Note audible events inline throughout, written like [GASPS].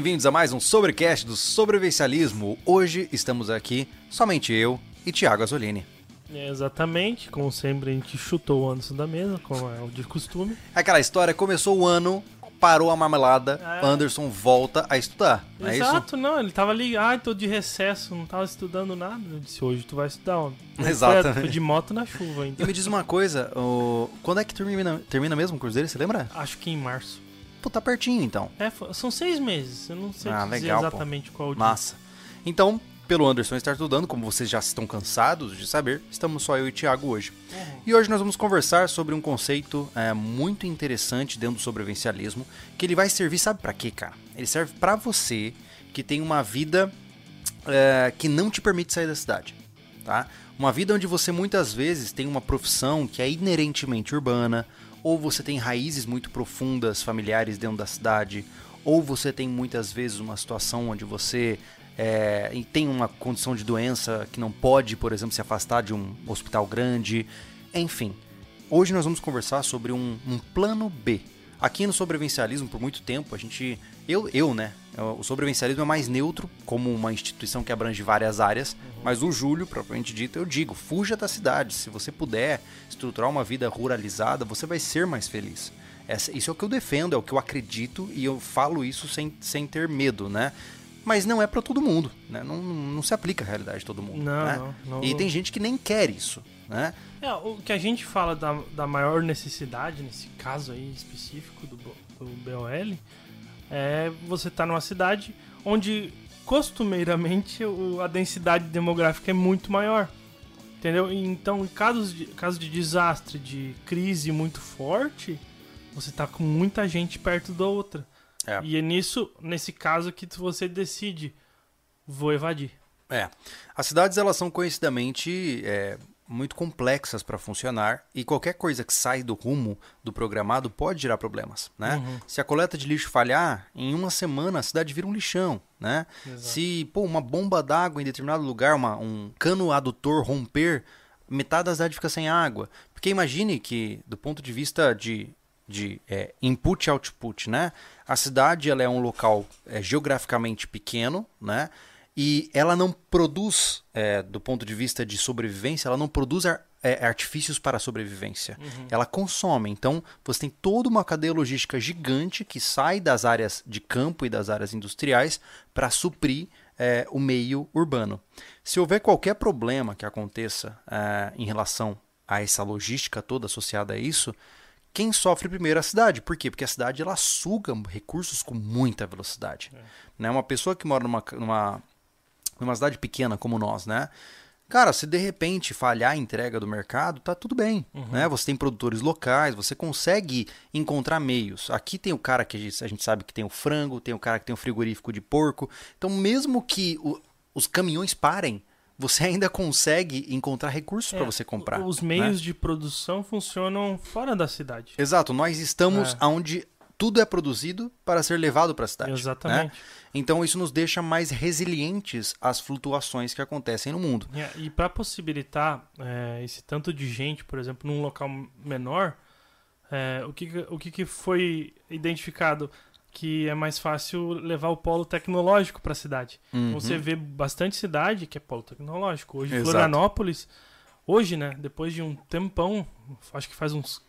bem-vindos a mais um Sobrecast do Sobrevivencialismo. Hoje estamos aqui, somente eu e Thiago Azolini. É, exatamente, como sempre a gente chutou o Anderson da mesa, como é o de costume. Aquela história, começou o ano, parou a marmelada, É. Anderson volta a estudar, não é isso? Exato, não, ele tava ali, ai, tô de recesso, não tava estudando nada. Eu disse, hoje tu vai estudar. Foi- [LAUGHS] Exatamente. Foi de moto na chuva E ainda. me diz uma coisa, o- quando é que termina, termina mesmo o curso dele, você lembra? Acho que em março. Pô, tá pertinho então. É, são seis meses, eu não sei Ah, legal, pô. exatamente qual o dia. Massa. Então, pelo Anderson estar estudando, como vocês já estão cansados de saber, estamos só eu e Thiago hoje. Uhum. E hoje nós vamos conversar sobre um conceito é, muito interessante dentro do sobrevivencialismo, que ele vai servir, sabe pra quê, cara? Ele serve pra você que tem uma vida é, que não te permite sair da cidade, tá? Uma vida onde você muitas vezes tem uma profissão que é inerentemente urbana, ou você tem raízes muito profundas familiares dentro da cidade, ou você tem muitas vezes uma situação onde você é, tem uma condição de doença que não pode, por exemplo, se afastar de um hospital grande. Enfim, hoje nós vamos conversar sobre um, um plano B. Aqui no sobrevivencialismo, por muito tempo, a gente. Eu, eu, né? O sobrevivencialismo é mais neutro, como uma instituição que abrange várias áreas. Mas o Júlio, propriamente dito, eu digo: fuja da cidade. Se você puder estruturar uma vida ruralizada, você vai ser mais feliz. Essa- isso é o que eu defendo, é o que eu acredito e eu falo isso sem, sem ter medo, né? Mas não é pra todo mundo, né? Não, não se aplica à realidade de todo mundo. Não, né? não, não. E tem gente que nem quer isso, né? É, o que a gente fala da, da maior necessidade, nesse caso aí específico do, do BOL, é você estar numa cidade onde costumeiramente a densidade demográfica é muito maior. Entendeu? Então, em casos de, casos de desastre, de crise muito forte, você tá com muita gente perto da outra. É. E é nisso, nesse caso que você decide, vou evadir. É. As cidades elas são conhecidamente é, muito complexas para funcionar e qualquer coisa que sai do rumo do programado pode gerar problemas, né? Uhum. Se a coleta de lixo falhar, em uma semana a cidade vira um lixão, né? Exato. Se pô, uma bomba d'água em determinado lugar, uma- um cano adutor romper, metade da cidade fica sem água. Porque imagine que, do ponto de vista de, de é, input e output, né? A cidade ela é um local é, geograficamente pequeno, né? E ela não produz, é, do ponto de vista de sobrevivência, ela não produz ar- é, artifícios para sobrevivência. Ela consome. Então, você tem toda uma cadeia logística gigante que sai das áreas de campo e das áreas industriais para suprir é, o meio urbano. Se houver qualquer problema que aconteça é, em relação a essa logística toda associada a isso, quem sofre primeiro é a cidade. Por quê? Porque a cidade ela suga recursos com muita velocidade. Né? Uma pessoa que mora numa, numa, numa cidade pequena como nós, né? Cara, se de repente falhar a entrega do mercado, tá tudo bem, né? Você tem produtores locais, você consegue encontrar meios. Aqui tem o cara que a gente, sabe que tem o frango, tem o cara que tem o frigorífico de porco. Então, mesmo que o- os caminhões parem, você [LAUGHS] ainda consegue encontrar recursos para É, você comprar. Os né? meios de produção funcionam fora da cidade. Exato, nós estamos É. onde tudo é produzido para ser levado para a cidade. né? Exatamente. Então isso nos deixa mais resilientes às flutuações que acontecem no mundo. É, E para possibilitar é, esse tanto de gente, por exemplo, num local menor, é, o, que, o que, que foi identificado? Que é mais fácil levar o polo tecnológico para a cidade. Uhum. Você vê bastante cidade que é polo tecnológico. Hoje, Exato. Florianópolis, hoje, né, depois de um tempão, acho que faz uns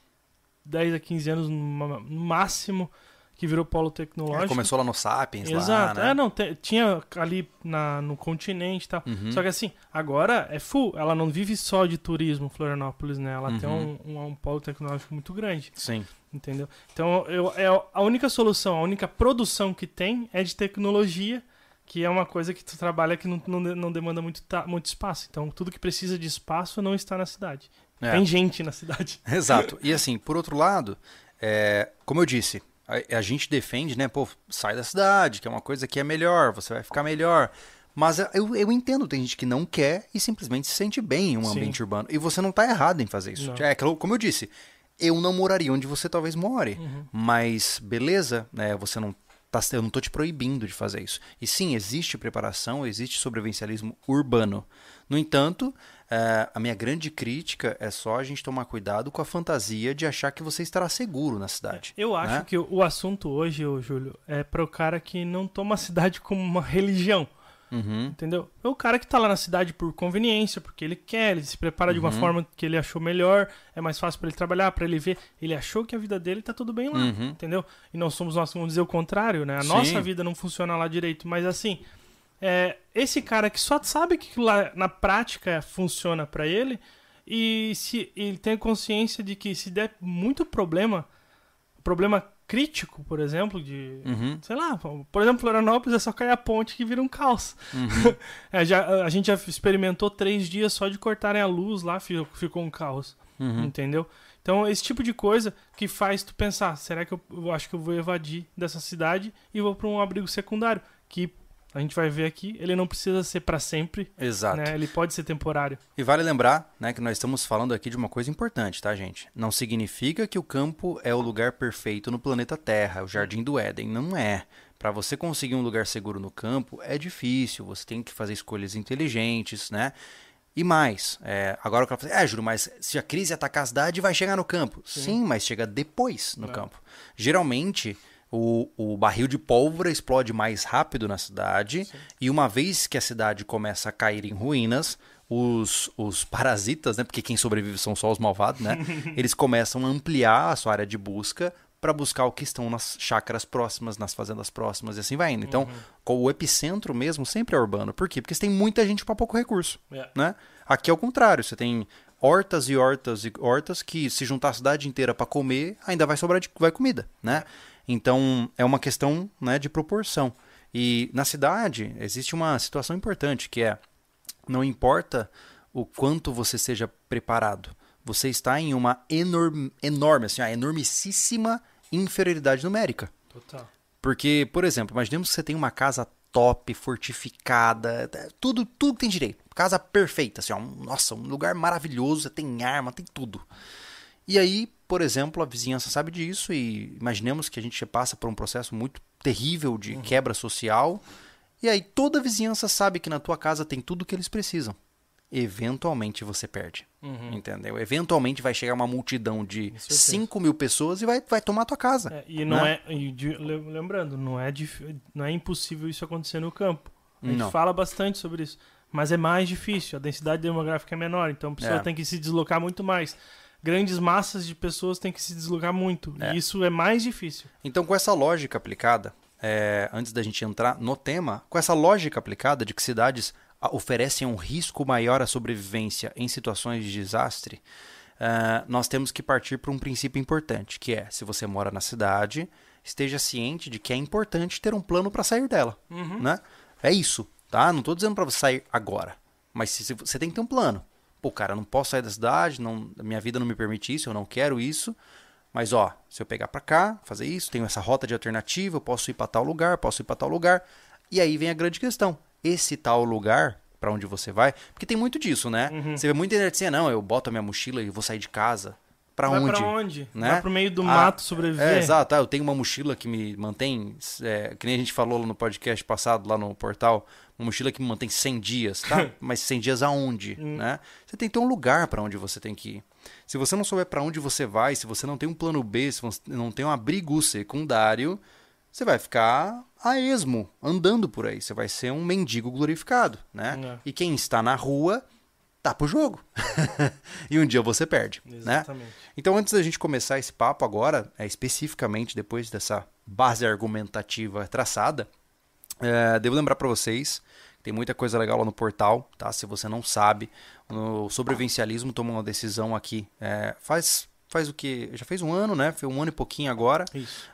10 a 15 anos no máximo, que virou polo tecnológico. É, começou lá no Sapiens, Exato. lá, né? É, não, tinha ali na, no continente e tal. Uhum. Só que assim, agora é full. Ela não vive só de turismo, Florianópolis, né? Ela tem um, Uhum. um, um polo tecnológico muito grande, Sim. entendeu? Então, eu, é a única solução, a única produção que tem é de tecnologia, que é uma coisa que tu trabalha que não, não, não demanda muito, muito espaço. Então, tudo que precisa de espaço não está na cidade. É. Tem gente na cidade. [LAUGHS] Exato. E assim, por outro lado, é, como eu disse, a, a gente defende, né? Pô, sai da cidade, que é uma coisa que é melhor, você vai ficar melhor. Mas eu, eu entendo, tem gente que não quer e simplesmente se sente bem em um Sim. ambiente urbano. E você não tá errado em fazer isso. Não. É, como eu disse, eu não moraria onde você talvez more. Uhum. Mas beleza, né? Você não tá, eu não estou te proibindo de fazer isso. E sim, existe preparação, existe sobrevivencialismo urbano. No entanto, é, a minha grande crítica é só a gente tomar cuidado com a fantasia de achar que você estará seguro na cidade. Eu acho né? que o assunto hoje, ô, Júlio, é para o cara que não toma a cidade como uma religião. Uhum. Entendeu? É o cara que tá lá na cidade por conveniência, porque ele quer, ele se prepara de uma Uhum. forma que ele achou melhor, é mais fácil para ele trabalhar, para ele ver. Ele achou que a vida dele tá tudo bem lá, Uhum. entendeu? E não somos nós, vamos dizer o contrário, né? A Sim. nossa vida não funciona lá direito, mas assim, é, esse cara que só sabe que lá na prática funciona para ele e se ele tem consciência de que se der muito problema, problema crítico, por exemplo, de Uhum. sei lá, por exemplo, Florianópolis é só cair a ponte que vira um caos. Uhum. [LAUGHS] É, já, a gente já experimentou três dias só de cortarem a luz lá, fi- ficou um caos. Uhum. Entendeu? Então, esse tipo de coisa que faz tu pensar, será que eu, eu acho que eu vou evadir dessa cidade e vou para um abrigo secundário? Que a gente vai ver aqui, ele não precisa ser para sempre, Exato. né? Ele pode ser temporário. E vale lembrar né, que nós estamos falando aqui de uma coisa importante, tá, gente? Não significa que o campo é o lugar perfeito no planeta Terra, o jardim do Éden. Não é. Para você conseguir um lugar seguro no campo é difícil, você tem que fazer escolhas inteligentes, né? E mais, é, agora o cara fala, é, Júlio, mas se a crise atacar a cidade, vai chegar no campo. Sim, mas chega depois no É. campo. Geralmente, o, o barril de pólvora explode mais rápido na cidade, e uma vez que a cidade começa a cair em ruínas, os, os [LAUGHS] parasitas, né? Porque quem sobrevive são só os malvados, né? [LAUGHS] Eles começam a ampliar a sua área de busca para buscar o que estão nas chácaras próximas, nas fazendas próximas e assim vai indo. Então, co- o epicentro mesmo sempre é urbano. Por quê? Porque você tem muita gente para pouco recurso, É. né? Aqui é o contrário, você tem hortas e hortas e hortas que se juntar a cidade inteira para comer, ainda vai sobrar de, vai comida, né? Então, é uma questão, né, de proporção. E na cidade existe uma situação importante que é não importa o quanto você seja preparado, você está em uma enorme, enorme assim, uma enormíssima inferioridade numérica. Total. Porque, por exemplo, imaginemos que você tem uma casa top, fortificada, tudo, tudo que tem direito. Casa perfeita, assim, ó, um- nossa, um lugar maravilhoso, você tem arma, tem tudo. E aí, por exemplo, a vizinhança sabe disso e imaginemos que a gente passa por um processo muito terrível de quebra social. E aí toda a vizinhança sabe que na tua casa tem tudo que eles precisam. Eventualmente você perde. Uhum. Entendeu? Eventualmente vai chegar uma multidão de certeza. 5 mil pessoas e vai, vai tomar a tua casa. É, e não né? é. e de- le- lembrando, não é, dif- não é impossível isso acontecer no campo. A gente Não. fala bastante sobre isso. Mas é mais difícil, a densidade demográfica é menor, então a pessoa É. tem que se deslocar muito mais. Grandes massas de pessoas têm que se deslocar muito. É. E isso é mais difícil. Então, com essa lógica aplicada, é, antes da gente entrar no tema, com essa lógica aplicada de que cidades ah, oferecem um risco maior à sobrevivência em situações de desastre, ah, nós temos que partir para um princípio importante, que é, se você mora na cidade, esteja ciente de que é importante ter um plano para sair dela. Né? É isso, tá? Não estou dizendo para você sair agora, mas você tem que ter um plano. Pô, cara, não posso sair da cidade, não, minha vida não me permite isso, eu não quero isso. Mas ó, se eu pegar pra cá, fazer isso, tenho essa rota de alternativa, eu posso ir pra tal lugar, posso ir pra tal lugar. E aí vem a grande questão. Esse tal lugar pra onde você vai, porque tem muito disso, né? Você vê muita gente assim, não, eu boto a minha mochila e vou sair de casa. Pra Vai onde? pra onde? Né? Vai pro meio do Ah, mato sobreviver. É, exato. Ah, eu tenho uma mochila que me mantém, é, que nem a gente falou lá no podcast passado, lá no portal, uma mochila que me mantém 100 dias, tá? [LAUGHS] Mas 100 dias aonde, Hum. né? Você tem que ter um lugar para onde você tem que ir. Se você não souber para onde você vai, se você não tem um plano B, se você não tem um abrigo secundário, você vai ficar a esmo, andando por aí. Você vai ser um mendigo glorificado, né? É. E quem está na rua tá pro jogo. [LAUGHS] e um dia você perde, né? Exatamente. Então, antes da gente começar esse papo agora, é, especificamente depois dessa base argumentativa traçada, é, devo lembrar para vocês tem muita coisa legal lá no portal, tá? Se você não sabe, o sobrevivencialismo tomou uma decisão aqui. é, faz, faz o que? Já fez um ano, né? Foi um ano e pouquinho agora.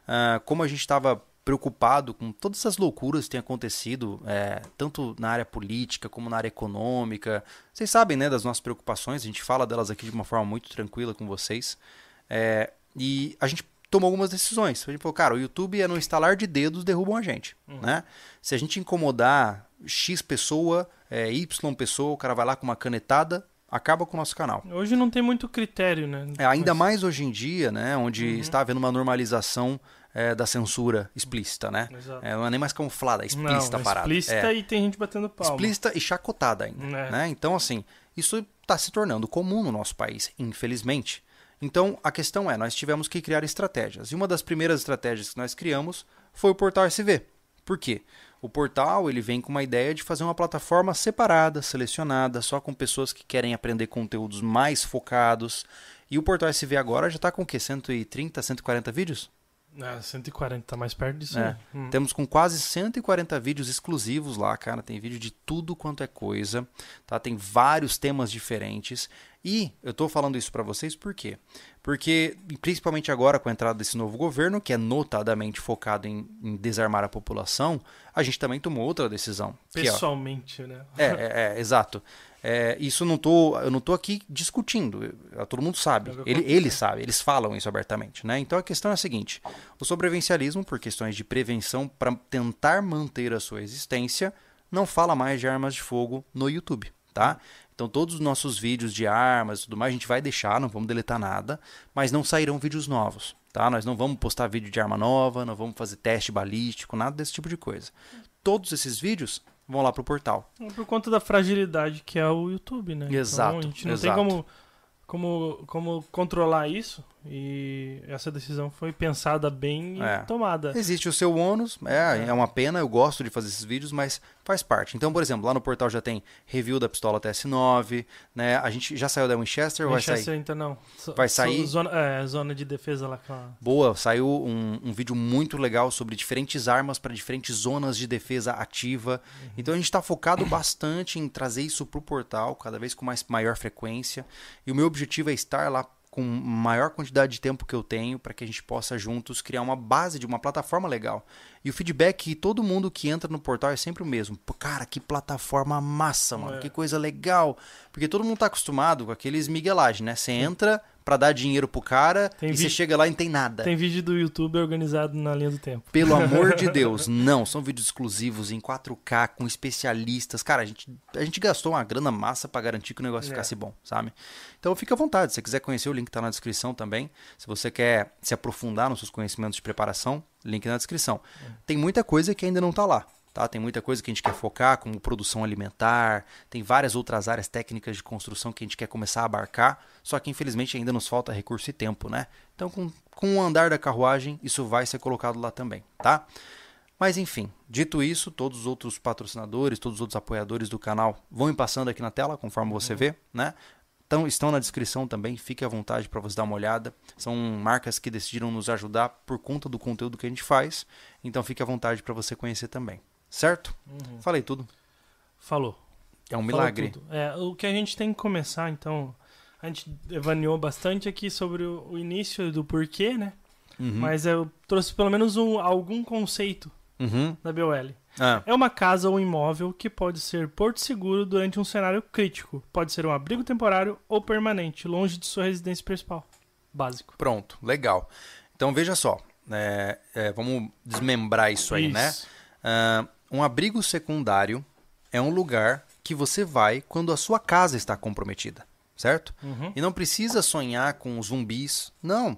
Ah, como a gente estava preocupado com todas essas loucuras que têm acontecido, é, tanto na área política como na área econômica. Vocês sabem, né, das nossas preocupações, a gente fala delas aqui de uma forma muito tranquila com vocês. É, e a gente tomou algumas decisões. A gente falou, cara, o YouTube é no instalar de dedos derrubam a gente, né? Se a gente incomodar X pessoa, é, Y pessoa, o cara vai lá com uma canetada, acaba com o nosso canal. Hoje não tem muito critério, né? É, ainda Mas- mais hoje em dia, né, onde está havendo uma normalização é, da censura explícita, né? Exato. É, não é nem mais camuflada, é explícita não, a parada. Explícita É e tem gente batendo palma. explícita e chacotada ainda. É. Né? Então, assim, isso está se tornando comum no nosso país, infelizmente. Então, a questão é, nós tivemos que criar estratégias. E uma das primeiras estratégias que nós criamos foi o Portal SV. Por quê? O portal ele vem com uma ideia de fazer uma plataforma separada, selecionada, só com pessoas que querem aprender conteúdos mais focados. E o Portal SV agora já está com o quê? 130, 140 vídeos? É, 140, tá mais perto disso. É. né? Hum. Temos com quase 140 vídeos exclusivos lá, cara. Tem vídeo de tudo quanto é coisa, tá? Tem vários temas diferentes. E eu tô falando isso para vocês por quê? Porque, principalmente agora com a entrada desse novo governo, que é notadamente focado em, em desarmar a população, a gente também tomou outra decisão. que, ó, Pessoalmente, né? é, é, é, exato. É, isso não tô, eu não tô aqui discutindo. Todo mundo sabe. É Ele, eles sabem, eles falam isso abertamente. Né? Então a questão é a seguinte: o sobrevivencialismo, por questões de prevenção para tentar manter a sua existência, não fala mais de armas de fogo no YouTube. Tá? Então todos os nossos vídeos de armas e tudo mais a gente vai deixar, não vamos deletar nada, mas não sairão vídeos novos. Tá? Nós não vamos postar vídeo de arma nova, não vamos fazer teste balístico, nada desse tipo de coisa. Todos esses vídeos vão lá pro portal. Por conta da fragilidade que é o YouTube, né? Exato, Então, a gente não exato. tem como, como, como controlar isso. E essa decisão foi pensada bem e É. tomada. Existe o seu ônus, é, é uma pena, eu gosto de fazer esses vídeos, mas faz parte. Então, por exemplo, lá no portal já tem review da pistola TS9, né? A gente já saiu da Winchester ou vai sair? então não. So- Vai so- sair? Zona, é, zona de defesa lá com a... Boa, saiu um, um vídeo muito legal sobre diferentes armas para diferentes zonas de defesa ativa. Então a gente está focado [COUGHS] bastante em trazer isso para o portal, cada vez com mais, maior frequência. E o meu objetivo é estar lá com maior quantidade de tempo que eu tenho para que a gente possa juntos criar uma base de uma plataforma legal. E o feedback que todo mundo que entra no portal é sempre o mesmo. Pô, cara, que plataforma massa, mano. É. Que coisa legal. Porque todo mundo tá acostumado com aqueles miguelagem, né? Você entra para dar dinheiro pro cara Tem e você chega lá e não tem nada. Tem vídeo do YouTube organizado na linha do tempo. Pelo [LAUGHS] amor de Deus, não. São vídeos exclusivos em 4K com especialistas. Cara, a gente, a gente gastou uma grana massa pra garantir que o negócio É. ficasse bom, sabe? Então fica à vontade. Se você quiser conhecer, o link tá na descrição também. Se você quer se aprofundar nos seus conhecimentos de preparação, link na descrição. Tem muita coisa que ainda não tá lá. Tá? Tem muita coisa que a gente quer focar, como produção alimentar, tem várias outras áreas técnicas de construção que a gente quer começar a abarcar, só que infelizmente ainda nos falta recurso e tempo, né? Então, com, com o andar da carruagem, isso vai ser colocado lá também, tá? Mas enfim, dito isso, todos os outros patrocinadores, todos os outros apoiadores do canal vão passando aqui na tela, conforme você vê, né? Então, estão na descrição também, fique à vontade para você dar uma olhada. São marcas que decidiram nos ajudar por conta do conteúdo que a gente faz, então fique à vontade para você conhecer também, certo? Falei tudo. Falou. É um milagre. É, o que a gente tem que começar, então. A gente evaneou bastante aqui sobre o, o início do porquê, né? Uhum. Mas eu trouxe pelo menos um, algum conceito Uhum. da BOL. Ah, É uma casa ou imóvel que pode ser porto seguro durante um cenário crítico. Pode ser um abrigo temporário ou permanente, longe de sua residência principal. Básico. pronto, legal. Então veja só, é, é, vamos desmembrar isso aí, né? Isso. Um abrigo secundário é um lugar que você vai quando a sua casa está comprometida, certo? Uhum. E não precisa sonhar com zumbis. Não.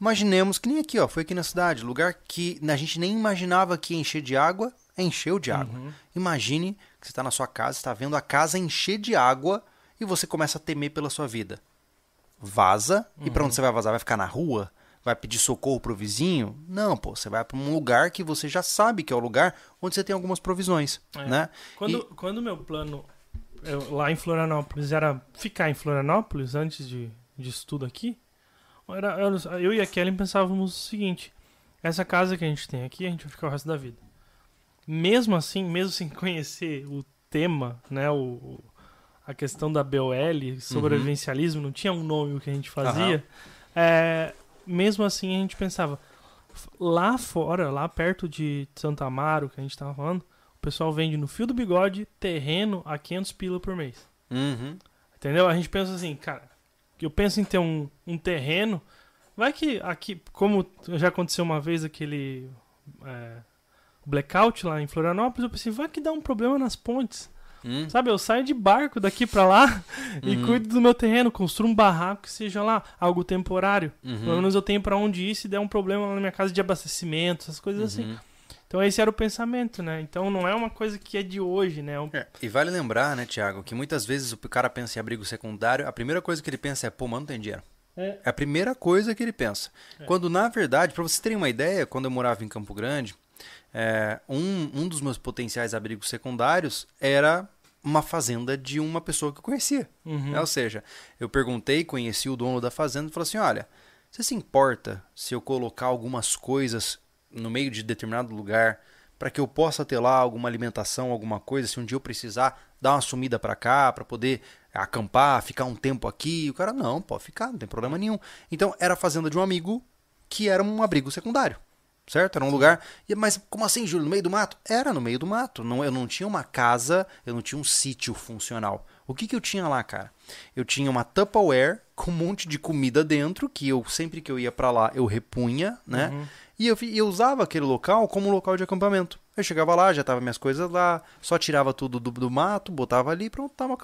Imaginemos que nem aqui, ó, foi aqui na cidade, lugar que a gente nem imaginava que ia encher de água, encheu de água. Uhum. Imagine que você está na sua casa, está vendo a casa encher de água e você começa a temer pela sua vida. Vaza. E para onde você vai vazar? Vai ficar na rua? Vai pedir socorro pro vizinho? Não, pô, você vai para um lugar que você já sabe que é o lugar onde você tem algumas provisões, É. né? Quando, quando meu plano eu- lá em Florianópolis era ficar em Florianópolis antes de, disso tudo aqui, era, eu, eu e a Kelly pensávamos o seguinte: essa casa que a gente tem aqui, a gente vai ficar o resto da vida. Mesmo assim, mesmo [LAUGHS] sem conhecer o tema, né, o, a questão da BOL, sobrevivencialismo, não tinha um nome o que a gente fazia. é, mesmo assim, a gente pensava lá fora, lá perto de Santa Amaro, que a gente tava falando, o pessoal vende no fio do bigode terreno a 500 pila por mês. Uhum. Entendeu? A gente pensa assim, cara, eu penso em ter um, um terreno. Vai que aqui, como já aconteceu uma vez aquele é, blackout lá em Florianópolis, eu pensei, vai que dá um problema nas pontes. Hum. Sabe, eu saio de barco daqui pra lá [LAUGHS] e Uhum. cuido do meu terreno, construo um barraco que seja lá, algo temporário. Uhum. Pelo menos eu tenho pra onde ir se der um problema na minha casa de abastecimento, essas coisas assim. Uhum. Então esse era o pensamento, né? Então não é uma coisa que é de hoje, né? É um- É, E vale lembrar, né, Tiago, que muitas vezes o cara pensa em abrigo secundário, a primeira coisa que ele pensa é, pô, mano, não tem dinheiro. É. É a primeira coisa que ele pensa. Quando, na verdade, para vocês terem uma ideia, quando eu morava em Campo Grande, é, um, um dos meus potenciais abrigos secundários era uma fazenda de uma pessoa que eu conhecia. Uhum. Né? Ou seja, eu perguntei, conheci o dono da fazenda e falou assim: olha, você se importa se eu colocar algumas coisas no meio de determinado lugar para que eu possa ter lá alguma alimentação, alguma coisa, se um dia eu precisar dar uma sumida para cá, para poder acampar, ficar um tempo aqui? E o cara, não, pode ficar, não tem problema nenhum. Então, era a fazenda de um amigo que era um abrigo secundário. Certo? Era um lugar. Mas como assim, Júlio? No meio do mato? Era no meio do mato. Não, eu não tinha uma casa, eu não tinha um sítio funcional. O que, que eu tinha lá, cara? Eu tinha uma Tupperware com um monte de comida dentro, que eu sempre que eu ia pra lá eu repunha, né? Uhum. E eu, eu usava aquele local como local de acampamento. Eu chegava lá, já tava minhas coisas lá, só tirava tudo do, do mato, botava ali pronto, tava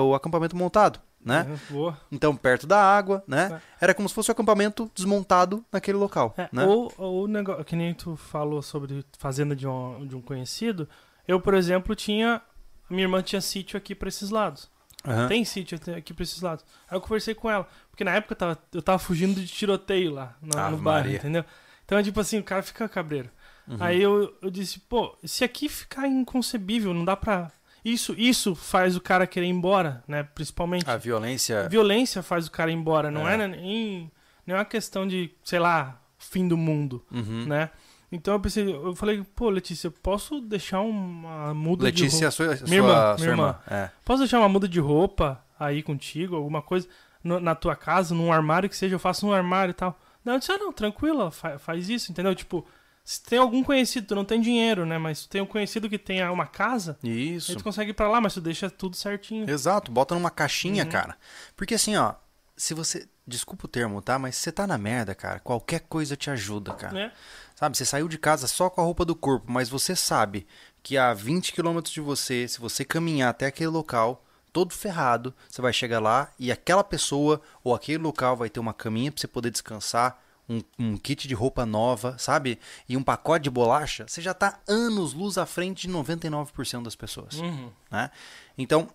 o acampamento montado, né? Uhum, Boa. Então, perto da água, né? Era como se fosse o acampamento desmontado naquele local, É, né? Ou ou o negócio, que nem tu falou sobre fazenda de um, de um conhecido. Eu, por exemplo, tinha. A minha irmã tinha sítio aqui pra esses lados. Aham. Tem sítio aqui pra esses lados. Aí eu conversei com ela. Porque na época eu tava, eu tava fugindo de tiroteio lá no, no Maria. entendeu? Então é tipo assim, o cara fica cabreiro. Uhum. Aí eu, eu disse, pô, se aqui ficar inconcebível, não dá pra. Isso, isso faz o cara querer ir embora, né? Principalmente. A violência. Violência faz o cara ir embora, não É. é, nem, nem uma questão de, sei lá, fim do mundo, Uhum. né? Então eu pensei, eu falei, pô, Letícia, posso deixar uma muda de Letícia, roupa? sua, sua, Minha irmã, sua minha irmã. É. Posso deixar uma muda de roupa aí contigo, alguma coisa no- na tua casa, num armário que seja, eu faço um armário e tal. Não, eu disse, ah, não, tranquilo, fa- faz isso, entendeu? Tipo, se tem algum conhecido, tu não tem dinheiro, né? Mas tu tem um conhecido que tenha uma casa, Isso. aí tu consegue ir pra lá, mas tu deixa tudo certinho. Exato, bota numa caixinha, Uhum. cara. Porque assim, ó, se você. Desculpa o termo, tá? Mas se você tá na merda, cara, qualquer coisa te ajuda, cara. Né? Sabe, você saiu de casa só com a roupa do corpo, mas você sabe que a 20 quilômetros de você, se você caminhar até aquele local, todo ferrado, você vai chegar lá e aquela pessoa ou aquele local vai ter uma caminha pra você poder descansar, um, um kit de roupa nova, sabe? E um pacote de bolacha, você já tá anos luz à frente de 99% das pessoas Uhum. né? Então,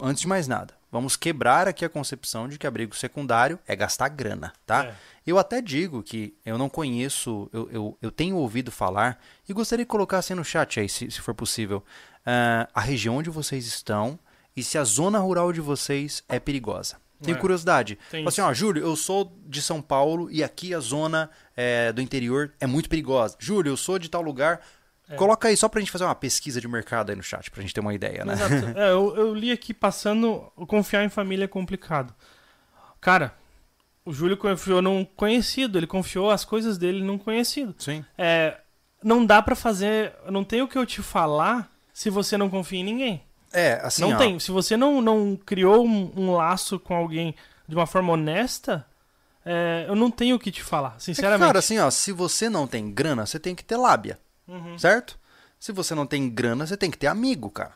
antes de mais nada, vamos quebrar aqui a concepção de que abrigo secundário é gastar grana, tá? É. Eu até digo que eu não conheço, eu, eu, eu tenho ouvido falar, e gostaria de colocar assim no chat aí, se, se for possível, ah, a região onde vocês estão e se a zona rural de vocês é perigosa. Tenho É. curiosidade. Tem assim, ó, Júlio, eu sou de São Paulo e aqui a zona eh, do interior é muito perigosa. Júlio, eu sou de tal lugar. É. Coloca aí só pra gente fazer uma pesquisa de mercado aí no chat, pra gente ter uma ideia, né? Exato. [LAUGHS] É, eu, eu li aqui passando. Confiar em família é complicado. Cara, o Júlio confiou num conhecido, ele confiou as coisas dele num conhecido. Sim. É, não dá pra fazer. Não tem o que eu te falar se você não confia em ninguém. É, assim, não ó, tem. Se você não, não criou um, um laço com alguém de uma forma honesta, é, eu não tenho o que te falar, É que, sinceramente. cara, assim, ó, se você não tem grana, você tem que ter lábia, Uhum. certo? Se você não tem grana, você tem que ter amigo, cara.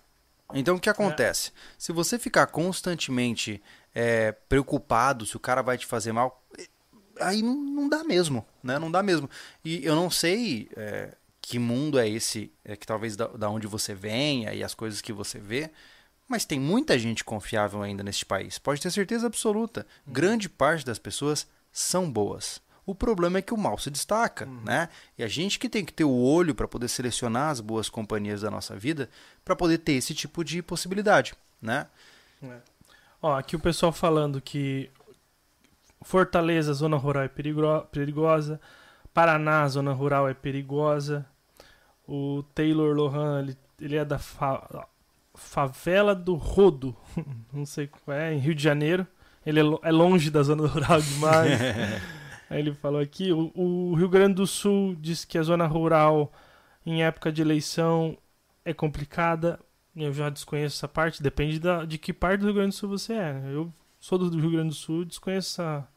Então o que acontece? Se você ficar constantemente é, preocupado se o cara vai te fazer mal, eh, aí não, não dá mesmo, né? Não dá mesmo. E eu não sei é, que mundo é esse, é, que talvez da, da onde você venha e as coisas que você vê, mas tem muita gente confiável ainda neste país. Pode ter certeza absoluta. Grande parte das pessoas são boas. O problema é que o mal se destaca, né? E a gente que tem que ter o olho para poder selecionar as boas companhias da nossa vida para poder ter esse tipo de possibilidade, né? Ó, aqui o pessoal falando que Fortaleza, zona rural é perigro- perigosa. Paraná, zona rural é perigosa. O Taylor Lohan, ele, ele é da fa- favela do Rodo. [LAUGHS] Não sei qual é, em Rio de Janeiro. Ele é, lo- é longe da zona rural demais. [LAUGHS] Aí ele falou aqui, o, o Rio Grande do Sul diz que a zona rural em época de eleição é complicada. Eu já desconheço essa parte, depende da, de que parte do Rio Grande do Sul você é. né? Eu sou do Rio Grande do Sul, desconheço essa,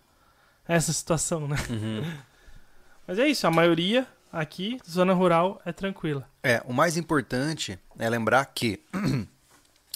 essa situação, né? [LAUGHS] Mas é isso, a maioria aqui, zona rural, é tranquila. É, o mais importante é lembrar que [CLEARS THROAT]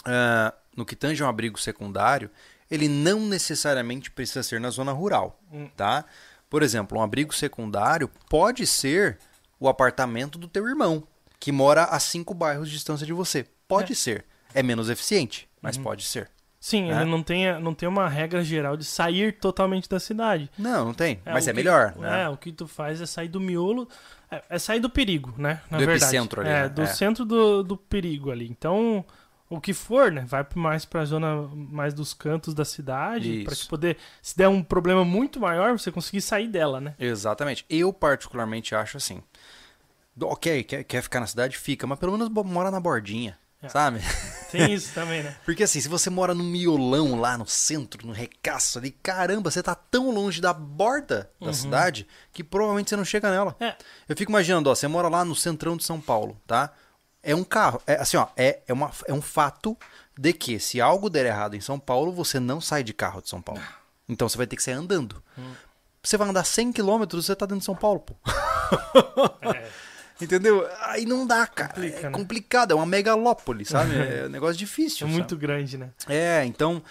ah, no que tange um abrigo secundário, ele não necessariamente precisa ser na zona rural, Hum. tá? Por exemplo, um abrigo secundário pode ser o apartamento do teu irmão, que mora a cinco bairros de distância de você. Pode É. ser. É menos eficiente, mas Uhum. pode ser. Sim, É. ele não tem, não tem uma regra geral de sair totalmente da cidade. Não, não tem. mas o é que- melhor, né? É, o que tu faz é sair do miolo, é, é sair do perigo, né? Na Do verdade. epicentro ali, É, né? do É. centro do, do perigo ali. Então, o que for, né? Vai mais pra zona mais dos cantos da cidade, para poder, se der um problema muito maior, você conseguir sair dela, né? Exatamente. Eu particularmente acho assim. Ok, quer, quer ficar na cidade? Fica, mas pelo menos mora na bordinha, É. sabe? Tem isso também, né? [LAUGHS] Porque assim, se você mora no miolão lá no centro, no recaço ali, caramba, você tá tão longe da borda da cidade que provavelmente você não chega nela. É. Eu fico imaginando, ó, você mora lá no centrão de São Paulo, tá? É um carro, é assim, ó, é, é, uma, é um fato de que se algo der errado em São Paulo, você não sai de carro de São Paulo. Então você vai ter que sair andando. Você vai andar 100 km, você tá dentro de São Paulo, pô. [LAUGHS] É. Entendeu? Aí não dá, cara. Complica, é né? complicado, é uma megalópole, sabe? [LAUGHS] É um negócio difícil. É sabe? muito grande, né? É, então,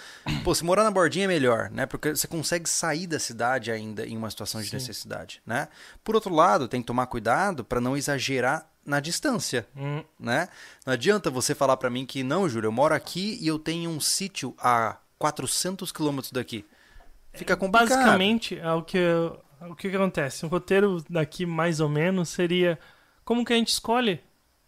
pô, se morar na bordinha é melhor, né? Porque você consegue sair da cidade ainda em uma situação de Sim. necessidade, né? Por outro lado, tem que tomar cuidado para não exagerar na distância, Hum, né? Não adianta você falar para mim que não, Júlio, eu moro aqui e eu tenho um sítio a 400 quilômetros daqui. Fica complicado. Basicamente, é o que, o que que acontece? O roteiro daqui, mais ou menos, seria como que a gente escolhe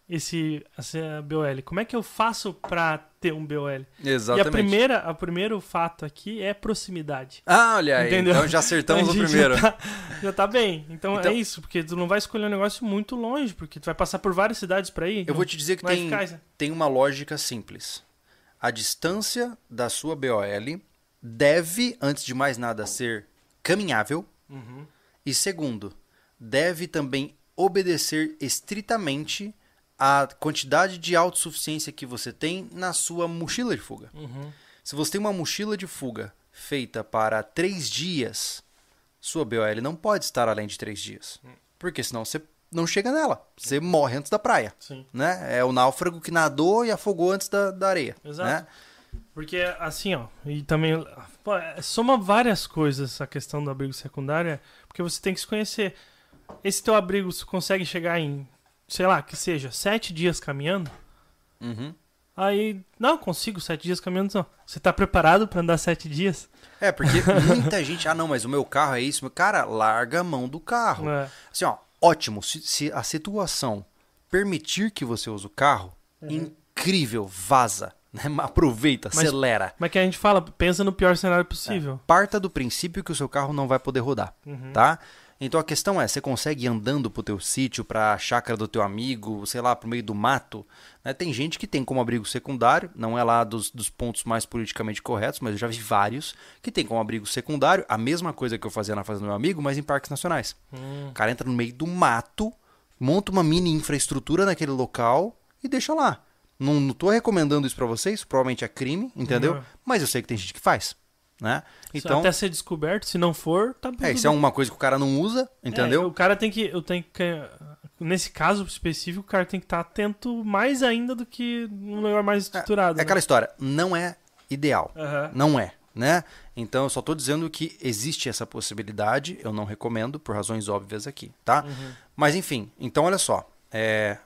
esse, essa BOL? Como é que eu faço pra ter um BOL? Exatamente. E a primeira, a primeiro fato aqui é proximidade. Ah, olha aí, Entendeu? então já [LAUGHS] acertamos o primeiro. Já tá, já tá bem. Então, Então- é isso, porque tu não vai escolher um negócio muito longe, porque tu vai passar por várias cidades pra ir. Eu vou te dizer que tem, eficaz, né? tem uma lógica simples. A distância da sua BOL deve, antes de mais nada, ser caminhável. Uhum. E segundo, deve também obedecer estritamente à quantidade de autossuficiência que você tem na sua mochila de fuga. Uhum. Se você tem uma mochila de fuga feita para três dias, sua BOL não pode estar além de três dias. Porque senão você não chega nela. Você morre antes da praia. Sim. Né? É o náufrago que nadou e afogou antes da, da areia. Exato. Né? Porque, assim, ó, e também pô, é, soma várias coisas a questão do abrigo secundário, é porque você tem que se conhecer. Esse teu abrigo consegue chegar em, sei lá, que seja, sete dias caminhando? Uhum. Aí, não, consigo sete dias caminhando, não. Você tá preparado pra andar sete dias? É, porque [LAUGHS] muita gente, ah não, mas o meu carro é isso. Cara, larga a mão do carro. É. Assim, ó, ótimo. Se, se a situação permitir que você use o carro, incrível, vaza. Né? [LAUGHS] Aproveita, Mas- acelera. Mas que a gente fala, pensa no pior cenário possível. Parta do princípio que o seu carro não vai poder rodar, Uhum. tá? Então a questão é, você consegue ir andando pro teu sítio, pra chácara do teu amigo, sei lá, pro meio do mato? né? Tem gente que tem como abrigo secundário, não é lá dos, dos pontos mais politicamente corretos, mas eu já vi vários que tem como abrigo secundário a mesma coisa que eu fazia na fazenda do meu amigo, mas em parques nacionais. Hum. O cara entra no meio do mato, monta uma mini infraestrutura naquele local e deixa lá. Não, não tô recomendando isso pra vocês, provavelmente é crime, entendeu? Uhum. Mas eu sei que tem gente que faz, né? Então, Até ser descoberto, se não for, tá é, isso é bem. uma coisa que o cara não usa, É, entendeu? o cara tem que. Eu tenho que. Nesse caso específico, o cara tem que estar atento mais ainda do que num lugar mais estruturado. É né? aquela história, não é ideal. Aham. Não é, né? Então eu só tô dizendo que existe essa possibilidade, eu não recomendo, por razões óbvias aqui, tá? Uhum. Mas enfim, então olha só. é,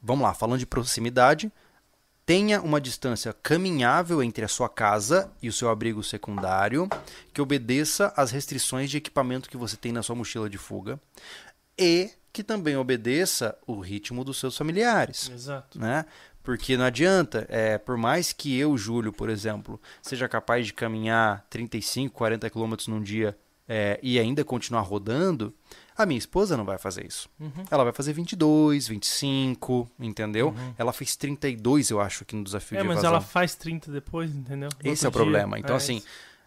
Vamos lá, falando de proximidade, tenha uma distância caminhável entre a sua casa e o seu abrigo secundário, que obedeça às restrições de equipamento que você tem na sua mochila de fuga e que também obedeça o ritmo dos seus familiares Exato. né? Porque não adianta, é, por mais que eu, Júlio, por exemplo, seja capaz de caminhar 35, 40 quilômetros num dia é, e ainda continuar rodando, a minha esposa não vai fazer isso. Uhum. Ela vai fazer 22, 25, entendeu? Ela fez 32, eu acho, aqui no desafio É, de mas evasão. ela faz 30 depois, entendeu? No Esse é o dia. problema. Então, É assim,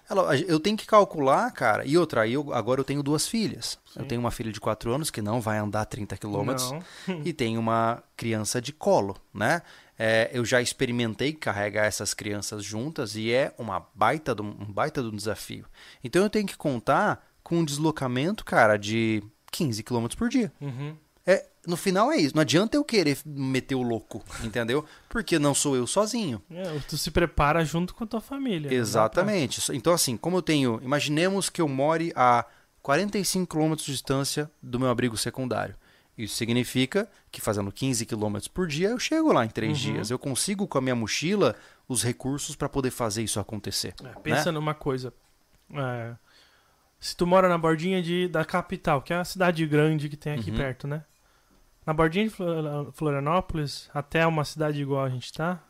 ela- eu tenho que calcular, cara. E outra, eu, agora eu tenho duas filhas. Eu Sim. tenho uma filha de 4 anos que não vai andar 30 quilômetros [LAUGHS] e tem uma criança de colo, né? É, eu já experimentei carregar essas crianças juntas e é uma baita do, um baita um desafio. Então eu tenho que contar com um deslocamento, cara, de 15 km por dia. Uhum. É, no final é isso. Não adianta eu querer meter o louco, entendeu? Porque não sou eu sozinho. É, tu se prepara junto com a tua família. dá Exatamente. Então, assim, como eu tenho. Imaginemos que eu more a 45 quilômetros de distância do meu abrigo secundário. Isso significa que fazendo 15 quilômetros por dia, eu chego lá em três Uhum. dias. Eu consigo, com a minha mochila, os recursos para poder fazer isso acontecer. É, pensa numa coisa. É, se tu mora na bordinha de, da capital, que é a cidade grande que tem aqui Uhum. perto, né? Na bordinha de Flor- Florianópolis, até uma cidade igual a gente tá,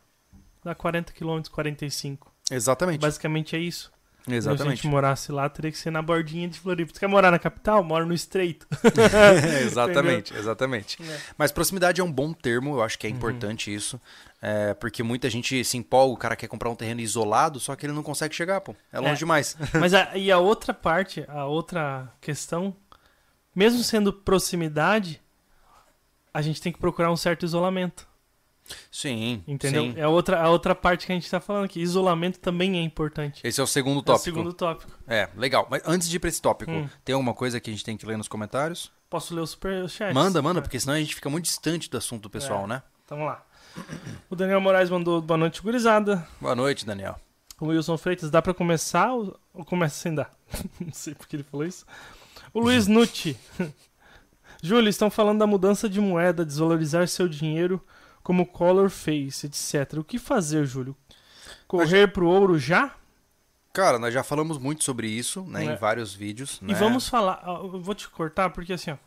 dá 40 km, 45. Exatamente. Basicamente é isso. Se a Exatamente. gente morasse lá, teria que ser na bordinha de Floripa. Tu quer morar na capital? Mora no estreito. [LAUGHS] exatamente, exatamente. É. Mas proximidade é um bom termo, eu acho que é Uhum. importante isso. É, porque muita gente se empolga, o cara quer comprar um terreno isolado, só que ele não consegue chegar, pô. É longe É. demais. [LAUGHS] Mas a, e a outra parte, a outra questão, mesmo sendo proximidade, a gente tem que procurar um certo isolamento. Sim, Entendeu? sim. É a outra, a outra parte que a gente tá falando aqui. Isolamento também é importante. Esse é o segundo É o tópico. segundo tópico. É, legal. Mas antes de ir pra esse tópico, Hum. tem alguma coisa que a gente tem que ler nos comentários? Posso ler o superchat? Manda, manda, porque senão a gente fica muito distante do assunto do pessoal, É. né? Vamos lá. O Daniel Moraes mandou boa noite, gurizada. Boa noite, Daniel. O Wilson Freitas, dá pra começar ou, ou começa sem dar? [LAUGHS] Não sei porque ele falou isso. O Luiz Nucci. [LAUGHS] Júlio, estão falando da mudança de moeda, desvalorizar seu dinheiro, como o Collor fez, etc. O que fazer, Júlio? Correr pro ouro já? Cara, nós já falamos muito sobre isso, né, É. em vários vídeos. E né? vamos falar, eu vou te cortar porque assim, ó,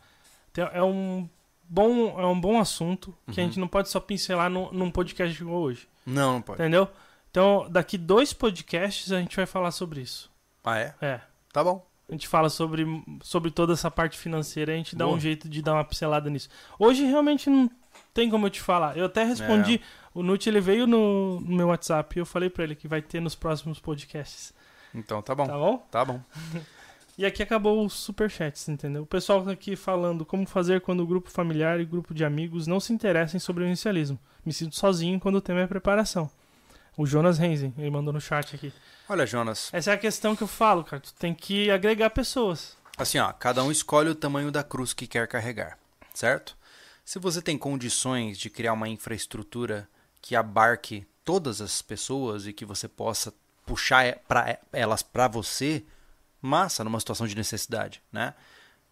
é um bom, é um bom assunto que a Uhum. gente não pode só pincelar num, num podcast igual hoje, Não, não pode. entendeu? Então, daqui dois podcasts a gente vai falar sobre isso. Ah, é? É. Tá bom. A gente fala sobre, sobre toda essa parte financeira e a gente dá Boa. um jeito de dar uma pincelada nisso. Hoje realmente não tem como eu te falar. Eu até respondi, o Nut ele veio no, no meu WhatsApp e eu falei pra ele que vai ter nos próximos podcasts. Então tá bom. Tá bom? Tá bom. [LAUGHS] E aqui acabou os superchats, entendeu? O pessoal tá aqui falando como fazer quando o grupo familiar e grupo de amigos não se interessem sobre o inicialismo. Me sinto sozinho quando o tema é preparação. O Jonas Renzen, ele mandou no chat aqui. Olha, Jonas, Essa é a questão que eu falo, cara. Tu tem que agregar pessoas. assim, ó, cada um escolhe o tamanho da cruz que quer carregar, certo? Se você tem condições de criar uma infraestrutura que abarque todas as pessoas e que você possa puxar pra elas para você, massa numa situação de necessidade, né?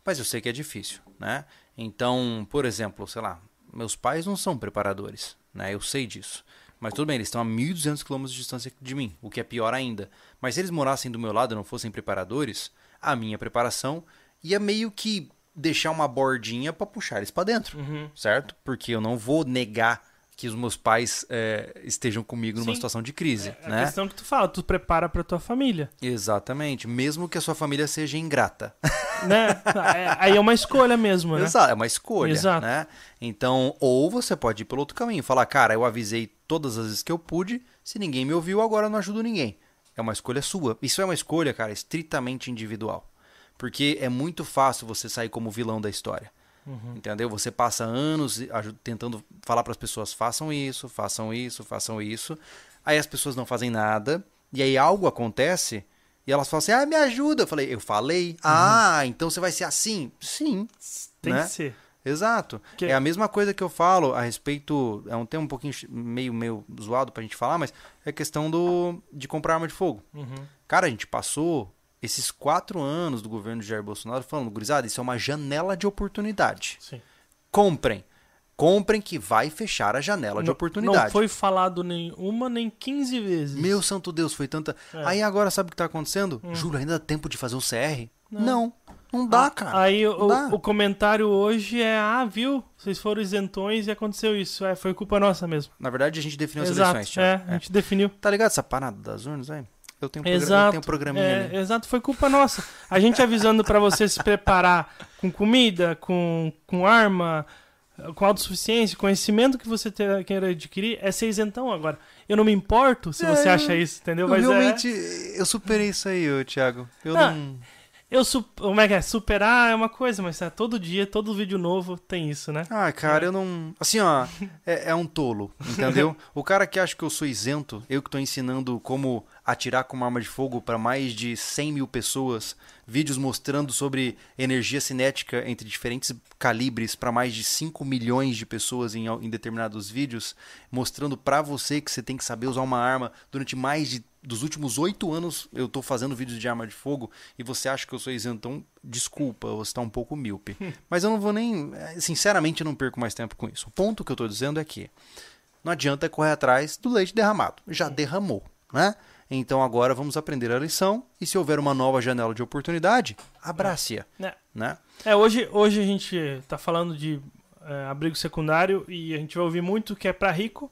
Mas eu sei que é difícil, né? Então, por exemplo, sei lá, meus pais não são preparadores, né? Eu sei disso. Mas tudo bem, eles estão a 1.200 km de distância de mim, o que é pior ainda. Mas se eles morassem do meu lado e não fossem preparadores, a minha preparação ia meio que deixar uma bordinha para puxar eles para dentro, Uhum. certo? Porque eu não vou negar que os meus pais é, estejam comigo numa Sim. situação de crise, É a né? questão que tu fala, tu prepara pra tua família, Exatamente, mesmo que a sua família seja ingrata. [LAUGHS] né? É- aí é uma escolha mesmo, né? Exato, é uma escolha, Exato. né? Então, ou você pode ir pelo outro caminho, falar, cara, eu avisei todas as vezes que eu pude, se ninguém me ouviu, agora eu não ajudo ninguém. É uma escolha sua. Isso é uma escolha, cara, estritamente individual. Porque é muito fácil você sair como vilão da história. Uhum. Entendeu? Você passa anos tentando falar para as pessoas: façam isso, façam isso, façam isso. Aí as pessoas não fazem nada. E aí algo acontece e elas falam assim: ah, me ajuda. Eu falei: eu falei. Ah, então você vai ser assim? Sim. Tem né? que ser. Exato. Que- É a mesma coisa que eu falo a respeito. É um tema um pouquinho meio, meio zoado pra gente falar, mas é a questão do, de comprar arma de fogo. Uhum. Cara, a gente passou esses quatro anos do governo de Jair Bolsonaro falando, gurizada, isso é uma janela de oportunidade. Sim. Comprem. Comprem que vai fechar a janela de Não- oportunidade. Não foi falado nem uma nem 15 vezes. Meu santo Deus, foi tanta. É. Hum. Aí agora sabe o que tá acontecendo? Júlio, ainda dá tempo de fazer o CR? Não. Não. Não, dá, Ah, cara. Aí o, dá. o comentário hoje é: ah, viu? Vocês foram isentões e aconteceu isso. É, foi culpa nossa mesmo. Na verdade, a gente definiu as Exato. eleições, é, Thiago. a gente definiu. Tá ligado essa parada das urnas aí? Eu tenho um, eu Exato. tenho um programinha é, ali. Exato, foi culpa nossa. A gente avisando pra você se preparar com comida, com, com arma, com autossuficiência, conhecimento que você ter, queira adquirir, é ser isentão agora. Eu não me importo se É, você acha isso, entendeu? Eu Mas é- realmente, eu superei isso aí, ô, Thiago. Eu Ah, não... eu su- como é que é? Superar é uma coisa, mas é, todo dia, todo vídeo novo tem isso, né? Ah, cara, eu não. Assim, ó, é, é um tolo, entendeu? [LAUGHS] o cara que acha que eu sou isento, eu que tô ensinando como atirar com uma arma de fogo para mais de 100 mil pessoas, vídeos mostrando sobre energia cinética entre diferentes calibres para mais de 5 milhões de pessoas em, em determinados vídeos, mostrando para você que você tem que saber usar uma arma durante mais de dos últimos oito anos eu tô fazendo vídeos de arma de fogo e você acha que eu sou isento, então desculpa, você está um pouco míope. [LAUGHS] Mas eu não vou nem. eh, Sinceramente, eu não perco mais tempo com isso. O ponto que eu tô dizendo é que não adianta correr atrás do leite derramado. Já derramou, né? Então agora vamos aprender a lição e se houver uma nova janela de oportunidade, abrace-a, né? né? É, hoje, hoje a gente tá falando de é, abrigo secundário e a gente vai ouvir muito que é pra rico,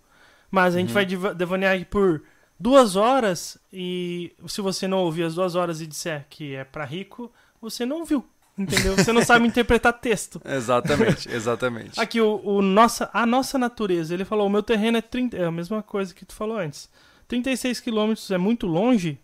mas a gente vai diva- devanear por duas horas e se você não ouvir as duas horas e disser que é pra rico, você não viu, entendeu? Você não sabe [LAUGHS] interpretar texto. Exatamente, [LAUGHS] exatamente. Aqui, o, o nossa, a nossa natureza, ele falou, o meu terreno é 30, é a mesma coisa que tu falou antes. 36 quilômetros é muito longe?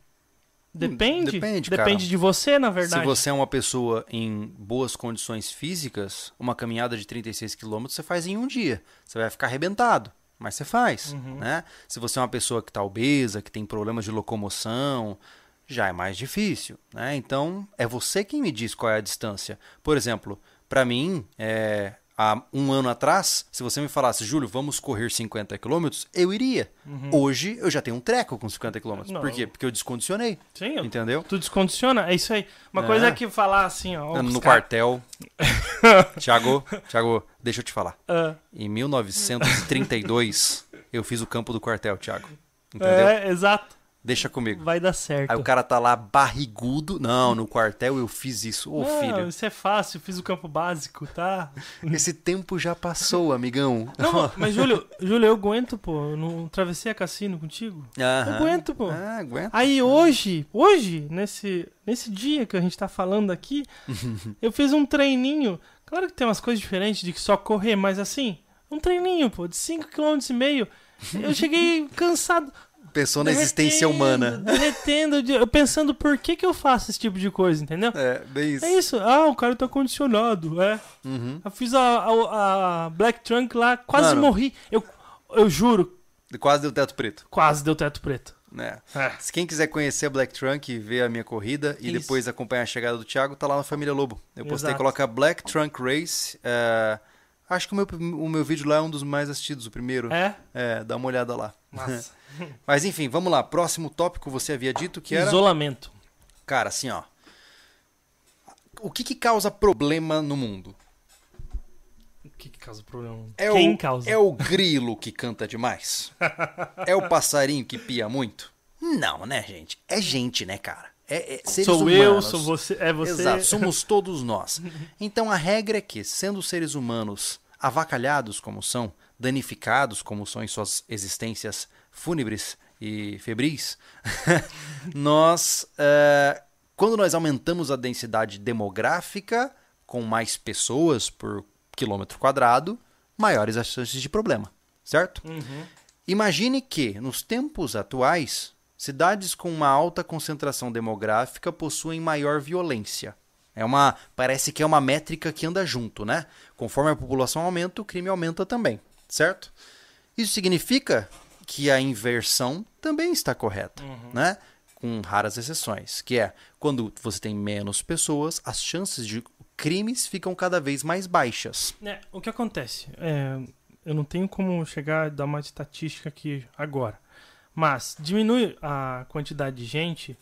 Depende. depende, cara. Depende de você, na Se verdade. você é uma pessoa em boas condições físicas, uma caminhada de 36 km você faz em um dia. Você vai ficar arrebentado, mas você faz. Uhum. Né? Se você é uma pessoa que está obesa, que tem problemas de locomoção, já é mais difícil. Né? Então, é você quem me diz qual é a distância. Por exemplo, para mim, é, há um ano atrás, se você me falasse, Júlio, vamos correr 50 km, eu iria. Hoje, eu já tenho um treco com 50 km. Uhum. Não, Por quê? Porque eu descondicionei. Sim, eu- Entendeu? tu descondiciona, é isso aí. Uma É. coisa é que falar assim, ó. no cara- quartel. [LAUGHS] Tiago, Tiago, deixa eu te falar. Ah, Em 1932, eu fiz o campo do quartel, Tiago. Entendeu? é, exato. Deixa comigo. Vai dar certo. Aí o cara tá lá barrigudo. Não, no quartel eu fiz isso. Ô, Não, filho, isso é fácil, fiz o campo básico, tá? [LAUGHS] esse tempo já passou, amigão. Não, [LAUGHS] mas Júlio, Júlio, eu aguento, pô. Eu não travessei a cassino contigo. Aham. Eu aguento, pô. Ah, aguenta. Aí hoje, hoje, nesse, nesse dia que a gente tá falando aqui, [LAUGHS] eu fiz um treininho. Claro que tem umas coisas diferentes de que só correr, mas assim, um treininho, pô, de 5 km e meio. Eu cheguei cansado. Pensou na existência humana. Derretendo, de- pensando por que, que eu faço esse tipo de coisa, entendeu? É, bem isso. É isso. Ah, o cara tá condicionado, é. Uhum. Eu fiz a, a, a Black Trunk lá, quase Mano. morri. Eu, eu juro, Quase deu teto preto. quase deu teto preto. né? É. Se quem quiser conhecer a Black Trunk e ver a minha corrida e Isso. depois acompanhar a chegada do Thiago, tá lá na Família Lobo. Eu postei, Exato. coloca Black Trunk Race. é, acho que o meu, o meu vídeo lá é um dos mais assistidos, o primeiro. É? É, dá uma olhada lá. Massa. [LAUGHS] Mas enfim, vamos lá. Próximo tópico você havia dito que era. Isolamento. Cara, assim, ó. O que, que causa problema no mundo? O que, que causa problema? É Quem o, causa? É o grilo que canta demais? [LAUGHS] é o passarinho que pia muito? Não, né, gente? É gente, né, cara? É, é Sou humanos. eu, sou você, é você. Exato, somos [LAUGHS] todos nós. Então a regra é que, sendo seres humanos avacalhados como são, danificados como são em suas existências fúnebres e febris, [LAUGHS] nós, eh, quando nós aumentamos a densidade demográfica com mais pessoas por quilômetro quadrado, maiores as chances de problema, certo? Uhum. Imagine que, nos tempos atuais, cidades com uma alta concentração demográfica possuem maior violência. É uma, parece que é uma métrica que anda junto, né? Conforme a população aumenta, o crime aumenta também, certo? Isso significa que a inversão também está correta, né? Com raras exceções, que é quando você tem menos pessoas, as chances de crimes ficam cada vez mais baixas. É, o que acontece? É, eu não tenho como chegar a dar uma estatística aqui agora. Mas diminui a quantidade de gente,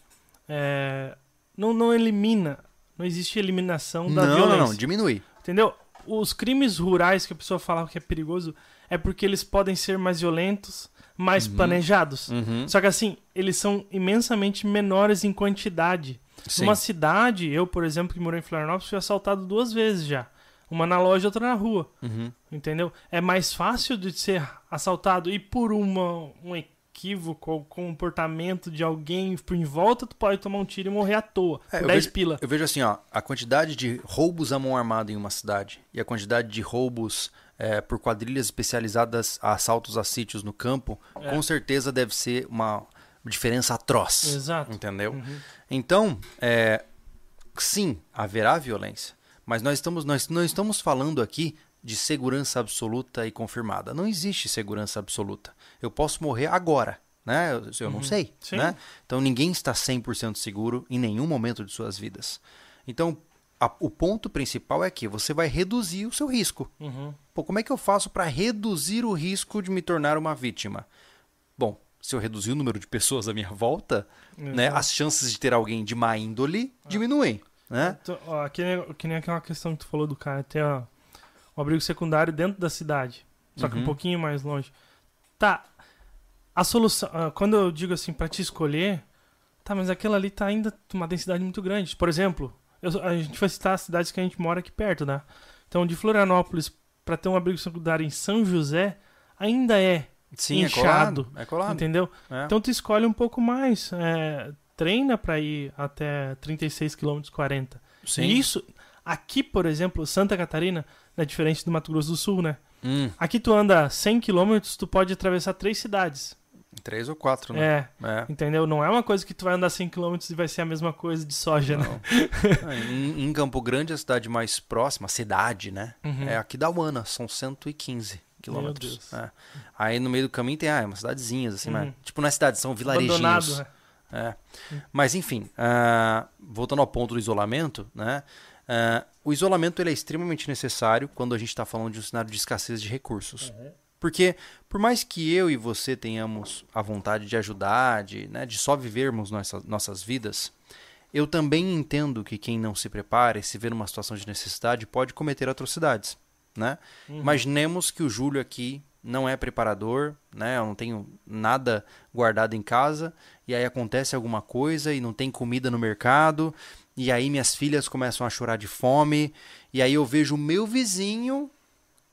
é, não, não elimina, não existe eliminação da não, violência. não, não, diminui. Entendeu? Os crimes rurais que a pessoa fala que é perigoso é porque eles podem ser mais violentos, mais planejados. Uhum. Só que assim, eles são imensamente menores em quantidade. Sim. Numa cidade, eu, por exemplo, que morei em Florianópolis, fui assaltado duas vezes já. Uma na loja outra na rua. Uhum. Entendeu? É mais fácil de ser assaltado e por uma, um equívoco ou comportamento de alguém por em volta, tu pode tomar um tiro e morrer à toa. É, por eu 10 vejo- pila. Eu vejo assim, ó, a quantidade de roubos à mão armada em uma cidade e a quantidade de roubos é, por quadrilhas especializadas a assaltos a sítios no campo, É. com certeza deve ser uma diferença atroz. Exato. Entendeu? Uhum. Então, é, sim, haverá violência. Mas nós estamos, nós não estamos falando aqui de segurança absoluta e confirmada. Não existe segurança absoluta. Eu posso morrer agora. né? Eu, eu não sei, Uhum. Sim. né? Então ninguém está 100% seguro em nenhum momento de suas vidas. Então, a- o ponto principal é que você vai reduzir o seu risco. Uhum. Pô, como é que eu faço para reduzir o risco de me tornar uma vítima? Bom, se eu reduzir o número de pessoas à minha volta, né, as chances de ter alguém de má índole diminuem, né? Então, ó, que, nem, que nem aquela questão que tu falou do cara ter ó, um abrigo secundário dentro da cidade, só que um Uhum. pouquinho mais longe. Tá. A solução, ah, quando eu digo assim pra te escolher, tá, mas aquilo ali tá ainda uma densidade muito grande. Por exemplo, eu- a gente vai citar as cidades que a gente mora aqui perto, né? Então, de Florianópolis pra ter um abrigo secundário em São José ainda é, Sim, é Inchado, colado. É colado. entendeu? é. Então tu escolhe um pouco mais, é, treina pra ir até 36 km 40. Sim. E isso, aqui, por exemplo, Santa Catarina, é diferente do Mato Grosso do Sul, né? Hum, Aqui tu anda 100 km, tu pode atravessar três cidades. três ou quatro, né? É, É. entendeu? Não é uma coisa que tu vai andar 100 km e vai ser a mesma coisa de soja, né? Não. É, em, em Campo Grande, a cidade mais próxima, a cidade, né? Uhum. É aqui da Uana, são 115 quilômetros. É. Aí no meio do caminho tem, ah, é umas cidadezinhas, assim, Uhum. mas, tipo, não é cidade, são vilarejinhos. Né? É. Mas enfim, ah, voltando ao ponto do isolamento, né? ah, o isolamento ele é extremamente necessário quando a gente está falando de um cenário de escassez de recursos. Porque, por mais que eu e você tenhamos a vontade de ajudar, de, né, de só vivermos nossas, nossas vidas, eu também entendo que quem não se prepara e se vê numa situação de necessidade pode cometer atrocidades. Né? Imaginemos que o Júlio aqui não é preparador, né? Eu não tenho nada guardado em casa e aí acontece alguma coisa e não tem comida no mercado e aí minhas filhas começam a chorar de fome e aí eu vejo o meu vizinho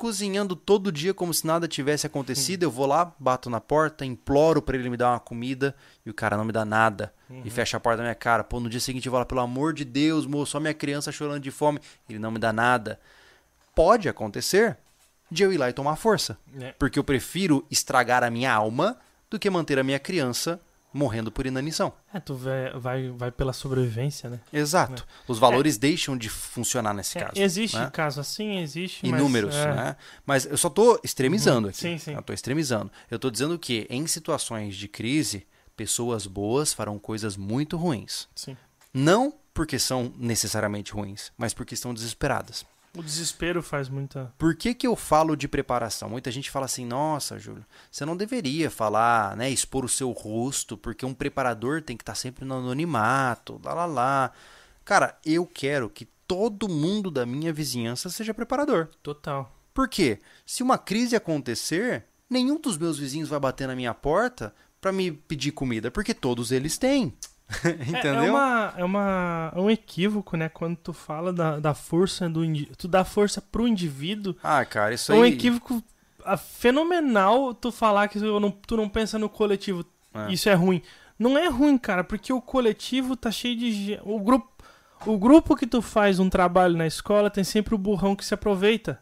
cozinhando todo dia como se nada tivesse acontecido. Eu vou lá, bato na porta, imploro para ele me dar uma comida e o cara não me dá nada e fecha a porta na minha cara. Pô, no dia seguinte eu vou lá, pelo amor de Deus, moço, só minha criança chorando de fome, ele não me dá nada. Pode acontecer de eu ir lá e tomar força. É. Porque eu prefiro estragar a minha alma do que manter a minha criança morrendo por inanição. É, tu vai, vai, vai pela sobrevivência, né? Exato. Os valores deixam de funcionar nesse É, caso. existe né? caso assim, existe. mas, Inúmeros, é, né? Mas eu só tô extremizando Uhum. aqui. Sim, sim. Eu tô extremizando. Eu tô dizendo que em situações de crise, pessoas boas farão coisas muito ruins. Sim. Não porque são necessariamente ruins, mas porque estão desesperadas. O desespero faz muita. Por que, que eu falo de preparação? Muita gente fala assim, nossa, Júlio, você não deveria falar, né, expor o seu rosto, porque um preparador tem que estar sempre no anonimato, lá lá lá. Cara, eu quero que todo mundo da minha vizinhança seja preparador. Total. Por quê? Se uma crise acontecer, nenhum dos meus vizinhos vai bater na minha porta para me pedir comida, porque todos eles têm. [LAUGHS] É- Entendeu? É, uma, é uma, é um equívoco, né? Quando tu fala da, da força do. Tu dá força pro indivíduo. Ah, cara, isso É aí. um equívoco ah, fenomenal tu falar que tu não, tu não pensa no coletivo. É. Isso é ruim. Não é ruim, cara, porque o coletivo tá cheio de. O grupo, o grupo que tu faz um trabalho na escola tem sempre o burrão que se aproveita.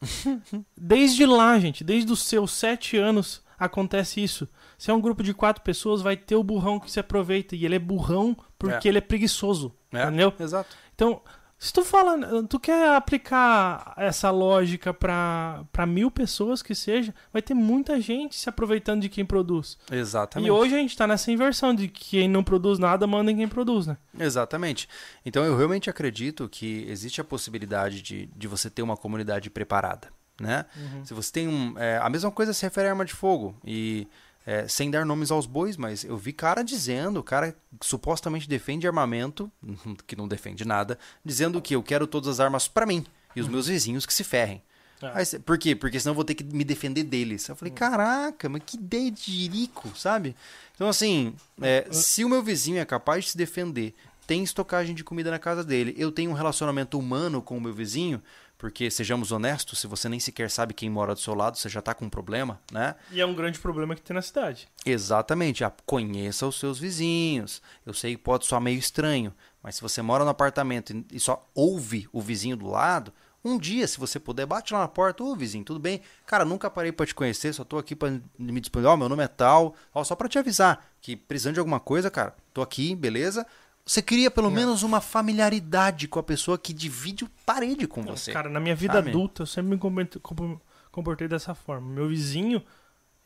[LAUGHS] Desde lá, gente, desde os seus sete anos acontece isso. Se é um grupo de quatro pessoas, vai ter o burrão que se aproveita. E ele é burrão porque É. ele é preguiçoso. É, Entendeu? Exato. Então, se tu fala, tu quer aplicar essa lógica pra pra mil pessoas que seja, vai ter muita gente se aproveitando de quem produz. Exatamente. E hoje a gente tá nessa inversão de que quem não produz nada manda em quem produz, né? Exatamente. Então eu realmente acredito que existe a possibilidade de, de você ter uma comunidade preparada, né? Se você tem um, é, a mesma coisa se refere à arma de fogo e é, sem dar nomes aos bois, mas eu vi cara dizendo, cara que supostamente defende armamento, [LAUGHS] que não defende nada, dizendo que eu quero todas as armas pra mim e os meus vizinhos que se ferrem. É. Aí por quê? Porque senão eu vou ter que me defender deles. Eu falei, caraca, mas que ideia de jirico, sabe? Então, assim, é, se o meu vizinho é capaz de se defender, tem estocagem de comida na casa dele, eu tenho um relacionamento humano com o meu vizinho, porque, sejamos honestos, se você nem sequer sabe quem mora do seu lado, você já tá com um problema, né? E é um grande problema que tem na cidade. Exatamente, ah, conheça os seus vizinhos. Eu sei que pode soar meio estranho, mas se você mora no apartamento e- só ouve o vizinho do lado, um dia, se você puder, bate lá na porta, ô vizinho, tudo bem? Cara, nunca parei pra te conhecer, só tô aqui pra me disponibilizar, ó, meu nome é tal, ó, só pra te avisar que precisando de alguma coisa, cara, tô aqui, beleza? Você cria pelo menos uma familiaridade com a pessoa que divide parede com você. Cara, na minha vida sabe? adulta, eu sempre me comportei, compo- comportei dessa forma. Meu vizinho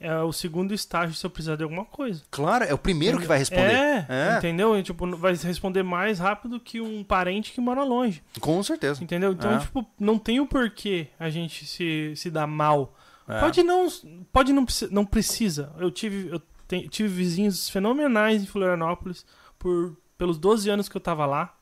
é o segundo estágio se eu precisar de alguma coisa. Claro, é o primeiro que vai responder. É, É. entendeu? E, tipo, vai responder mais rápido que um parente que mora longe. Com certeza. Entendeu? Então, É. tipo, não tem o porquê a gente se, se dar mal. É. Pode não, pode não, não precisa. Eu tive, eu te- tive vizinhos fenomenais em Florianópolis por pelos 12 anos que eu tava lá.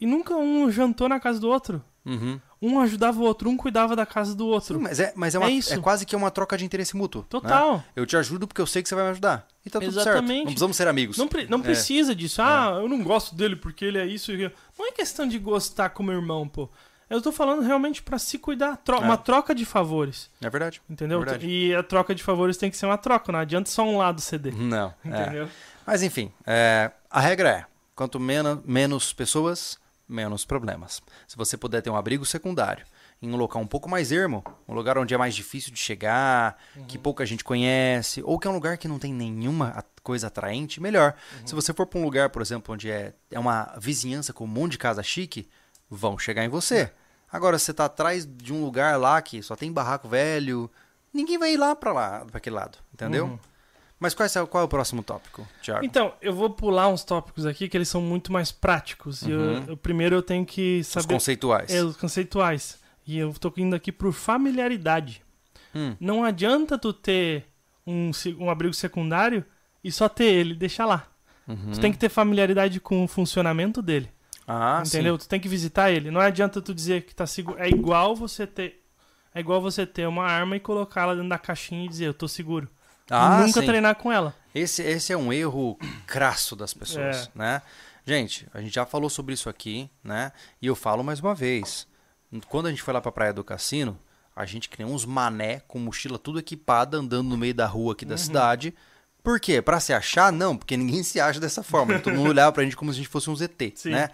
E nunca um jantou na casa do outro. Uhum. Um ajudava o outro, um cuidava da casa do outro. Sim, mas é, mas é, uma, É isso. é quase que uma troca de interesse mútuo. né? Total. Eu te ajudo porque eu sei que você vai me ajudar. E tá tudo certo. Exatamente. Não precisamos ser amigos. Não, pre- não É. precisa disso. Ah, eu não gosto dele porque ele é isso. Não é questão de gostar como irmão, pô. Eu tô falando realmente pra se cuidar. Tro- É. Uma troca de favores. É verdade. Entendeu? É verdade. e a troca de favores tem que ser uma troca. Não adianta só um lado ceder. Não. é. Entendeu? Mas enfim, é, a regra é: quanto menos, menos pessoas, menos problemas. Se você puder ter um abrigo secundário em um local um pouco mais ermo, um lugar onde é mais difícil de chegar, que pouca gente conhece, ou que é um lugar que não tem nenhuma coisa atraente, melhor. Se você for para um lugar, por exemplo, onde é, é uma vizinhança com um monte de casa chique, vão chegar em você. Agora, se você tá atrás de um lugar lá que só tem barraco velho, ninguém vai ir lá para lá, para aquele lado, entendeu? Uhum. Mas qual é, qual é o próximo tópico, Thiago? Então, eu vou pular uns tópicos aqui que eles são muito mais práticos. E eu- Uhum. eu, primeiro eu tenho que Os saber conceituais. é, os conceituais. E eu tô indo aqui por familiaridade. Hum. Não adianta tu ter um, um abrigo secundário e só ter ele, deixar lá. Uhum. Tu tem que ter familiaridade com o funcionamento dele. Ah, entendeu? Tu tem que visitar ele. Não adianta tu dizer que tá seguro. É igual você ter. É igual você ter uma arma e colocar ela dentro da caixinha e dizer, eu tô seguro. Ah, Nunca sim. treinar com ela. Esse, esse é um erro crasso das pessoas, É. né? Gente, a gente já falou sobre isso aqui, né? E eu falo mais uma vez. Quando a gente foi lá pra Praia do Cassino, a gente criou uns mané com mochila tudo equipada, andando no meio da rua aqui da cidade. Por quê? Pra se achar? Não, porque ninguém se acha dessa forma. Todo mundo olhava pra gente como se a gente fosse um ZT, [LAUGHS] Sim. né?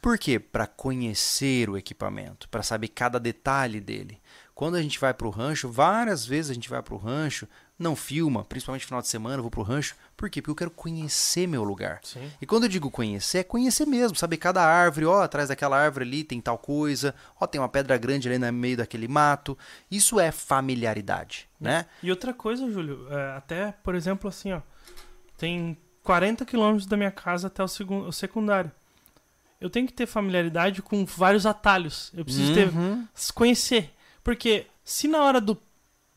Por quê? Pra conhecer o equipamento, pra saber cada detalhe dele. Quando a gente vai pro rancho, várias vezes a gente vai pro rancho, não filma, principalmente no final de semana, eu vou pro rancho. Por quê? Porque eu quero conhecer meu lugar. Sim. E quando eu digo conhecer, é conhecer mesmo, saber cada árvore, ó, atrás daquela árvore ali tem tal coisa, ó, tem uma pedra grande ali no meio daquele mato. Isso é familiaridade, né? E outra coisa, Júlio, é, até, por exemplo, assim, ó, tem 40 quilômetros da minha casa até o, o secundário. Eu tenho que ter familiaridade com vários atalhos. Eu preciso ter, Uhum. s- conhecer. Porque se na hora do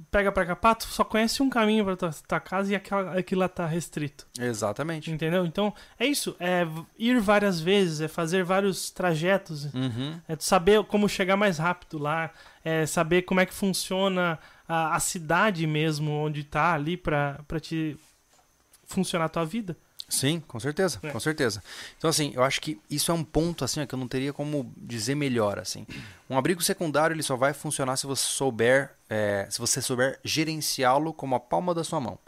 pega pra capar, tu só conhece um caminho pra tua, tua casa e aquela, aquilo lá tá restrito. Exatamente. Entendeu? Então, é isso. É ir várias vezes, é fazer vários trajetos. Uhum. É saber como chegar mais rápido lá, é saber como é que funciona a, a cidade mesmo, onde tá ali pra, pra te funcionar a tua vida. Sim, com certeza, É. com certeza. Então, assim, eu acho que isso é um ponto, assim, ó, que eu não teria como dizer melhor, assim. Um abrigo secundário, ele só vai funcionar se você souber, é, se você souber gerenciá-lo como a palma da sua mão.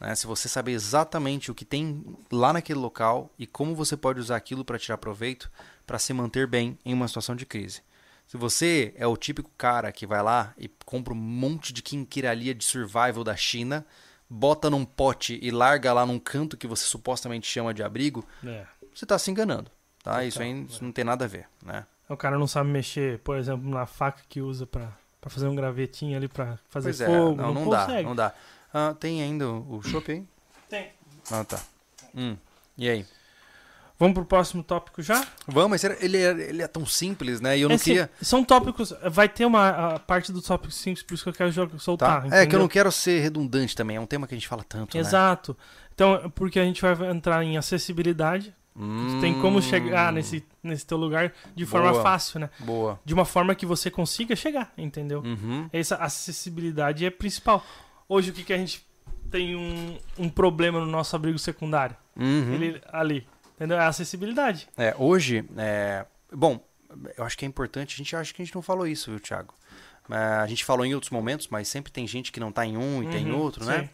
né? Se você saber exatamente o que tem lá naquele local e como você pode usar aquilo para tirar proveito, para se manter bem em uma situação de crise. Se você é o típico cara que vai lá e compra um monte de quinquilharia de survival da China, bota num pote e larga lá num canto que você supostamente chama de abrigo, É. você está se enganando. Tá? Total, isso aí é. isso não tem nada a ver. Né? O cara não sabe mexer, por exemplo, na faca que usa pra, pra fazer um gravetinho ali pra fazer Pois é, fogo. não, não, não dá, não dá. Ah, tem ainda o o chopp aí? Tem. Ah, tá. Hum. E aí? Vamos pro próximo tópico já? Vamos, mas ele é, ele é tão simples, né? E eu não Esse- queria. São tópicos. Vai ter uma a parte do tópico simples, por isso que eu quero jo- soltar. Tá? É que eu não quero ser redundante também. É um tema que a gente fala tanto, né? Exato. Então, porque a gente vai entrar em acessibilidade. Hum, Tem como chegar nesse, nesse teu lugar de forma Boa. fácil, né? Boa. De uma forma que você consiga chegar, entendeu? Uhum. Essa acessibilidade é principal. Hoje, o que, que a gente tem um, um problema no nosso abrigo secundário? Uhum. Ele ali. Entendeu? É a acessibilidade. É, hoje, é, bom, eu acho que é importante, a gente acha que a gente não falou isso, viu, Thiago? É, a gente falou em outros momentos, mas sempre tem gente que não tá em um e tem em Uhum, outro, né? sim.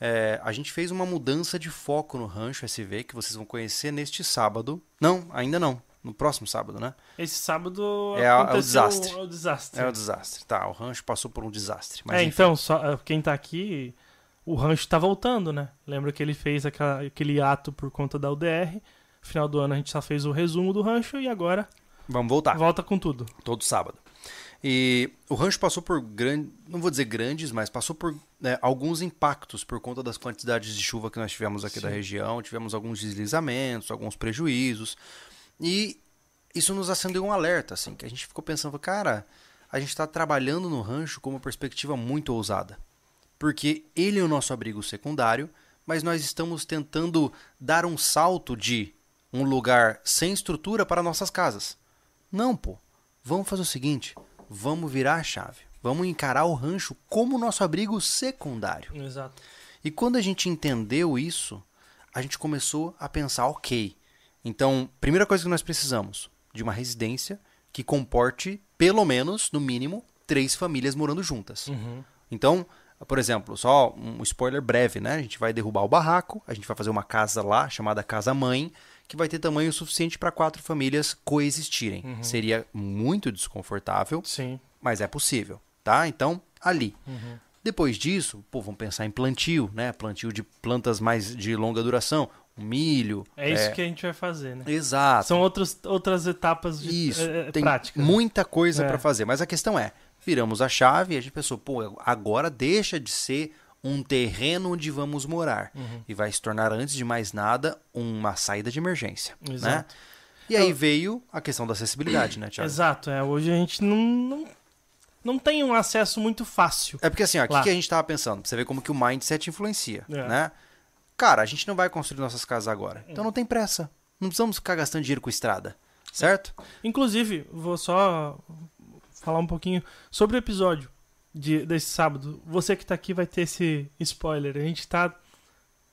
É, a gente fez uma mudança de foco no Rancho SV que vocês vão conhecer neste sábado. Não, ainda não. No próximo sábado, né? Esse sábado É a- é o desastre. o desastre. É o desastre. Tá, o Rancho passou por um desastre. Mas é, enfim. então, só, eh, quem tá aqui, o rancho tá voltando, né? Lembra que ele fez aquela- aquele ato por conta da UDR. Final do ano a gente só fez o resumo do rancho e agora Vamos voltar. volta com tudo. Todo sábado. E o rancho passou por grandes, não vou dizer grandes, mas passou por né, alguns impactos por conta das quantidades de chuva que nós tivemos aqui Sim. da região. Tivemos alguns deslizamentos, alguns prejuízos. E isso nos acendeu um alerta, assim, que a gente ficou pensando, cara, a gente está trabalhando no rancho com uma perspectiva muito ousada. Porque ele é o nosso abrigo secundário, mas nós estamos tentando dar um salto de um lugar sem estrutura para nossas casas. Não, pô. Vamos fazer o seguinte: vamos virar a chave. Vamos encarar o rancho como nosso abrigo secundário. Exato. E quando a gente entendeu isso, a gente começou a pensar, ok. Então, primeira coisa que nós precisamos de uma residência que comporte pelo menos, no mínimo, três famílias morando juntas. Uhum. Então, por exemplo, só um spoiler breve, né? A gente vai derrubar o barraco, a gente vai fazer uma casa lá chamada casa mãe, que vai ter tamanho suficiente para quatro famílias coexistirem. Uhum. Seria muito desconfortável, Sim. mas é possível, tá? Então, ali. Uhum. Depois disso, pô, vamos pensar em plantio, né? Plantio de plantas mais de longa duração, milho. É isso que a gente vai fazer, né? Exato. São outros, outras etapas de Isso, é, é, tem práticas. muita coisa É. pra fazer. Mas a questão é, viramos a chave e a gente pensou, pô, agora deixa de ser um terreno onde vamos morar. Uhum. E vai se tornar, antes de mais nada, uma saída de emergência. Né? Exato. E aí Eu- veio a questão da acessibilidade, né, Thiago? Exato, é. Hoje a gente não, não, não tem um acesso muito fácil. É porque assim, o que, que a gente tava pensando? Pra você ver como que o mindset influencia, É. né? Cara, a gente não vai construir nossas casas agora. Então não tem pressa. Não precisamos ficar gastando dinheiro com estrada. Certo? Inclusive, vou só falar um pouquinho sobre o episódio de, desse sábado. Você que tá aqui vai ter esse spoiler. A gente tá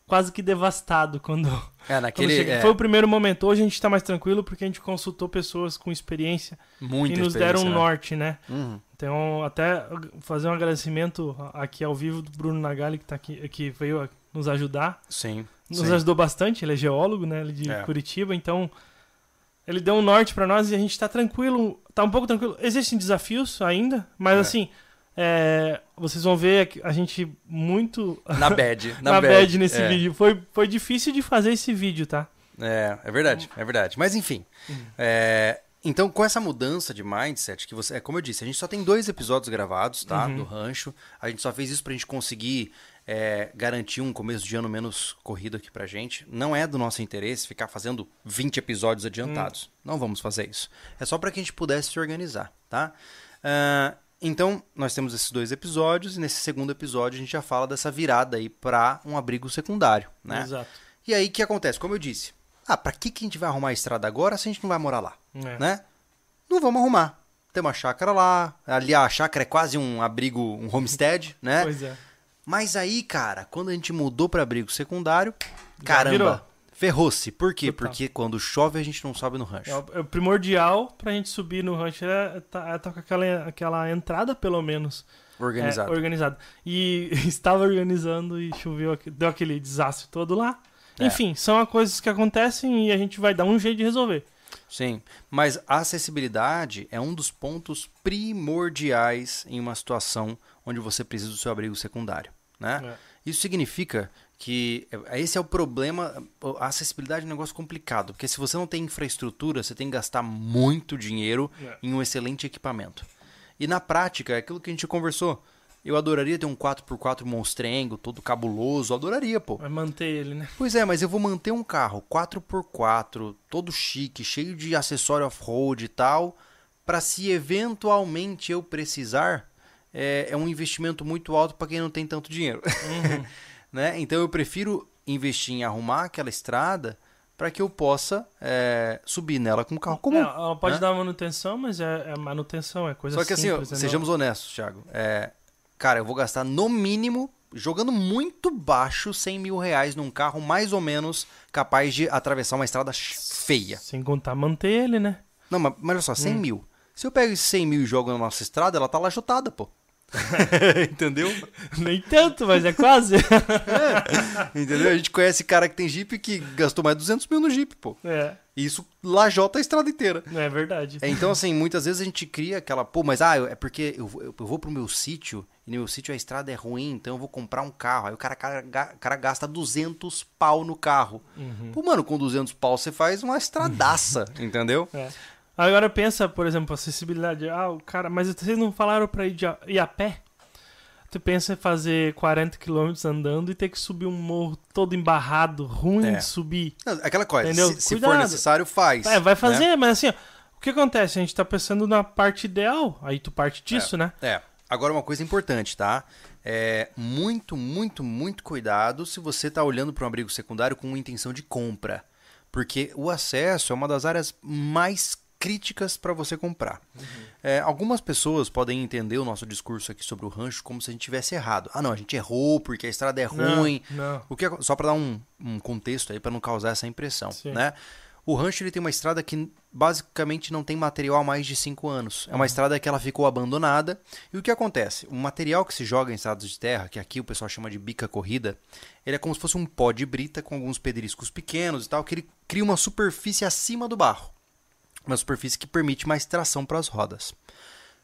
quase que devastado quando, É, quando naquele. chega. é, Foi o primeiro momento. Hoje a gente tá mais tranquilo porque a gente consultou pessoas com experiência muita e nos deram um né? norte, né? Uhum. Então, até fazer um agradecimento aqui ao vivo do Bruno Nagali, que, tá aqui, que veio nos ajudar. Sim. Nos sim. ajudou bastante, ele é geólogo, né? Ele de É. Curitiba, então ele deu um norte pra nós e a gente tá tranquilo, tá um pouco tranquilo. Existem desafios ainda, mas É. assim, é, vocês vão ver a gente muito Na bad. [LAUGHS] Na, na, bad, bad nesse é. vídeo. Foi, foi difícil de fazer esse vídeo, tá? É, é verdade, é verdade. Mas enfim. é, então, com essa mudança de mindset, que você. É como eu disse, a gente só tem dois episódios gravados, tá? Uhum. Do rancho. A gente só fez isso pra gente conseguir é, garantir um começo de ano menos corrido aqui pra gente. Não é do nosso interesse ficar fazendo 20 episódios adiantados. Não vamos fazer isso. É só pra que a gente pudesse se organizar, tá? Então, nós temos esses dois episódios, e nesse segundo episódio a gente já fala dessa virada aí pra um abrigo secundário, né? Exato. E aí o que acontece? Como eu disse, ah, pra que, que a gente vai arrumar a estrada agora se a gente não vai morar lá, É. né? Não vamos arrumar. Tem uma chácara lá, ali a chácara é quase um abrigo, um homestead, [LAUGHS] né? Pois é. Mas aí, cara, quando a gente mudou pra abrigo secundário, Já virou. Ferrou-se. Por quê? Total. Porque quando chove a gente não sobe no rancho. É o, é o primordial pra gente subir no rancho é tá, é tá com aquela, aquela entrada, pelo menos. Organizado. É, organizado. E [LAUGHS] estava organizando e choveu, deu aquele desastre todo lá. É. Enfim, são as coisas que acontecem e a gente vai dar um jeito de resolver. Sim, mas a acessibilidade é um dos pontos primordiais em uma situação onde você precisa do seu abrigo secundário, né? É. Isso significa que é, esse é o problema, a acessibilidade é um negócio complicado, porque se você não tem infraestrutura, você tem que gastar muito dinheiro É. em um excelente equipamento. E na prática, é aquilo que a gente conversou. Eu adoraria ter um 4x4 monstrengo, todo cabuloso, adoraria, pô. Vai manter ele, né? Pois é, mas eu vou manter um carro 4x4, todo chique, cheio de acessório off-road e tal, para se eventualmente eu precisar, é, é um investimento muito alto para quem não tem tanto dinheiro. Uhum. [LAUGHS] né? Então eu prefiro investir em arrumar aquela estrada para que eu possa é, subir nela com carro comum. É, ela pode né? dar manutenção, mas é, é manutenção, é coisa Só que assim, ó, simples. né? sejamos honestos, Thiago. É, cara, eu vou gastar no mínimo, jogando muito baixo, 100 mil reais num carro mais ou menos capaz de atravessar uma estrada feia. Sem contar manter ele, né? Não, mas, mas olha só, Hum. 100 mil. Se eu pego esses 100 mil e jogo na nossa estrada, ela tá lajotada, pô. [LAUGHS] Entendeu? Nem tanto, mas é quase. Entendeu? A gente conhece cara que tem Jeep que gastou mais de 200 mil no Jeep, pô. é, E isso lajota a estrada inteira. é verdade. É, então, assim, muitas vezes a gente cria aquela, pô, mas ah, é porque eu, vou- eu, eu vou pro meu sítio e no meu sítio a estrada é ruim, então eu vou comprar um carro. Aí o cara, cara, cara gasta 200 pau no carro. Uhum. Pô, mano, com 200 pau você faz uma estradaça, entendeu? É. Agora pensa, por exemplo, acessibilidade. Ah, o cara, mas vocês não falaram pra ir, de a, ir a pé? Tu pensa em fazer 40 km andando e ter que subir um morro todo embarrado, ruim É. de subir. Não, Aquela coisa, Entendeu? se, se for necessário, faz. É, vai né? fazer, mas assim, ó, o que acontece? A gente tá pensando na parte ideal, aí tu parte disso, né? É. Agora uma coisa importante, tá? É muito, muito, muito cuidado se você tá olhando para um abrigo secundário com intenção de compra, porque o acesso é uma das áreas mais críticas para você comprar. É, algumas pessoas podem entender o nosso discurso aqui sobre o rancho como se a gente tivesse errado. Ah, não, a gente errou porque a estrada é Não, ruim. Não. O que é- só para dar um, um contexto aí para não causar essa impressão, Sim. né? O rancho ele tem uma estrada que basicamente não tem material há mais de 5 anos. É Uhum. uma estrada que ela ficou abandonada. E o que acontece? O material que se joga em estradas de terra, que aqui o pessoal chama de bica corrida, ele é como se fosse um pó de brita com alguns pedriscos pequenos e tal, que ele cria uma superfície acima do barro. Uma superfície que permite mais tração para as rodas.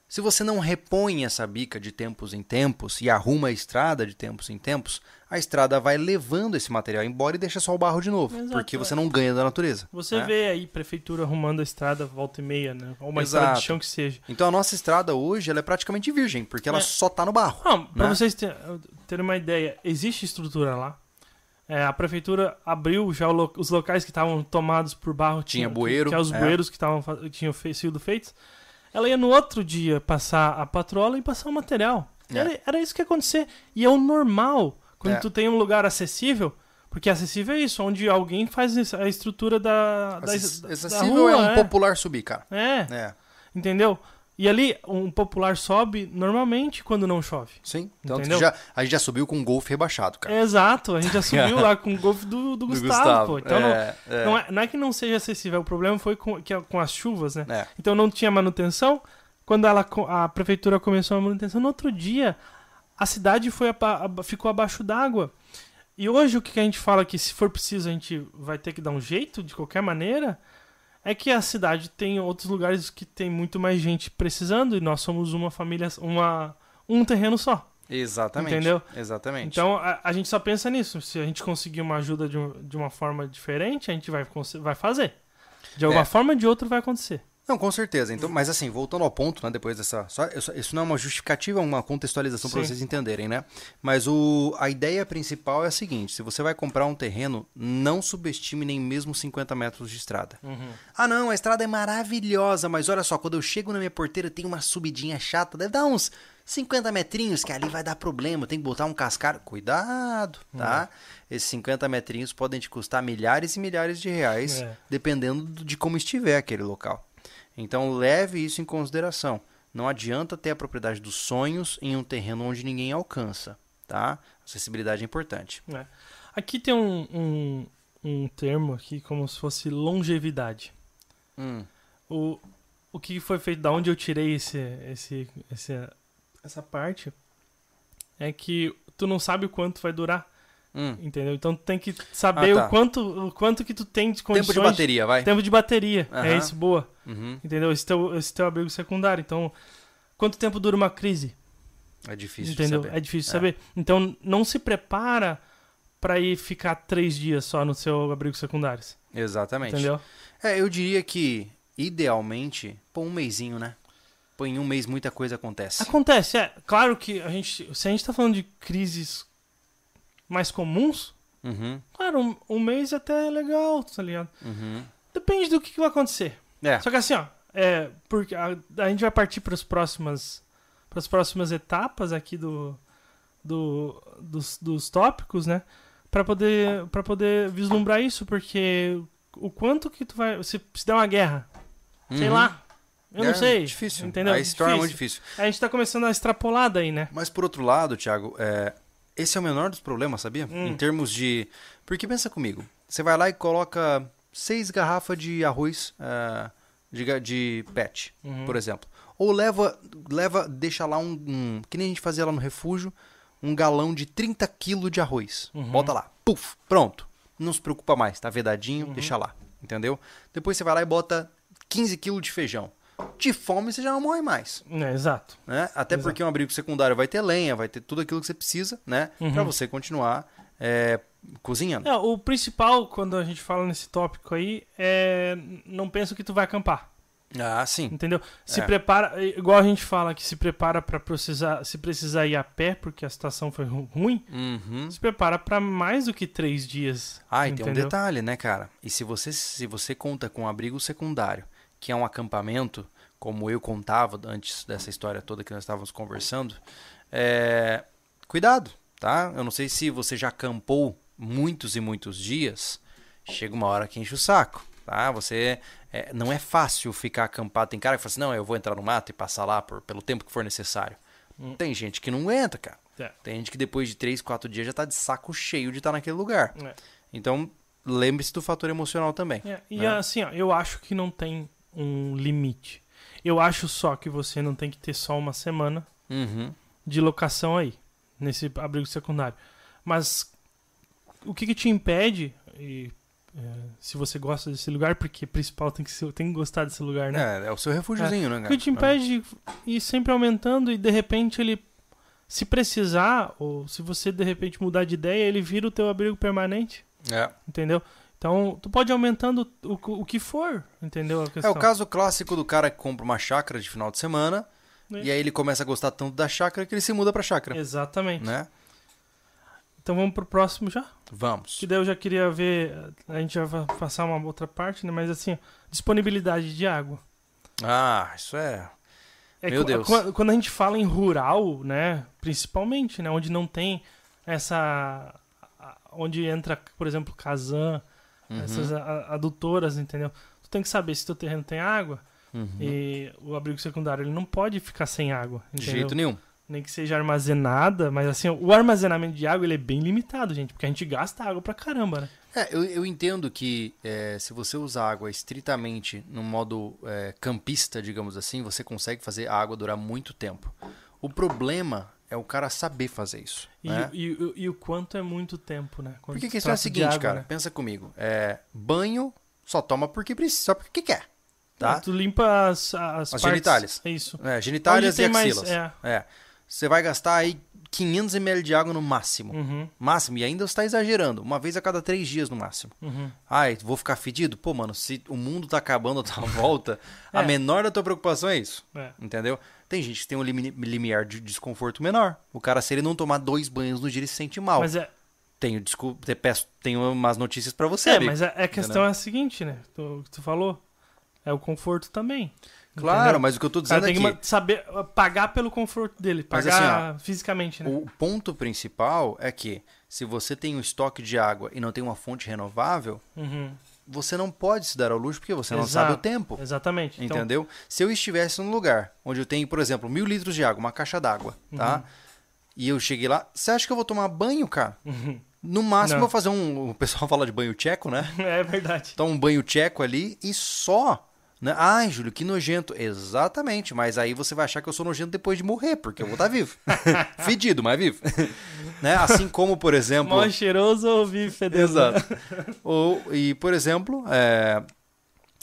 Se você não repõe essa bica de tempos em tempos e arruma a estrada de tempos em tempos, a estrada vai levando esse material embora e deixa só o barro de novo, Exato, porque você é. não ganha da natureza. Você né? vê aí prefeitura arrumando a estrada volta e meia, né? Ou uma estrada Exato. de chão que seja. Então a nossa estrada hoje ela é praticamente virgem, porque ela É. só tá no barro. Não, né? vocês ter- terem uma ideia, existe estrutura lá. É, a prefeitura abriu já lo- os locais que estavam tomados por barro. Tinha que- bueiro, Que, é os é. bueiros que, tavam, que tinham fe- sido feitos. Ela ia no outro dia passar a patrola e passar o material. É. Era, era isso que ia acontecer. E é o normal. Quando É. tu tem um lugar acessível, porque acessível é isso, onde alguém faz a estrutura da, da, Acess- da Acessível rua, é um é. popular subir, cara. É, É, entendeu? E ali, um popular sobe normalmente quando não chove. sim. Que já, a gente já subiu com um golfe rebaixado, cara. Exato, a gente já [LAUGHS] subiu lá com o golfe do, do, Gustavo, pô. Então não, é, é, não, é, não é que não seja acessível, o problema foi com, que, com as chuvas, né? é. Então não tinha manutenção. Quando ela, a prefeitura começou a manutenção, no outro dia a cidade foi aba- ficou abaixo d'água. E hoje o que a gente fala que se for preciso a gente vai ter que dar um jeito de qualquer maneira é que a cidade tem outros lugares que tem muito mais gente precisando e nós somos uma família, uma um terreno só. Exatamente. Entendeu? Exatamente. Então a, a gente só pensa nisso. Se a gente conseguir uma ajuda de, um- de uma forma diferente, a gente vai, vai fazer. De alguma É. forma ou de outra vai acontecer. Não, com certeza. Então, mas assim, voltando ao ponto, né, depois dessa, só, isso, não é uma justificativa, é uma contextualização para vocês entenderem, né? Mas o, a ideia principal é a seguinte: se você vai comprar um terreno, não subestime nem mesmo 50 metros de estrada. Ah, não, a estrada é maravilhosa, mas olha só, quando eu chego na minha porteira tem uma subidinha chata, deve dar uns 50 metrinhos, que ali vai dar problema, tem que botar um cascalho. Cuidado, tá? Esses 50 metrinhos podem te custar milhares e milhares de reais, É. dependendo do- de como estiver aquele local. Então leve isso em consideração. Não adianta ter a propriedade dos sonhos em um terreno onde ninguém alcança, tá? Acessibilidade é importante. né? Aqui tem um, um, um termo aqui como se fosse longevidade. Hum, O, o que foi feito, da onde eu tirei esse, esse, esse, essa parte, é que tu não sabe o quanto vai durar, hum. entendeu? Então tu tem que saber Ah, tá. o, quanto, o quanto que tu tem de condições... Tempo de bateria, vai. Tempo de bateria, é Aham. isso, boa. Uhum. Entendeu? Esse teu, esse teu abrigo secundário. Então, quanto tempo dura uma crise? É difícil entendeu? de saber. É difícil É. saber. Então, não se prepara pra ir ficar três dias só no seu abrigo secundário. Exatamente. Entendeu? É, eu diria que, idealmente, pô, um mêsinho, né? Pô, em um mês muita coisa acontece. Acontece, é. Claro que a gente. Se a gente tá falando de crises mais comuns, Uhum, claro, um, um mês até é legal, tá ligado? uhum. Depende do que, que vai acontecer. É, Só que assim, ó, é, porque a, a gente vai partir para as próximas próximas etapas aqui do, do dos, dos tópicos, né? Para poder poder vislumbrar isso, porque o quanto que tu vai se, se der uma guerra, sei Uhum. lá, eu É não sei, Difícil. entendeu? Aí se torna Difícil. muito difícil. A gente tá começando a extrapolar daí, né? Mas por outro lado, Thiago, é, esse é o menor dos problemas, sabia? Hum. Em termos de. Porque pensa comigo, você vai lá e coloca seis garrafas de arroz é, de, de pet, Uhum. por exemplo. Ou leva, leva, deixa lá um, um- Que nem a gente fazia lá no refúgio, um galão de 30 quilos de arroz. Uhum. Bota lá, puf, pronto. Não se preocupa mais, tá vedadinho, Uhum. deixa lá. Entendeu? Depois você vai lá e bota 15 quilos de feijão. De fome você já não morre mais É, exato. né? Até Exato. porque um abrigo secundário vai ter lenha, vai ter tudo aquilo que você precisa, né? Uhum. Pra você continuar é, cozinhando. É, o principal quando a gente fala nesse tópico aí é não pensa que tu vai acampar. Ah, sim. Entendeu? Se É. prepara, igual a gente fala que se prepara pra precisar, se precisar ir a pé porque a situação foi ru- ruim, Uhum. se prepara pra mais do que três dias. Ah, e tem um detalhe, né, cara? E se você, se você conta com um abrigo secundário, que é um acampamento, como eu contava antes dessa história toda que nós estávamos conversando, é... cuidado, tá? Eu não sei se você já acampou muitos e muitos dias, chega uma hora que enche o saco, tá? Você é, não é fácil ficar acampado. Tem cara que fala assim, não, eu vou entrar no mato e passar lá por, pelo tempo que for necessário. Hum. Tem gente que não aguenta, cara. É. Tem gente que depois de três, quatro dias já tá de saco cheio de estar naquele lugar. É. Então, lembre-se do fator emocional também. É, e né? assim, ó, eu acho que não tem um limite. Eu acho só que você não tem que ter só uma semana Uhum. de locação aí, nesse abrigo secundário. Mas o que, que te impede, e, é, se você gosta desse lugar, porque principal tem que, ser, tem que gostar desse lugar, né? É, é o seu refúgiozinho, né, O cara? que te impede de ir sempre aumentando e de repente ele, se precisar, ou se você de repente mudar de ideia, ele vira o teu abrigo permanente, É. entendeu? Então, tu pode ir aumentando o, o que for, entendeu? É o caso clássico do cara que compra uma chácara de final de semana É. e aí ele começa a gostar tanto da chácara que ele se muda pra chácara, Exatamente. né? Então vamos pro próximo já? Vamos. Que daí eu já queria ver, a gente já vai passar uma outra parte, né? Mas assim, disponibilidade de água. Ah, isso é... É Meu Deus. qu- Quando a gente fala em rural, né? Principalmente, né? Onde não tem essa... Onde entra, por exemplo, Kazan, Uhum, essas adutoras, entendeu? Tu tem que saber se teu terreno tem água uhum. e o abrigo secundário ele não pode ficar sem água, De entendeu? jeito nenhum. Nem que seja armazenada, mas assim, o armazenamento de água ele é bem limitado, gente, porque a gente gasta água pra caramba, né? É, eu, eu entendo que é, se você usar água estritamente no modo é, campista, digamos assim, você consegue fazer a água durar muito tempo. O problema é o cara saber fazer isso. E, né? e- e- e o quanto é muito tempo, né? Quando Porque a questão é a seguinte, água, cara, né? pensa comigo. É, banho só toma porque precisa, só porque quer. Tá? Tu limpa as, as, As genitálias. É isso. É, genitálias e tem mais- axilas. é. É. Você vai gastar aí 500 ml de água no máximo. Uhum, Máximo. E ainda você está exagerando. Uma vez a cada três dias no máximo. uhum. Ai, vou ficar fedido? Pô, mano, se o mundo tá acabando à tua [LAUGHS] volta, a É. menor da tua preocupação é isso. É. Entendeu? Tem gente que tem um limi- limiar de desconforto menor. O cara, se ele não tomar dois banhos no dia, ele se sente mal. Mas é, Tenho, desculpa, peço, tenho umas notícias pra você, é, amigo. mas a, a questão é a seguinte, né? Tu, que tu falou é o conforto também. Claro, entendeu? mas o que eu tô dizendo é tem que saber uh, pagar pelo conforto dele, pagar fisicamente, né? o ponto principal é que se você tem um estoque de água e não tem uma fonte renovável, Uhum, você não pode se dar ao luxo porque você não Exato. sabe o tempo. Exatamente. Então, Entendeu? Se eu estivesse num lugar onde eu tenho, por exemplo, mil litros de água, uma caixa d'água, tá? Uhum. E eu cheguei lá, você acha que eu vou tomar banho, cara? Uhum. No máximo, Não. eu vou fazer um. O pessoal [LAUGHS] fala de banho tcheco, né? é verdade. Então, um banho tcheco ali e só. Né? Ai, Júlio, que nojento. Exatamente, mas aí você vai achar que eu sou nojento depois de morrer, porque eu vou estar vivo. [LAUGHS] Fedido, mas vivo. né? Assim como, por exemplo. Mó cheiroso ou vive fedendo? Exato. Ou, e, por exemplo, é,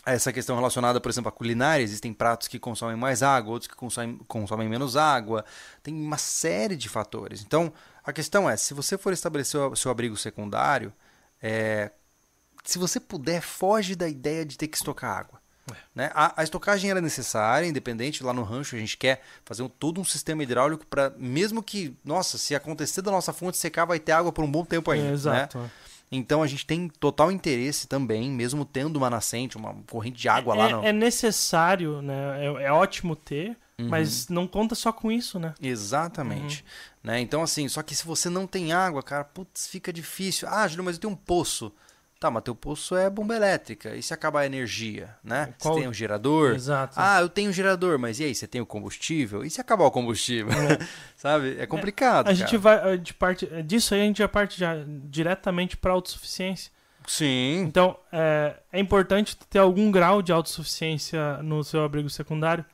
essa questão relacionada, por exemplo, à culinária, existem pratos que consomem mais água, outros que consomem, consomem menos água. Tem uma série de fatores. Então, a questão é, se você for estabelecer o seu abrigo secundário, é, se você puder, foge da ideia de ter que estocar água. Né? A, a estocagem era necessária, independente, lá no rancho a gente quer fazer um- todo um sistema hidráulico para, mesmo que, nossa, se acontecer da nossa fonte secar, vai ter água por um bom tempo ainda. É, né? exato. Então a gente tem total interesse também, mesmo tendo uma nascente, uma corrente de água lá. é, No... é necessário, né? É, é ótimo ter, Uhum. mas não conta só com isso, né? Exatamente. Né? Então, assim, só que se você não tem água, cara, putz, fica difícil. Ah, Júlio, mas eu tenho um poço. Tá, mas teu poço é bomba elétrica. E se acabar a energia, né? Qual- Você tem um gerador. Exato. Ah, eu tenho um gerador, mas e aí, você tem o combustível? E se acabar o combustível? [LAUGHS] Sabe? É complicado. a gente cara. vai de parte disso aí a gente já parte já diretamente para autossuficiência. Sim. Então é, é importante ter algum grau de autossuficiência no seu abrigo secundário.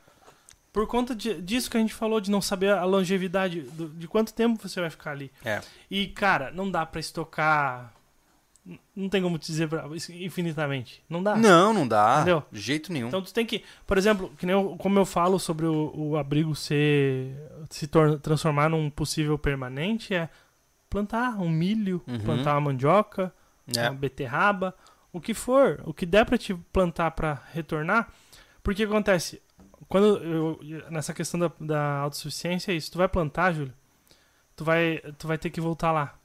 Por conta de- disso que a gente falou, de não saber a longevidade, do- de quanto tempo você vai ficar ali. É. E, cara, não dá pra estocar. Não tem como te dizer pra- infinitamente. Não dá. Não, não dá. Entendeu? De jeito nenhum. Então tu tem que, por exemplo, que nem eu- como eu falo sobre o, o abrigo ser se tor- transformar num possível permanente é plantar um milho, Uhum. plantar uma mandioca, É. uma beterraba, o que for, o que der pra te plantar pra retornar, Porque acontece, quando eu, nessa questão da, da autossuficiência é isso, tu vai plantar, Júlio, tu vai, tu vai ter que voltar lá.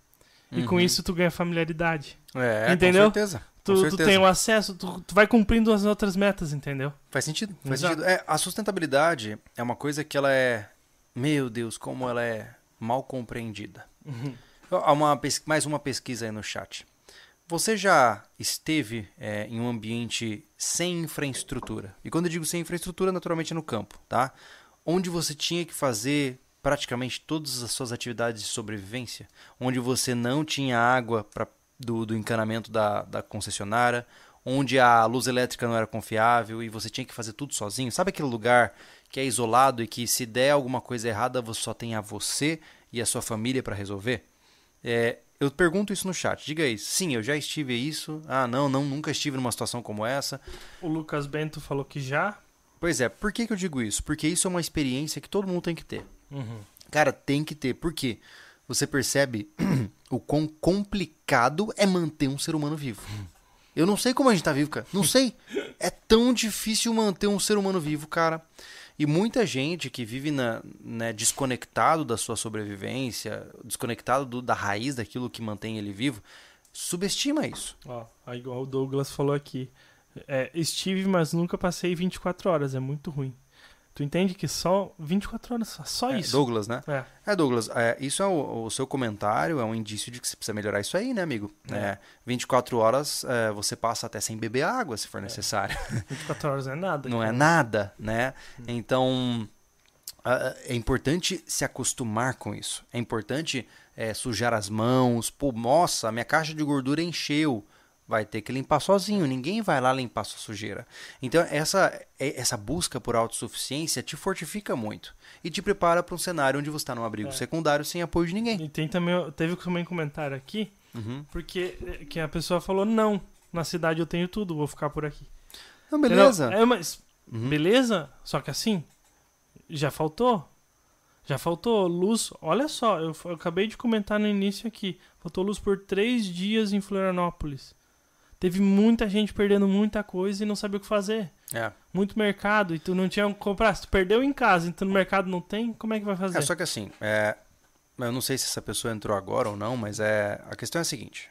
E com Uhum. isso tu ganha familiaridade. É, Entendeu? com certeza. Tu, tu tem o acesso, tu, tu vai cumprindo as outras metas, entendeu? Faz sentido, faz Exato. sentido. É, a sustentabilidade é uma coisa que ela é, meu Deus, como ela é mal compreendida. Há uma mais uma pesquisa aí no chat. Você já esteve é, em um ambiente sem infraestrutura? E quando eu digo sem infraestrutura, naturalmente é no campo, tá? Onde você tinha que fazer praticamente todas as suas atividades de sobrevivência, onde você não tinha água pra, do, do encanamento da, da concessionária, onde a luz elétrica não era confiável e você tinha que fazer tudo sozinho. Sabe aquele lugar que é isolado e que se der alguma coisa errada, você só tem a você e a sua família para resolver? É, eu pergunto isso no chat. Diga aí, sim, eu já estive isso. Ah, não, não, nunca estive numa situação como essa. O Lucas Bento falou que já. Pois é, por que, que eu digo isso? Porque isso é uma experiência que todo mundo tem que ter. Uhum. Cara, tem que ter. Por quê? Você percebe [CLEARS THROAT] o quão complicado é manter um ser humano vivo. Eu não sei como a gente tá vivo, cara. Não sei. É tão difícil manter um ser humano vivo, cara. E muita gente que vive na, né, desconectado da sua sobrevivência, desconectado do- da raiz daquilo que mantém ele vivo, subestima isso. Ó, igual o Douglas falou aqui. É, estive, mas nunca passei 24 horas. É muito ruim. Tu entende que só 24 horas, só, É, isso. Douglas, né? É. É, Douglas, é, isso é o, o seu comentário, é um indício de que você precisa melhorar isso aí, né, amigo? É. É, 24 horas é, você passa até sem beber água, se for necessário. [LAUGHS] 24 horas não é nada. Não é cara. nada, né? Então, ah, é importante se acostumar com isso. É importante é, sujar as mãos. Pô, nossa, minha caixa de gordura encheu. Vai ter que limpar sozinho. Ninguém vai lá limpar sua sujeira. Então, essa, é- essa busca por autossuficiência te fortifica muito. E te prepara para um cenário onde você está num abrigo É. secundário sem apoio de ninguém. E tem também, teve também um comentário aqui, Uhum. porque é, que a pessoa falou, não, na cidade eu tenho tudo, vou ficar por aqui. Não, Entendeu? beleza. É, mas, Uhum. beleza, só que assim, já faltou. Já faltou luz. Olha só, eu, eu acabei de comentar no início aqui. Faltou luz por três dias em Florianópolis. Teve muita gente perdendo muita coisa e não sabia o que fazer. É. Muito mercado e tu não tinha como comprar. Se tu perdeu em casa, então no mercado não tem, como é que vai fazer? É, só que assim, é, eu não sei se essa pessoa entrou agora ou não, mas é, a questão é a seguinte: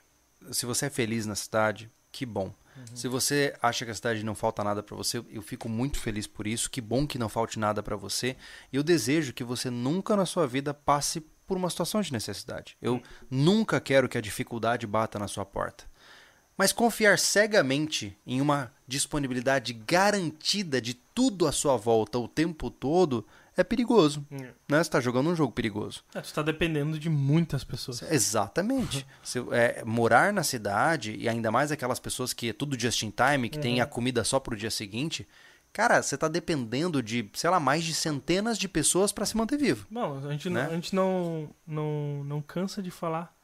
se você é feliz na cidade, que bom. Se você acha que a cidade não falta nada pra você, eu fico muito feliz por isso. Que bom que não falte nada pra você. E eu desejo que você nunca na sua vida passe por uma situação de necessidade. Eu nunca quero que a dificuldade bata na sua porta. Mas confiar cegamente em uma disponibilidade garantida de tudo à sua volta o tempo todo é perigoso. Hum. Né? Você está jogando um jogo perigoso. É, tu tá dependendo de muitas pessoas. Exatamente. [LAUGHS] Se, é, morar na cidade, e ainda mais aquelas pessoas que é tudo just in time, que tem a comida só pro dia seguinte, cara, você tá dependendo de, sei lá, mais de centenas de pessoas para se manter vivo. Bom, a gente, Né? não, a gente não, não, não cansa de falar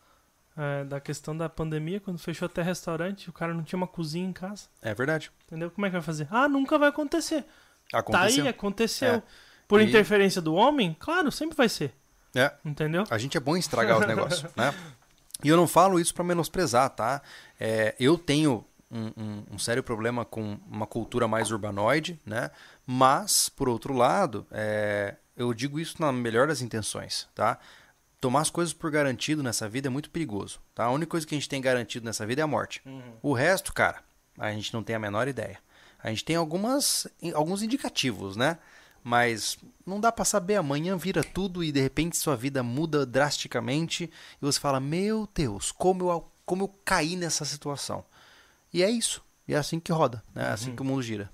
é, da questão da pandemia, quando fechou até restaurante, o cara não tinha uma cozinha em casa. É verdade. Entendeu? Como é que vai fazer? Ah, nunca vai acontecer. Aconteceu. Tá aí, aconteceu. É. Por E- interferência do homem? Claro, sempre vai ser. É. Entendeu? A gente é bom em estragar os [LAUGHS] negócios, né? E eu não falo isso para menosprezar, tá? É, eu tenho um, um- um sério problema com uma cultura mais urbanoide, né? Mas, por outro lado, é, eu digo isso na melhor das intenções, tá? Tomar as coisas por garantido nessa vida é muito perigoso, tá? A única coisa que a gente tem garantido nessa vida é a morte. O resto, cara, a gente não tem a menor ideia. A gente tem algumas, alguns indicativos, né? Mas não dá pra saber. Amanhã vira tudo e de repente sua vida muda drasticamente e você fala: Meu Deus, como eu, como eu caí nessa situação. E é isso. E é assim que roda. né? É assim que o mundo gira.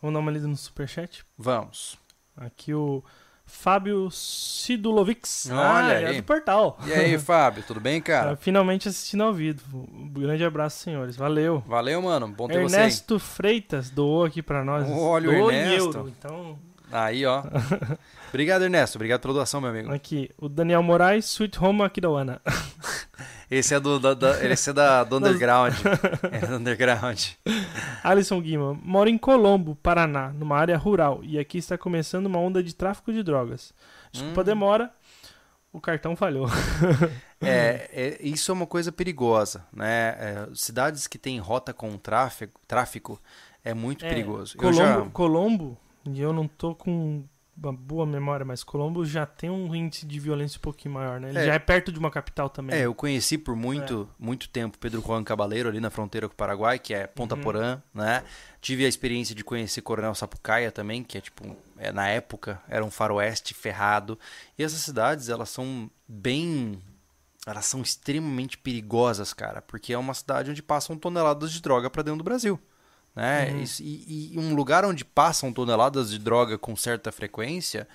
Vamos dar uma lida no superchat. Vamos. Aqui o Fábio Sidulovics. Olha ah, ele aí. é do portal. E aí, [LAUGHS] Fábio, tudo bem, Tá cara? finalmente assistindo ao vivo. Um grande abraço, senhores. Valeu. Valeu, mano. Bom ter você Ernesto Freitas doou aqui pra nós. Olha o doou Ernesto. euro. Então, aí. Ó. [LAUGHS] Obrigado, Ernesto. Obrigado pela doação, meu amigo. aqui, o Daniel Moraes, Sweet Home Aquidauana. [LAUGHS] Esse é do, da, da- esse é da, do underground. [LAUGHS] É do underground. Alisson Guima, mora em Colombo, Paraná, numa área rural, e aqui está começando uma onda de tráfico de drogas. Desculpa a Hum. demora. o cartão falhou. É, é, isso é uma coisa perigosa, né? É, cidades que têm rota com tráfego, tráfico é muito É, perigoso. Colombo, já- Colombo, e eu não tô com uma boa memória, mas Colombo já tem um índice de violência um pouquinho maior, né? Ele É. já é perto de uma capital também. É, eu conheci por muito, muito tempo Pedro Juan Cabaleiro ali na fronteira com o Paraguai, que é Ponta Uhum. Porã, né? Tive a experiência de conhecer Coronel Sapucaia também, que é tipo, é, na época era um faroeste ferrado. E essas cidades, elas são bem elas são extremamente perigosas, cara, porque é uma cidade onde passam toneladas de droga pra dentro do Brasil. Né? Uhum. E, e um lugar onde passam toneladas de droga com certa frequência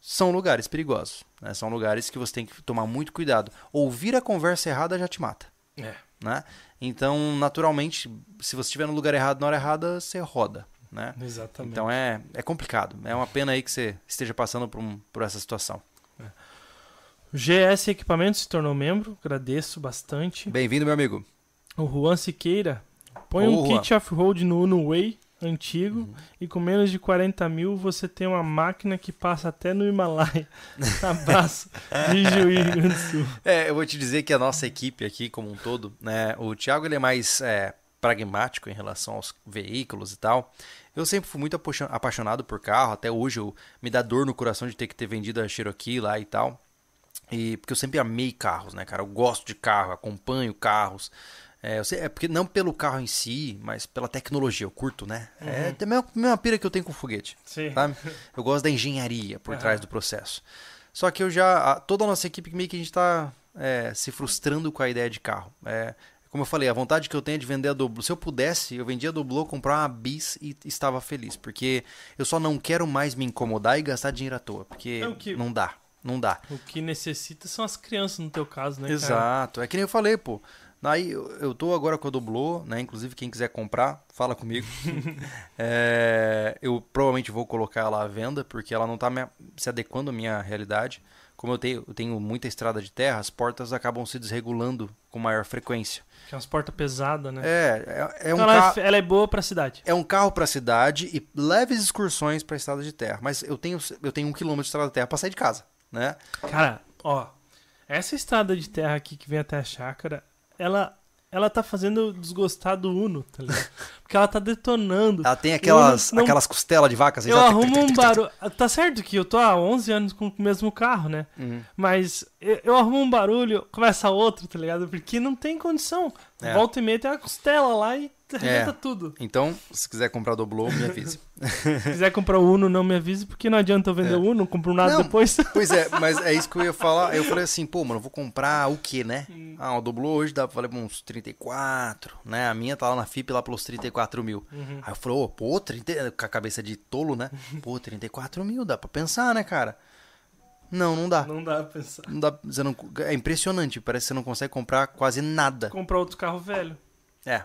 são lugares perigosos. né? São lugares que você tem que tomar muito cuidado. Ouvir a conversa errada já te mata. É. Né? Então, naturalmente, se você estiver no lugar errado na hora errada, você roda. Né? Exatamente. Então é, é complicado. É uma pena aí que você esteja passando por, um- por essa situação. O GS Equipamentos se tornou membro, agradeço bastante. Bem-vindo, meu amigo. O Juan Siqueira põe Ô, um kit off-road no Uno Way antigo Uhum. e com menos de 40 mil você tem uma máquina que passa até no Himalaia. [LAUGHS] Abraço de Juiz, Rio Grande do Sul. É, eu vou te dizer que a nossa equipe aqui, como um todo, né? O Thiago ele é mais é, pragmático em relação aos veículos e tal. Eu sempre fui muito apaixon- apaixonado por carro, até hoje eu, me dá dor no coração de ter que ter vendido a Cherokee lá e tal. E porque eu sempre amei carros, né, cara? Eu gosto de carro, acompanho carros. É, sei- é porque não pelo carro em si, mas pela tecnologia, eu curto, né? É a mesma, mesma pira que eu tenho com foguete Sim. sabe? Eu gosto da engenharia por Aham. trás do processo. Só que eu já. a- Toda a nossa equipe meio que a gente tá é, se frustrando com a ideia de carro. É, como eu falei, a vontade que eu tenho é de vender a Doblo. Se eu pudesse, eu vendia a Doblo, comprar uma bis e estava feliz. Porque eu só não quero mais me incomodar e gastar dinheiro à toa. Porque É o que- não dá. Não dá. O que necessita são as crianças, no teu caso, né, cara? Exato. É que nem eu falei, pô. Aí eu, eu tô agora com a Doblô, né? Inclusive, quem quiser comprar, fala comigo. [LAUGHS] É, eu provavelmente vou colocar ela à venda, porque ela não tá me- se adequando à minha realidade. Como eu tenho, eu tenho muita estrada de terra, as portas acabam se desregulando com maior frequência. Que é umas portas pesadas, né? É, é, é um Então ela, carro. é, ela é boa pra cidade. É um carro para cidade e leves excursões para estrada de terra. Mas eu tenho, eu tenho um quilômetro de estrada de terra para sair de casa, né? Cara, ó, essa estrada de terra aqui que vem até a chácara, ela, ela tá fazendo desgostar do Uno, tá ligado? Porque ela tá detonando. Ela tem aquelas, não- aquelas costelas de vaca. assim, Eu já- arrumo um barulho. Tá certo que eu tô há 11 anos com o mesmo carro, né? Uhum. Mas eu, eu arrumo um barulho, começa outro, tá ligado? Porque não tem condição. É. Volta e meia tem uma costela lá e [LAUGHS] arrebenta tudo. Então, se quiser comprar Doblô, me avise. [LAUGHS] Se quiser comprar o Uno, não me avise, porque não adianta eu vender É. o Uno, não compro nada Não. depois. [LAUGHS] Pois é, mas é isso que eu ia falar. Eu falei assim, pô, mano, eu vou comprar o quê, né? Hum. Ah, o Doblô hoje dá, falei, uns 34, né? A minha tá lá na FIP lá pelos 34 mil. Uhum. Aí eu falei, ô, pô, 30, com a cabeça de tolo, né? Pô, 34 mil, dá pra pensar, né, cara? Não, não dá. Não dá pra pensar. Não dá você não, é impressionante, parece que você não consegue comprar quase nada. Comprar outro carro velho. É,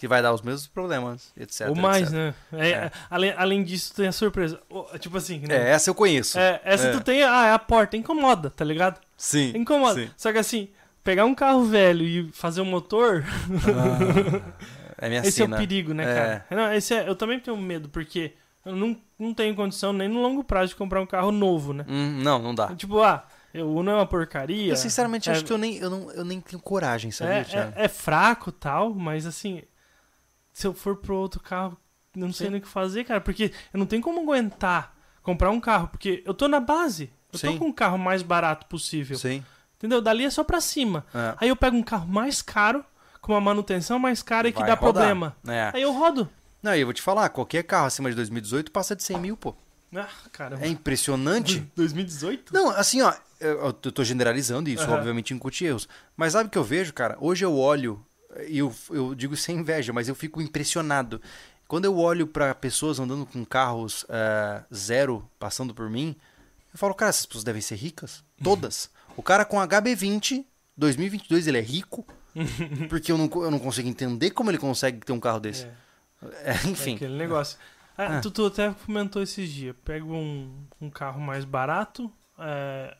que vai dar os mesmos problemas, etc. Ou mais, etc. né? É, É. Além, além disso, tem a surpresa. Tipo assim, né? É, essa eu conheço. É, essa É. tu tem, ah, é a porta, incomoda, tá ligado? Sim. Incomoda. sim. Só que assim, pegar um carro velho e fazer um motor, É minha [LAUGHS] esse sina. é o perigo, né, É. cara? Não, esse é, eu também tenho medo, porque eu não, não tenho condição nem no longo prazo de comprar um carro novo, né? Hum, não, não dá. Tipo, ah, o Uno é uma porcaria. Eu sinceramente acho que eu nem, eu, não, eu nem tenho coragem, sabia, é, é, é fraco tal, mas assim, se eu for pro outro carro, não sei Sim. nem o que fazer, cara, porque eu não tenho como aguentar comprar um carro, porque eu tô na base. Eu tô Sim. com o carro mais barato possível. Sim. Entendeu? Dali é só pra cima. É. Aí eu pego um carro mais caro, com uma manutenção mais cara e que Vai dá rodar. problema. É. Aí eu rodo. Não, e eu vou te falar, qualquer carro acima de 2018 passa de 100 mil, pô. Ah, caramba. É impressionante. [LAUGHS] 2018? Não, assim, ó, eu, eu tô generalizando isso, Aham. obviamente incute erros. Mas sabe o que eu vejo, cara? Hoje eu olho, eu, eu digo sem inveja, mas eu fico impressionado. Quando eu olho pra pessoas andando com carros eh, zero passando por mim, eu falo, cara, essas pessoas devem ser ricas. [LAUGHS] Todas. o cara com HB20, 2022, ele é rico. [LAUGHS] porque eu não, eu não consigo entender como ele consegue ter um carro desse. É, É, é enfim. aquele negócio. Ah, Ah. Tu, tu até comentou esses dias. Pego um, um carro mais barato, é,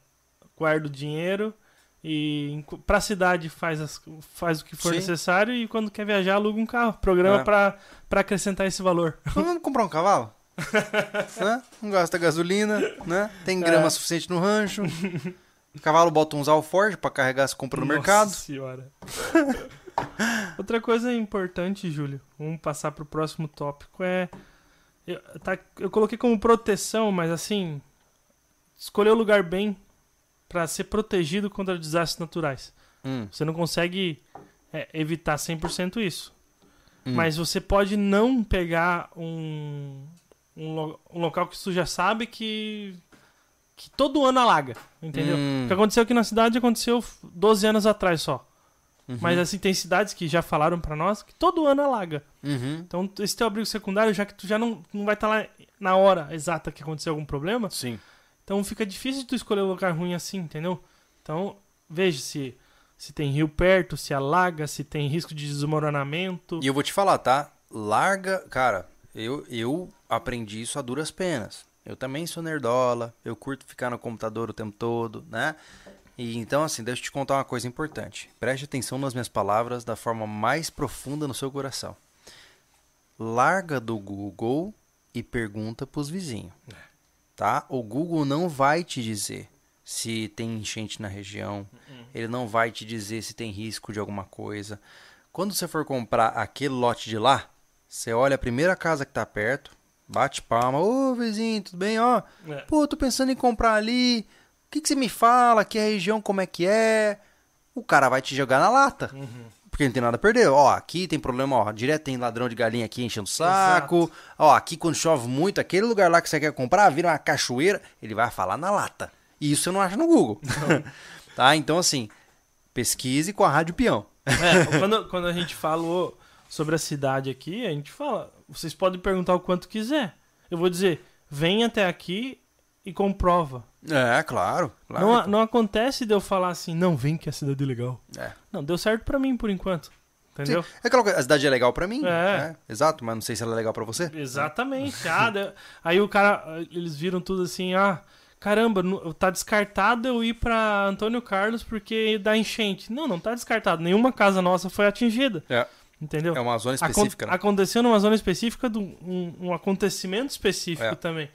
guardo dinheiro e enqu- pra cidade faz, as- faz o que for Sim. necessário e quando quer viajar aluga um carro. Programa É. pra acrescentar esse valor. Vamos comprar um cavalo? [LAUGHS] né? Não gasta gasolina, né? Tem grama É. suficiente no rancho. O cavalo bota uns alforge pra carregar as compras no Nossa mercado. senhora. [LAUGHS] Outra coisa importante, Júlio, vamos passar pro próximo tópico, é... Eu, tá, eu coloquei como proteção, mas assim... Escolher o lugar bem pra ser protegido contra desastres naturais. Hum, Você não consegue é, evitar 100% isso. Hum. Mas você pode não pegar um, um, lo- um local que você já sabe que, que todo ano alaga, entendeu? Hum. O que aconteceu aqui na cidade aconteceu 12 anos atrás só. uhum, Mas assim, tem cidades que já falaram pra nós que todo ano alaga. uhum. Então, esse teu abrigo secundário, já que tu já não, não vai estar lá na hora exata que aconteceu algum problema, Sim. Então fica difícil de tu escolher um lugar ruim assim, entendeu? Então, veja se, se tem rio perto, se alaga, se tem risco de desmoronamento. E eu vou te falar, tá? Larga. Cara, eu, eu aprendi isso a duras penas. Eu também sou nerdola, eu curto ficar no computador o tempo todo, né? E então, assim, deixa eu te contar uma coisa importante. Preste atenção nas minhas palavras da forma mais profunda no seu coração. Larga do Google e pergunta pros vizinhos. Tá? O Google não vai te dizer se tem enchente na região, ele não vai te dizer se tem risco de alguma coisa. Quando você for comprar aquele lote de lá, você olha a primeira casa que tá perto, bate palma, ô vizinho, tudo bem? Ó, É. pô, tô pensando em comprar ali. O que, que você me fala? Que a região como é que é? O cara vai te jogar na lata. Porque não tem nada a perder. Ó, aqui tem problema, ó. Direto tem ladrão de galinha aqui enchendo o saco. Ó, aqui quando chove muito, aquele lugar lá que você quer comprar, vira uma cachoeira, ele vai falar na lata. E isso você não acha no Google. [LAUGHS] tá? Então, assim, pesquise com a Rádio Peão. É, quando, quando a gente falou sobre a cidade aqui, a gente fala, vocês podem perguntar o quanto quiser. Eu vou dizer, vem até aqui e comprova. É, claro. claro. Não, a- não acontece de eu falar assim, não, vem que a cidade é legal. É. Não, deu certo pra mim por enquanto. Entendeu? Sim. É aquela coisa, a cidade é legal pra mim. É. né? Exato, mas não sei se ela é legal pra você. Exatamente. [LAUGHS] Ah, aí o cara, eles viram tudo assim, ah, caramba, tá descartado eu ir pra Antônio Carlos porque dá enchente. Não, não tá descartado. Nenhuma casa nossa foi atingida. É. Entendeu? É uma zona Acon- específica, né? Aconteceu numa zona específica, de um, um- um acontecimento específico É. também.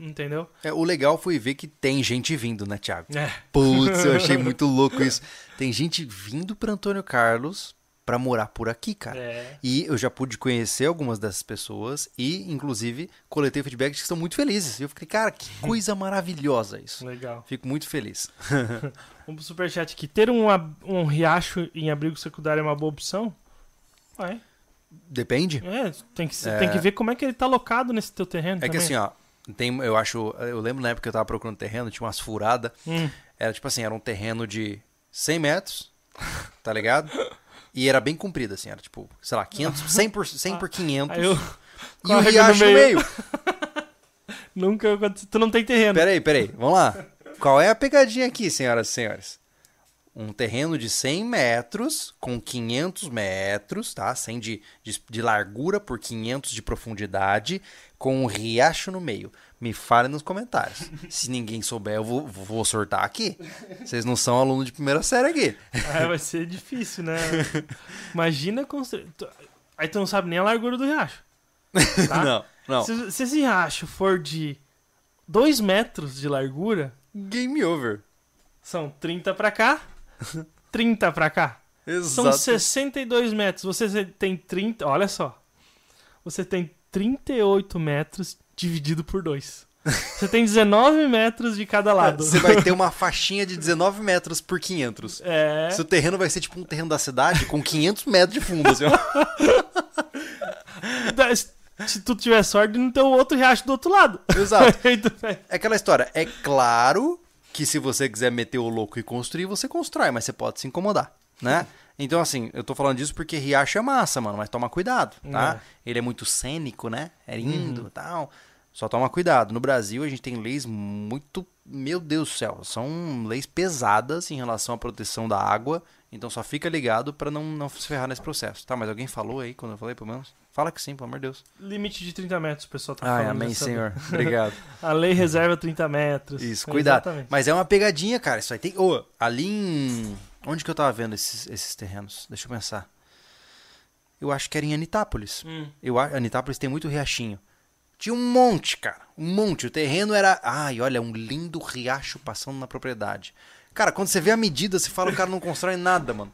Entendeu? É, o legal foi ver que tem gente vindo, né, Thiago? É. Putz, eu achei [LAUGHS] muito louco isso. Tem gente vindo pra Antônio Carlos pra morar por aqui, cara. É. E eu já pude conhecer algumas dessas pessoas e, inclusive, coletei feedbacks que estão muito felizes. E eu fiquei, cara, que [LAUGHS] coisa maravilhosa isso. Legal. Fico muito feliz. Vamos [LAUGHS] pro superchat aqui. Ter um, um riacho em abrigo secundário é uma boa opção? Vai. Depende. É, tem que, É. tem que ver como é que ele tá alocado nesse teu terreno É que também. assim, ó, tem, eu acho, eu lembro na época que eu tava procurando terreno, tinha umas furadas. Hum, Era tipo assim, era um terreno de 100 metros, [LAUGHS] tá ligado? E era bem comprido, assim, era tipo, sei lá, 500, 100 por, 100 por 500. aí eu... E o riacho no meio. meio. [LAUGHS] Nunca. Tu não tem terreno. Peraí, peraí, vamos lá. Qual é a pegadinha aqui, senhoras e senhores? Um terreno de 100 metros com 500 metros, tá? 100 de, de, de largura por 500 de profundidade, com um riacho no meio. Me fale nos comentários. [LAUGHS] Se ninguém souber, eu vou, vou sortar aqui. Vocês não são aluno de primeira série aqui. Ah, vai ser difícil, né? Imagina construir. Aí tu não sabe nem a largura do riacho. Tá? [LAUGHS] Não, não. Se, se esse riacho for de 2 metros de largura, Game over. são 30 pra cá, [LAUGHS] 30 pra cá. São Exato. 62 metros. Você tem 30. Olha só. Você tem 38 metros dividido por 2. Você tem 19 metros de cada lado. Você vai ter [LAUGHS] uma faixinha de 19 metros por 500. É. Seu terreno vai ser tipo um terreno da cidade com 500 metros de fundo, assim, [LAUGHS] Se tu tiver sorte, não tem o outro riacho do outro lado. Exato. É aquela história. É claro que se você quiser meter o louco e construir, você constrói, mas você pode se incomodar, né? Então, assim, eu tô falando disso porque riacho é massa, mano, mas toma cuidado, tá? Ele é muito cênico, né? É lindo e tal. Só toma cuidado. No Brasil, a gente tem leis muito. Meu Deus do céu. São leis pesadas em relação à proteção da água. Então só fica ligado pra não, não se ferrar nesse processo. Tá, mas alguém falou aí quando eu falei, pelo menos? Fala que sim, pelo amor de Deus. Limite de 30 metros, o pessoal tá Ai, falando. amém, dessa- Senhor. [LAUGHS] Obrigado. A lei reserva 30 metros. Isso, cuidado. Exatamente. Mas é uma pegadinha, cara. Isso aí tem. Ô, ali em. Onde que eu tava vendo esses, esses terrenos? Deixa eu pensar. Eu acho que era em Anitápolis. Hum. Eu. Anitápolis tem muito riachinho. Tinha um monte, cara. Um monte. O terreno era. Ai, olha, um lindo riacho passando na propriedade. Cara, quando você vê a medida, você fala o cara não constrói nada, mano.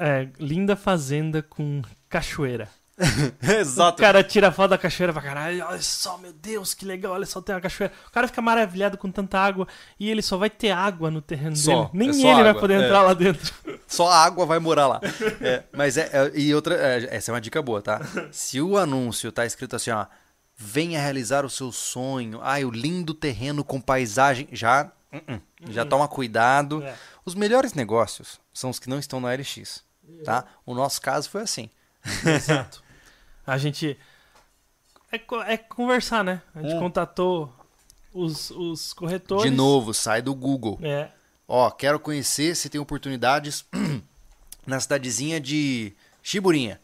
É, linda fazenda com cachoeira. [LAUGHS] Exato. O cara tira a foto da cachoeira pra caralho. Olha só, meu Deus, que legal. Olha só, tem uma cachoeira. O cara fica maravilhado com tanta água. E ele só vai ter água no terreno Só, dele. Nem é ele vai água, poder é. entrar lá dentro. [LAUGHS] Só a água vai morar lá. É, mas é, é- E outra. é, essa é uma dica boa, tá? Se o anúncio tá escrito assim, ó. Venha realizar o seu sonho. Ai, o lindo terreno com paisagem. Já. uh-uh, já toma cuidado. É. Os melhores negócios são os que não estão na LX. Tá? O nosso caso foi assim. Exato. A gente. É, é conversar, né? A gente Hum. contatou os, os corretores. De novo, sai do Google. É. Ó, quero conhecer se tem oportunidades [CLEARS THROAT] na cidadezinha de Chiburinha.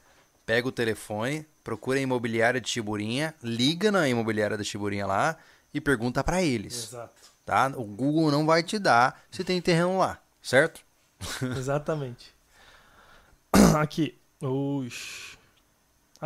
Pega o telefone, procura a imobiliária de Chiburinha, liga na imobiliária da Chiburinha lá e pergunta pra eles, Exato. tá? O Google não vai te dar se tem terreno lá, certo? [LAUGHS] Exatamente. Aqui. Oxi.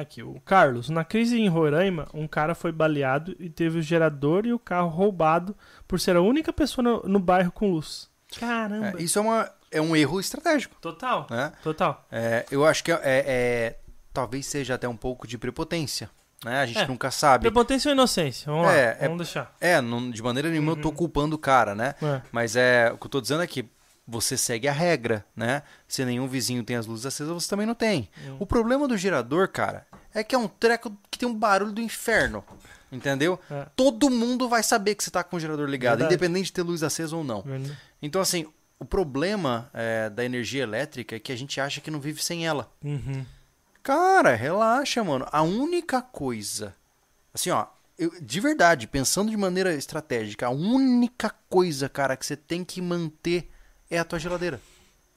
Aqui, o Carlos. Na crise em Roraima, um cara foi baleado e teve o gerador e o carro roubado por ser a única pessoa no, no bairro com luz. Caramba. É, isso é, uma, é um erro estratégico, Total. né? Total. É, eu acho que é, é- é- talvez seja até um pouco de prepotência, né? A gente É. nunca sabe. Prepotência ou inocência? Vamos lá. É, é- Vamos deixar. É, não- de maneira nenhuma eu tô culpando o cara, né? Mas é, o que eu tô dizendo é que você segue a regra, né? Se nenhum vizinho tem as luzes acesas, você também não tem. O problema do gerador, cara, é que é um treco que tem um barulho do inferno. Entendeu? É. Todo mundo vai saber que você tá com o gerador ligado, Verdade. independente de ter luz acesa ou não. Verdade. Então, assim, o problema é, da energia elétrica é que a gente acha que não vive sem ela. Uhum. Cara, relaxa, mano. A única coisa. Assim, ó. eu- de verdade, pensando de maneira estratégica, a única coisa, cara, que você tem que manter é a tua geladeira.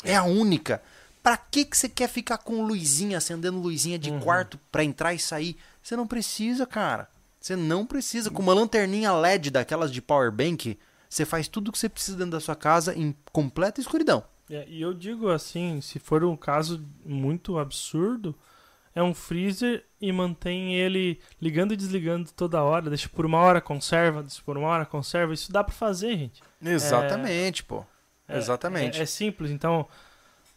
É a única. Pra que, que você quer ficar com luzinha, acendendo luzinha de quarto pra entrar e sair? Você não precisa, cara. Você não precisa. Com uma lanterninha LED daquelas de power bank, você faz tudo o que você precisa dentro da sua casa em completa escuridão. É, e eu digo assim, se for um caso muito absurdo, é um freezer e mantém ele ligando e desligando toda hora, deixa por uma hora conserva, deixa por uma hora conserva, isso dá pra fazer, gente. Exatamente, pô. É- Exatamente. É, é simples, então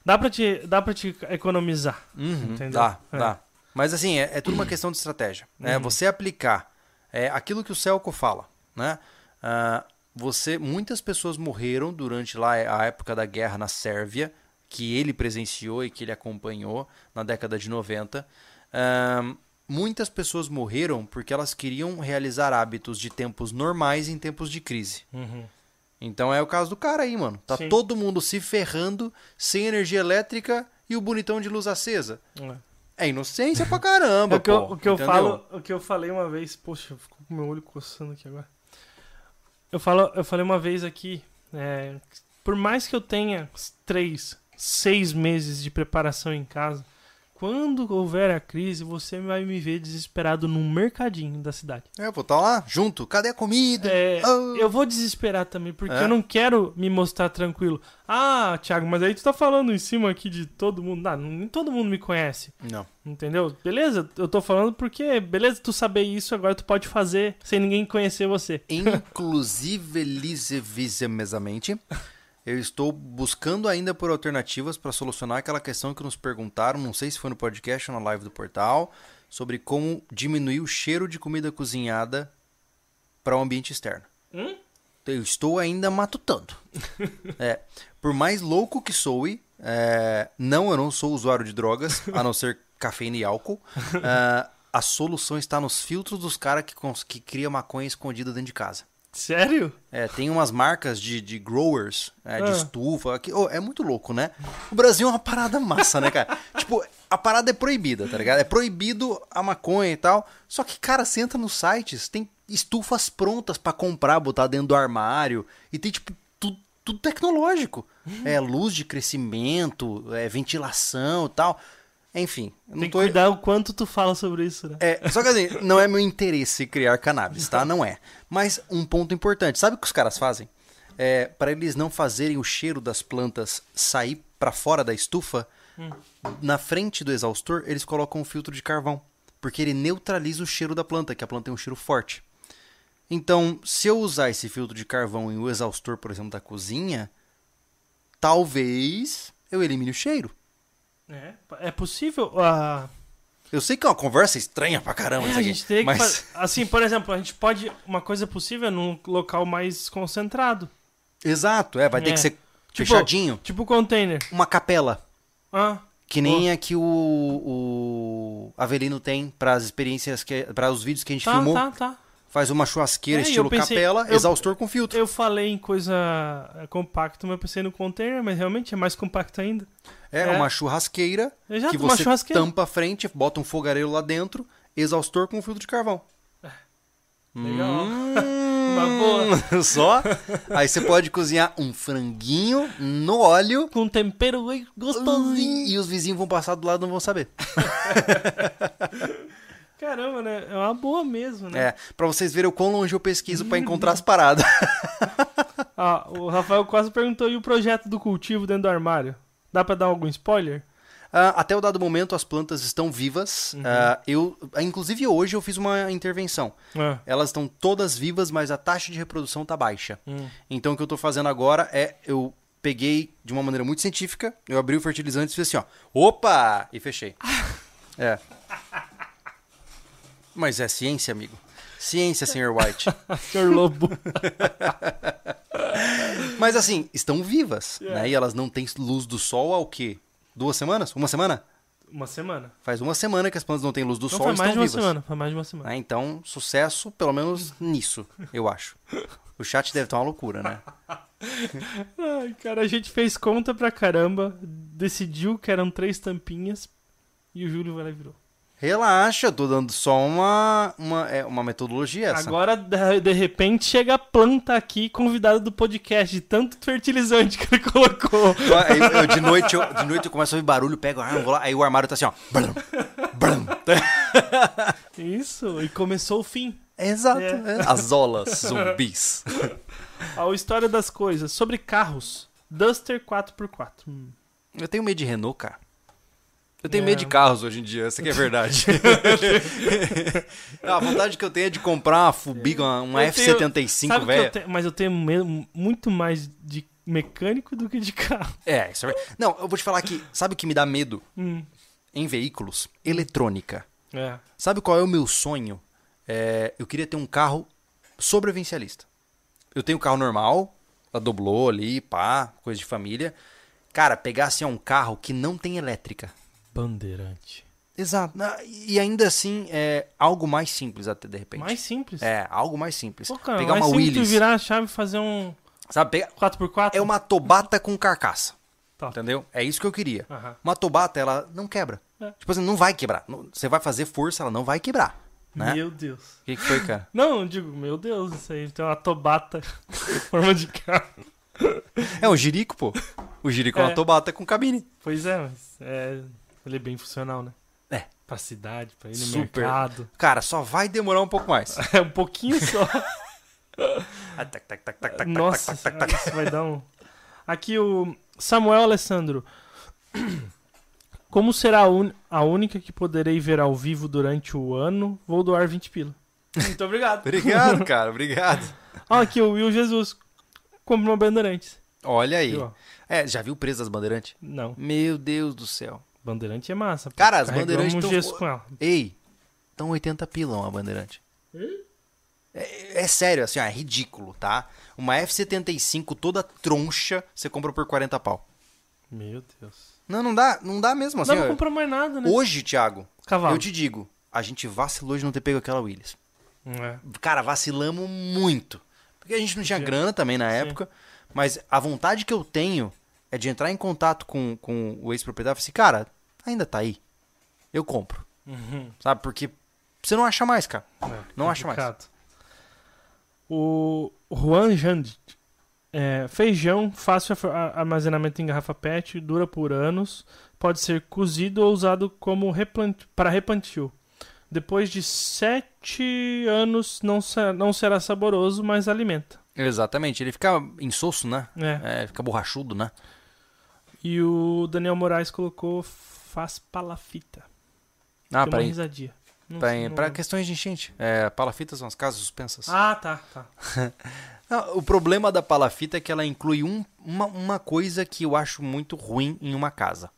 dá pra te, dá pra te economizar. Uhum, Entendeu? Dá, É. dá. Mas assim, é, é tudo uma questão de estratégia. Né? Uhum. Você aplicar é, aquilo que o Celco fala, né? Ah, você, muitas pessoas morreram durante lá a época da guerra na Sérvia, que ele presenciou e que ele acompanhou na década de 90. Ah, muitas pessoas morreram porque elas queriam realizar hábitos de tempos normais em tempos de crise. Uhum. Então é o caso do cara aí, mano. Tá Sim. todo mundo se ferrando, sem energia elétrica e o bonitão de luz acesa. É. É inocência pra caramba, [LAUGHS] o que, eu, pô, o que eu entendeu? falo, o que eu falei uma vez, poxa, ficou com meu olho coçando aqui agora. Eu falo, eu falei uma vez aqui, é, por mais que eu tenha três, seis meses de preparação em casa, quando houver a crise, você vai me ver desesperado num mercadinho da cidade. É, vou estar lá junto. Cadê a comida? É, Ah. eu vou desesperar também, porque É? eu não quero me mostrar tranquilo. Ah, Thiago, mas aí tu tá falando em cima aqui de todo mundo. Não, nem todo mundo me conhece. Não. Entendeu? Beleza, eu tô falando porque, beleza, tu saber isso, agora tu pode fazer sem ninguém conhecer você. Inclusive, lisevisamente, [LAUGHS] eu estou buscando ainda por alternativas para solucionar aquela questão que nos perguntaram, não sei se foi no podcast ou na live do portal, sobre como diminuir o cheiro de comida cozinhada para o ambiente externo. Hum? Eu estou ainda matutando. [LAUGHS] É, por mais louco que soe, é, não, eu não sou usuário de drogas, a não ser [LAUGHS] cafeína e álcool. é, [LAUGHS] a solução está nos filtros dos caras que, que cria maconha escondida dentro de casa. Sério? É, tem umas marcas de, de growers, é, de Ah. estufa. Que, oh, é muito louco, né? O Brasil é uma parada massa, né, cara? [LAUGHS] tipo, a parada é proibida, tá ligado? É proibido a maconha e tal. Só que, cara, você entra nos sites, tem estufas prontas pra comprar, botar dentro do armário. E tem, tipo, tudo, tudo tecnológico. É luz de crescimento, é ventilação e tal. Enfim, eu não Tem que tô... cuidar o quanto tu fala sobre isso, né? É, só que assim, não é meu interesse criar cannabis, tá? Não é. Mas um ponto importante, sabe o que os caras fazem? É, para eles não fazerem o cheiro das plantas sair pra fora da estufa, na frente do exaustor eles colocam um filtro de carvão, porque ele neutraliza o cheiro da planta, que a planta tem um cheiro forte. Então, se eu usar esse filtro de carvão em um exaustor, por exemplo, da cozinha, talvez eu elimine o cheiro. É, é possível. ah, Eu sei que é uma conversa estranha pra caramba é, isso a aqui, gente teria que mas faz- Assim, por exemplo, a gente pode. Uma coisa possível é num local mais concentrado. exato, é, vai ter É. que ser Tipo- fechadinho, Tipo container. uma capela, Ah, que nem a que o, o Avelino tem para as experiências que para os vídeos que a gente tá, filmou, tá, tá. Faz uma churrasqueira É, estilo pensei- capela, eu- exaustor com filtro. Eu falei em coisa é, compacta, mas eu pensei no container, mas realmente é mais compacto ainda. É, É. uma churrasqueira Exato, que você tampa a frente, bota um fogareiro lá dentro, exaustor com filtro de carvão. Legal. Hum, [LAUGHS] Uma boa. [LAUGHS] Só? Aí você pode cozinhar um franguinho no óleo Com tempero bem gostosinho. e os vizinhos vão passar do lado e não vão saber. [LAUGHS] Caramba, né? É uma boa mesmo, né? É, pra vocês verem o quão longe eu pesquiso pra encontrar as paradas. [LAUGHS] Ah, o Rafael quase perguntou: e o projeto do cultivo dentro do armário? Dá pra dar algum spoiler? Ah, até o dado momento as plantas estão vivas. Ah, eu, inclusive hoje eu fiz uma intervenção. Ah, Elas estão todas vivas, mas a taxa de reprodução tá baixa. hum. Então o que eu tô fazendo agora é eu peguei de uma maneira muito científica, eu abri o fertilizante e fiz assim, ó. Opa! E fechei. [LAUGHS] É. Mas é ciência, amigo. Ciência, Sr. White. [LAUGHS] Senhor Lobo. [LAUGHS] Mas assim, estão vivas, É. né? E elas não têm luz do sol há o quê? Duas semanas? Uma semana? Uma semana. Faz uma semana que as plantas não têm luz do Não sol foi e mais estão de uma vivas. semana. Foi mais de uma semana. Né? Então, sucesso, pelo menos nisso, eu acho. O chat deve estar uma loucura, né? [LAUGHS] Ai, cara, a gente fez conta pra caramba, decidiu que eram três tampinhas e o Júlio vai lá e virou. Relaxa, eu tô dando só uma, uma, é, uma metodologia essa. Agora, de, repente, chega a planta aqui, convidada do podcast, de tanto fertilizante que ele colocou. Aí, eu- de, noite, eu, de noite eu começo a ouvir barulho, pego a arma, vou lá, aí o armário tá assim, ó. Isso, e começou o fim. Exato. É. é. As olas zumbis. [LAUGHS] A história das coisas. Sobre carros. Duster 4x4. Hum. Eu tenho medo de Renault, cara. Eu tenho É. medo de carros hoje em dia, essa que é verdade. [LAUGHS] a vontade que eu tenho é de comprar uma Fubiga, uma, uma Eu tenho- F75, Sabe que eu velho. mas eu tenho medo muito mais de mecânico do que de carro. É, isso é verdade. Não, eu vou te falar que, sabe o que me dá medo Hum. em veículos? Eletrônica. É. Sabe qual é o meu sonho? É, eu queria ter um carro sobrevivencialista. Eu tenho um carro normal, a doblou ali, pá, coisa de família. Cara, pegar assim um carro que não tem elétrica. Bandeirante. Exato. E ainda assim, é algo mais simples até de repente. Mais simples. É, algo mais simples. Pô, cara, pegar mais uma Willys. virar a chave e fazer um Sabe, pegar... 4x4. é uma tobata com carcaça. Tá. Entendeu? É isso que eu queria. Aham. Uma tobata, ela não quebra. É. Tipo assim, não vai quebrar. Você vai fazer força, ela não vai quebrar. Né? Meu Deus. O que, que foi, cara? Não, eu digo, meu Deus, isso aí tem uma tobata em forma de carro. É um jirico, pô. O jirico é, É. uma tobata com cabine. Pois é, mas é, ele é bem funcional, né? É. Pra cidade, pra ir no Super. mercado. Cara, só vai demorar um pouco mais. [LAUGHS] É um pouquinho só. [LAUGHS] Tac, tac, tac, tac, tac, Nossa, isso vai dar um. Aqui o Samuel Alessandro. [CLEARS THROAT] Como será a, un- a única que poderei ver ao vivo durante o ano? Vou doar 20 pila. Muito obrigado. Obrigado, [LAUGHS] cara, obrigado. Ó, aqui o Will Jesus. Comprou Bandeirantes. Olha aí. É, já viu o preço das bandeirantes? Não, Meu Deus do céu. Bandeirante é massa. Cara, as Bandeirantes um tão- gesso com ela. Ei, estão 80 pila uma bandeirante. É, é sério, assim, ó, é ridículo, tá? Uma F75 toda troncha, você compra por 40 pau. Meu Deus. Não, não dá, não dá mesmo assim. não, não ó. comprou mais nada, né? Hoje, Thiago, Cavalo. eu te digo, a gente vacilou de não ter pego aquela Willis. É. Cara, vacilamos muito. Porque a gente não tinha Sim. grana também na Sim. época. Mas a vontade que eu tenho é de entrar em contato com, com o ex-proprietário e falar assim, cara, ainda tá aí. Eu compro. Uhum. Sabe? Porque você não acha mais, cara. É, Não acha mais. O Juan Jand. É, feijão, fácil armazenamento em garrafa PET, dura por anos, pode ser cozido ou usado como replant... para replantio. Depois de sete anos não, se- não será saboroso, mas alimenta. Exatamente. Ele fica insosso, né? É. É, fica borrachudo, né? E o Daniel Moraes colocou faz palafita. Ah. Não pra, não pra questões de enchente. É, palafitas são as casas suspensas. Ah, tá, tá. [LAUGHS] Não, o problema da palafita é que ela inclui um- uma, uma coisa que eu acho muito ruim em uma casa: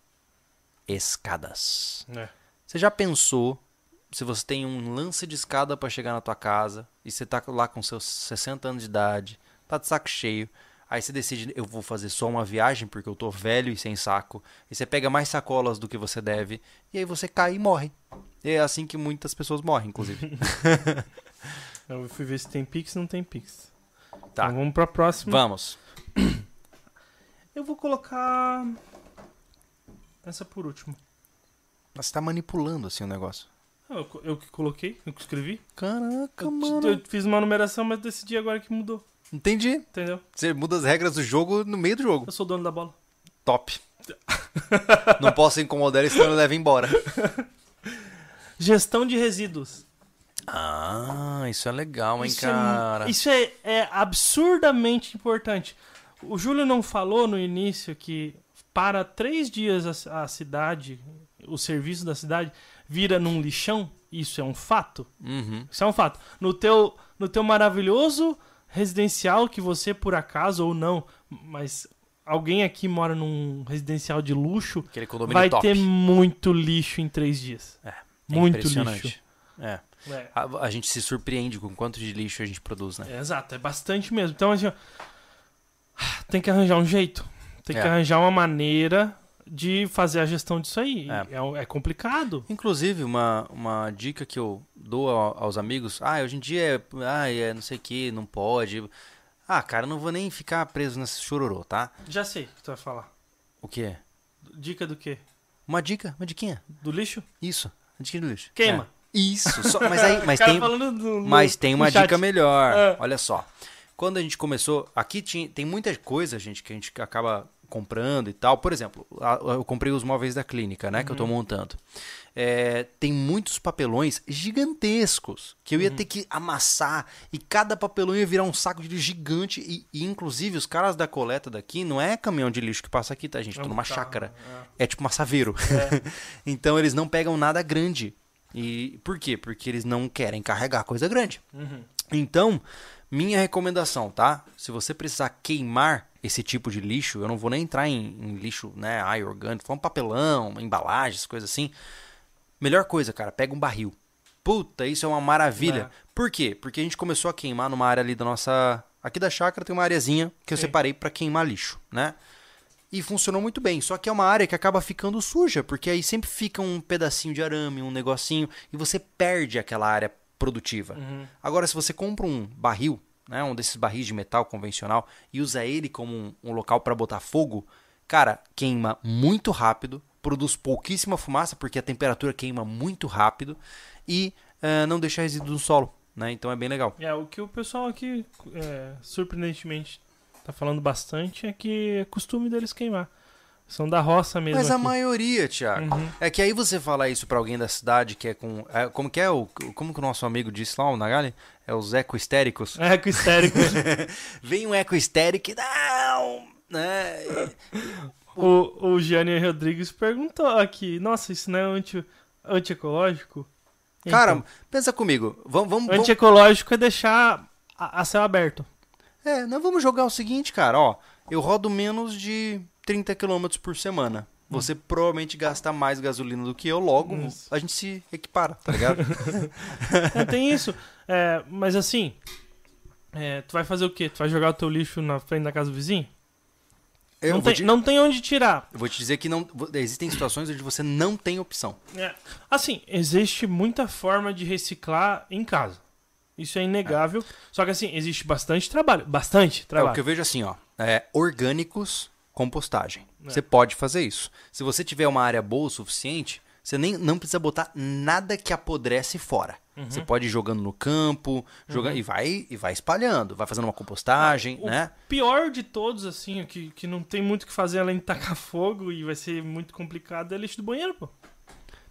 escadas. É. Você já pensou se você tem um lance de escada pra chegar na tua casa e você tá lá com seus 60 anos de idade, tá de saco cheio, aí você decide, eu vou fazer só uma viagem porque eu tô velho e sem saco, e você pega mais sacolas do que você deve, e aí você cai e morre. E é assim que muitas pessoas morrem, inclusive. [LAUGHS] [LAUGHS] Eu fui ver se tem Pix, não tem Pix. Tá. Então vamos pra próxima. Vamos. [CLEARS THROAT] Eu vou colocar. Essa por último. Mas você tá manipulando assim o negócio. Ah, Eu, eu que coloquei, eu que escrevi. Caraca, Eu, mano. eu fiz uma numeração, mas decidi agora que mudou. Entendi. Entendeu? Você muda as regras do jogo no meio do jogo. Eu sou dono da bola. Top. [LAUGHS] Não posso incomodar ele, senão ele leva embora. [LAUGHS] Gestão de resíduos. Ah, isso é legal, hein, Isso é, cara. mu- isso é, é absurdamente importante. O Júlio não falou no início que para três dias a, a cidade, o serviço da cidade, vira num lixão. Isso é um fato. Uhum. Isso é um fato. No teu, no teu maravilhoso residencial que você, por acaso ou não, mas alguém aqui mora num residencial de luxo, vai top. ter muito lixo em três dias. É muito impressionante. lixo. É. É. A, a gente se surpreende com quanto de lixo a gente produz, né? É, exato, é bastante mesmo. Então, assim, ó, tem que arranjar um jeito. Tem que É. arranjar uma maneira de fazer a gestão disso aí. É. É, é complicado. Inclusive, uma, uma dica que eu dou ao- aos amigos, ah, hoje em dia é, ah, é não sei o que, não pode. Ah, cara, não vou nem ficar preso nesse chororô, tá? Já sei o que tu vai falar. O que é? Dica do quê? Uma dica, uma diquinha. Do lixo? Isso, a dica do lixo. Queima. É. Isso, só- mas aí, mas [LAUGHS] tem, no- Mas tem uma chat. dica melhor. É. Olha só. Quando a gente começou, aqui tinha, tem muita coisa, gente, que a gente acaba comprando e tal. Por exemplo, eu comprei os móveis da clínica, né, que eu tô Uhum. montando. É, tem muitos papelões gigantescos que eu Uhum. ia ter que amassar e cada papelão ia virar um saco de lixo gigante e, e, inclusive os caras da coleta daqui não é caminhão de lixo que passa aqui, tá gente? É Tô um numa chácara. é. É tipo uma saveiro. [LAUGHS] então eles não pegam nada grande. E por quê? Porque eles não querem carregar coisa grande. Uhum. Então, minha recomendação, tá? Se você precisar queimar esse tipo de lixo, eu não vou nem entrar em, em lixo, né, ai, orgânico, falando papelão, embalagens, coisas assim. Melhor coisa, cara, pega um barril. Puta, isso é uma maravilha. É. Por quê? Porque a gente começou a queimar numa área ali da nossa. Aqui da chácara tem uma areazinha que eu Sim. separei pra queimar lixo, né? E funcionou muito bem. Só que é uma área que acaba ficando suja, porque aí sempre fica um pedacinho de arame, um negocinho, e você perde aquela área produtiva. Uhum. Agora, se você compra um barril, né, um desses barris de metal convencional, e usa ele como um, um local para botar fogo, cara, queima muito rápido, produz pouquíssima fumaça, porque a temperatura queima muito rápido, e eh, não deixa resíduo no solo. Né? Então é bem legal. É, o que o pessoal aqui, é, surpreendentemente, tá falando bastante é que é costume deles queimar. São da roça mesmo. Mas a aqui. maioria, Thiago. Uhum. É que aí você falar isso pra alguém da cidade que é com. é, como que é o. Como que o nosso amigo disse lá, o Nagali? É os eco-histéricos. É, com histérico. [LAUGHS] Vem um eco-histérico e. Não! Né? [LAUGHS] o, o Gianni Rodrigues perguntou aqui: Nossa, isso não é anti, antiecológico? Cara, Então, pensa comigo. Vamos, antiecológico é deixar a, a céu aberto. É, nós vamos jogar o seguinte, cara, ó. Eu rodo menos de 30 km por semana. Você provavelmente gasta mais gasolina do que eu, logo Isso. a gente se equipara, tá ligado? [LAUGHS] É, tem isso. É, mas assim, é, tu vai fazer o quê? Tu vai jogar o teu lixo na frente da casa do vizinho? eu, não, tem, te, não tem onde tirar. eu vou te dizer que não, existem situações onde você não tem opção. É, Assim, existe muita forma de reciclar em casa. Isso é inegável. Só que assim, existe bastante trabalho. Bastante É, o trabalho. que eu vejo assim, ó. É, orgânicos, compostagem. É. Você pode fazer isso. Se você tiver uma área boa o suficiente, você nem não precisa botar nada que apodrece fora. Uhum. Você pode ir jogando no campo, jogando, e, vai, e vai espalhando, vai fazendo uma compostagem, O né? pior de todos, assim, que, que não tem muito o que fazer além de tacar fogo e vai ser muito complicado, é lixo do banheiro, pô.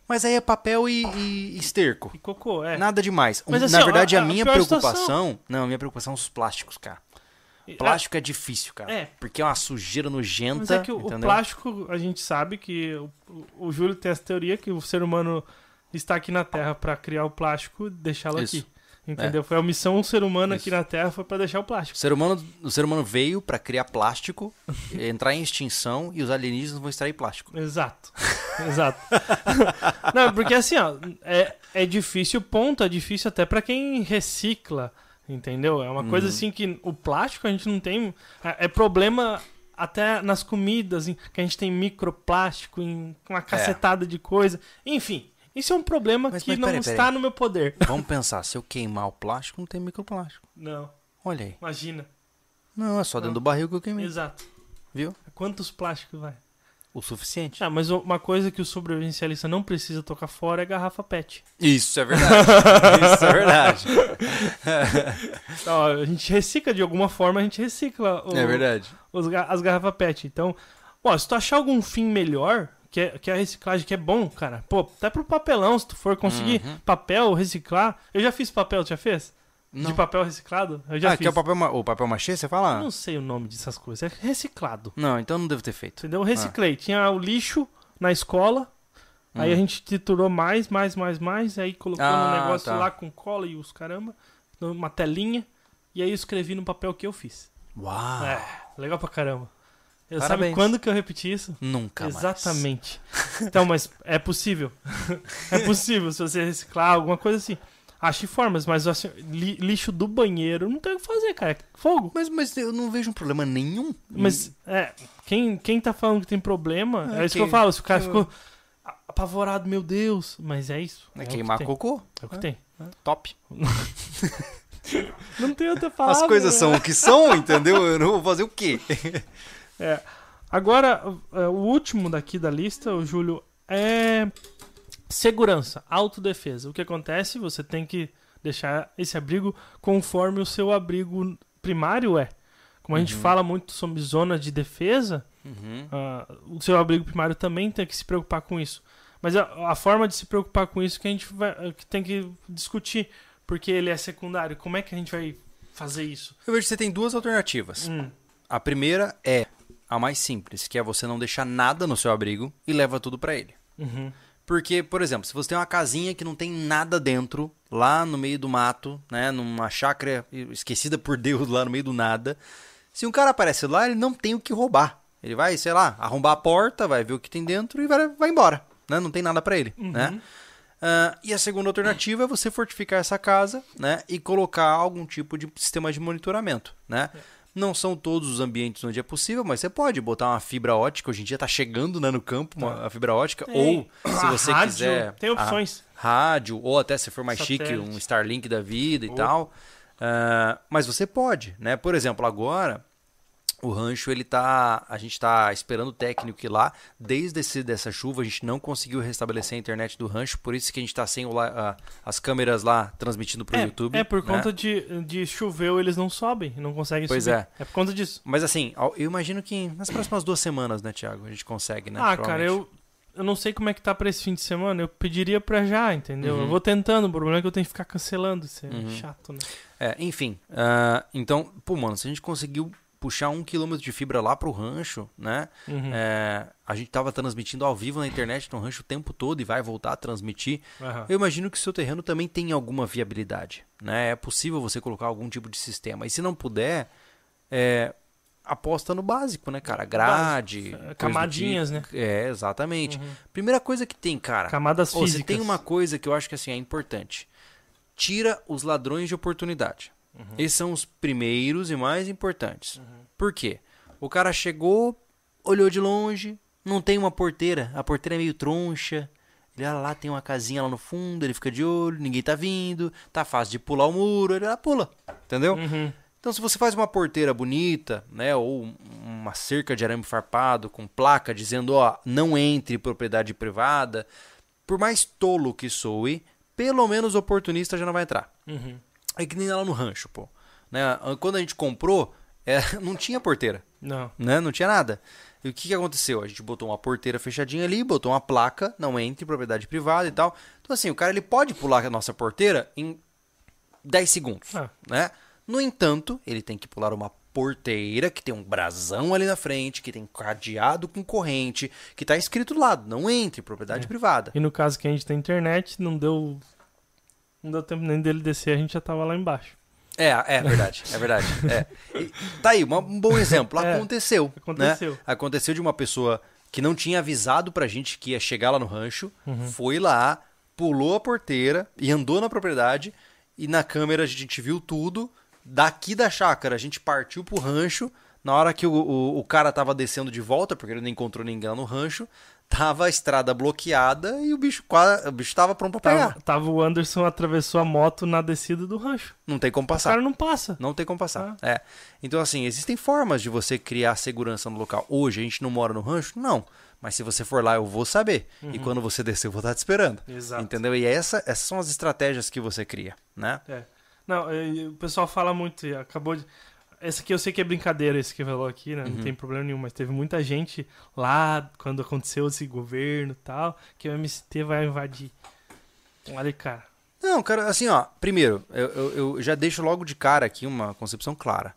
Mas aí é papel e, e esterco. E cocô, é. Nada demais. Mas assim, Na verdade, a- a, a minha preocupação. situação- Não, a minha preocupação são os plásticos, cara. Plástico é difícil, cara. É. Porque é uma sujeira nojenta. Mas é que o, o plástico, a gente sabe que o, o Júlio tem essa teoria que o ser humano está aqui na Terra para criar o plástico e deixá-lo Isso. aqui. Entendeu? Foi a missão do ser humano aqui na Terra foi pra deixar o plástico. O ser humano, o ser humano veio pra criar plástico, [LAUGHS] entrar em extinção e os alienígenas vão extrair plástico. Exato. [LAUGHS] Exato. Não, porque assim, ó, é, é difícil ponto, é difícil até pra quem recicla, entendeu? É uma coisa assim que o plástico a gente não tem. É é problema até nas comidas, que a gente tem microplástico, em uma cacetada de coisa. Enfim, isso é um problema Mas- que mas não peraí, está peraí. no meu poder. Vamos pensar, se eu queimar o plástico, não tem microplástico. Não, Olha aí. imagina. Não, é só dentro do barril que eu queimei. Exato. Viu? Quantos plásticos vai? O suficiente. Ah, mas uma coisa que o sobrevivencialista não precisa tocar fora é garrafa PET. Isso é verdade. [LAUGHS] Isso é verdade. Ó, a gente recicla de alguma forma, a gente recicla o- É verdade. os as garrafas PET. Então, ó, se tu achar algum fim melhor, que é, que é a reciclagem que é bom, cara, pô, até pro papelão, se tu for conseguir Uhum. papel, reciclar. Eu já fiz papel, tu já fez? Não. De papel reciclado? Eu já ah, fiz. que é o papel, ma- o papel machê, você Eu fala? não sei o nome dessas coisas, é reciclado. Não, então não devo ter feito. Entendeu? Eu reciclei. Tinha o lixo na escola. Aí Hum. a gente triturou mais, mais, mais, mais. Aí colocou Ah, um negócio tá. lá com cola e os caramba. Uma telinha. E aí eu escrevi no papel que eu fiz. Uau. É, legal pra caramba. Eu sabe quando que eu repeti isso? Nunca mais. Exatamente. Então, mas é possível. [LAUGHS] é possível se você reciclar, alguma coisa assim. Ache formas, mas assim, li- lixo do banheiro não tem o que fazer, cara. É fogo. Mas, mas eu não vejo um problema nenhum. Mas, é, quem, quem tá falando que tem problema, é, É isso que que- eu falo. Se o cara que- ficou apavorado, meu Deus. Mas é isso. É o queimar cocô. É o que tem. Top. [LAUGHS] Não tem outra palavra. As coisas né? são o que são, entendeu? Eu não vou fazer o quê? [LAUGHS] É. Agora, é, o último daqui da lista, o Júlio, é segurança, autodefesa. O que acontece? Você tem que deixar esse abrigo conforme o seu abrigo primário é. Como a gente Uhum. fala muito sobre zona de defesa, Uhum. ah, o seu abrigo primário também tem que se preocupar com isso. Mas a, a forma de se preocupar com isso que a gente vai, que tem que discutir, porque ele é secundário. Como é que a gente vai fazer isso? Eu vejo que você tem duas alternativas. Hum, A primeira é a mais simples, que é você não deixar nada no seu abrigo e leva tudo pra ele. uhum, Porque, por exemplo, se você tem uma casinha que não tem nada dentro, lá no meio do mato, né, numa chácara esquecida por Deus lá no meio do nada, se um cara aparece lá, ele não tem o que roubar. Ele vai, sei lá, arrombar a porta, vai ver o que tem dentro e vai, vai embora, né? Não tem nada pra ele, né? Ah, e a segunda alternativa é você fortificar essa casa, né, e colocar algum tipo de sistema de monitoramento, né? Não são todos os ambientes onde é possível, mas você pode botar uma fibra ótica. Hoje em dia tá chegando né, no campo uma, a fibra ótica. Ou, se A você rádio, quiser. tem opções. rádio, ou até se for mais chique, Satélite. um Starlink da vida e Ou- tal. Ah, mas você pode, né? Por exemplo, agora o rancho ele tá, a gente tá esperando o técnico ir lá. Desde esse, dessa chuva a gente não conseguiu restabelecer a internet do rancho, por isso que a gente tá sem o a- as câmeras lá transmitindo pro é, YouTube. é por né? conta de, de choveu, eles não sobem, não conseguem Pois subir. é. É por conta disso. Mas assim, eu imagino que nas próximas duas semanas, né, Thiago, a gente consegue, né? ah, cara, eu, eu não sei como é que tá pra esse fim de semana. Eu pediria pra já, entendeu? Uhum. Eu vou tentando, o problema é que eu tenho que ficar cancelando. Isso é Uhum. chato, né? É, enfim. ah, então, pô, mano, se a gente conseguiu puxar um quilômetro de fibra lá pro rancho, né? Uhum. É, a gente tava transmitindo ao vivo na internet no rancho o tempo todo e vai voltar a transmitir. Aham. Eu imagino que o seu terreno também tem alguma viabilidade, né? É possível você colocar algum tipo de sistema. E se não puder, é, aposta no básico, né, cara? Grade, do Camadinhas, tipo. É, exatamente. Uhum. Primeira coisa que tem, cara. Camadas físicas. você tem uma coisa que eu acho que assim é importante. Tira os ladrões de oportunidade. Uhum. Esses são os primeiros e mais importantes. Por quê? O cara chegou, olhou de longe, não tem uma porteira, a porteira é meio troncha. Ele olha lá, tem uma casinha lá no fundo, ele fica de olho, ninguém tá vindo, tá fácil de pular o muro, ele lá pula. Entendeu? Uhum. Então, se você faz uma porteira bonita, né, ou uma cerca de arame farpado com placa dizendo, ó, não entre propriedade privada, por mais tolo que soe, pelo menos o oportunista já não vai entrar. Uhum. É que nem lá no rancho, pô. Né? Quando a gente comprou, é, [LAUGHS] não tinha porteira, Não. né? Não tinha nada. E o que, que aconteceu? A gente botou uma porteira fechadinha ali, botou uma placa, não entre propriedade privada e tal. Então, assim, o cara ele pode pular a nossa porteira em 10 segundos, Ah. né? No entanto, ele tem que pular uma porteira que tem um brasão ali na frente, que tem cadeado com corrente, que tá escrito do lado, não entre propriedade É. privada. E no caso que a gente tem internet, não deu Não deu tempo nem dele descer, a gente já tava lá embaixo. É, é verdade, é verdade. É. E tá aí, uma- um bom exemplo. [LAUGHS] É, Aconteceu. aconteceu. Né? Aconteceu de uma pessoa que não tinha avisado pra gente que ia chegar lá no rancho, Uhum. foi lá, pulou a porteira e andou na propriedade. E na câmera a gente viu tudo. Daqui da chácara a gente partiu pro rancho. Na hora que o, o, o cara tava descendo de volta, porque ele não encontrou ninguém lá no rancho, tava a estrada bloqueada e o bicho quase, o bicho tava pronto pra pegar. Tava, tava o Anderson atravessou a moto na descida do rancho. Não tem como O passar. cara não passa. Não tem como Ah. passar. É. Então, assim, existem formas de você criar segurança no local. Hoje a gente não mora no rancho? Não. Mas se você for lá, eu vou saber. E quando você descer, eu vou estar te esperando. Uhum. Exato. Entendeu? E essa, essas são as estratégias que você cria, né? É. Não, o pessoal fala muito, e acabou de. Esse aqui eu sei que é brincadeira, esse que falou aqui, né? Uhum. Não tem problema nenhum, mas teve muita gente lá, quando aconteceu esse governo e tal, que o MST vai invadir. Olha, cara. Não, cara, assim, ó. Primeiro, eu, eu- eu já deixo logo de cara aqui uma concepção clara.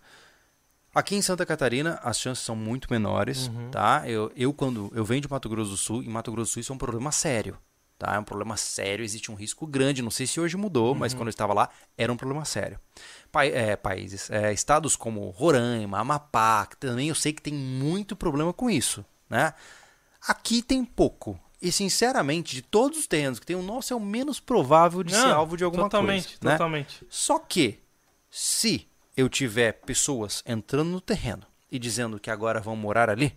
Aqui em Santa Catarina, as chances são muito menores, tá? Eu, eu, quando eu venho de Mato Grosso do Sul, em Mato Grosso do Sul isso é um problema sério, tá? É um problema sério, existe um risco grande. Não sei se hoje mudou, mas quando eu estava lá, era um problema sério. Pai- é, países, é, estados como Roraima, Amapá, que também eu sei que tem muito problema com isso, né? Aqui tem pouco. E, sinceramente, de todos os terrenos que tem, o nosso é o menos provável de ser Não, alvo de alguma totalmente, coisa. né? Totalmente, Só que, se eu tiver pessoas entrando no terreno e dizendo que agora vão morar ali,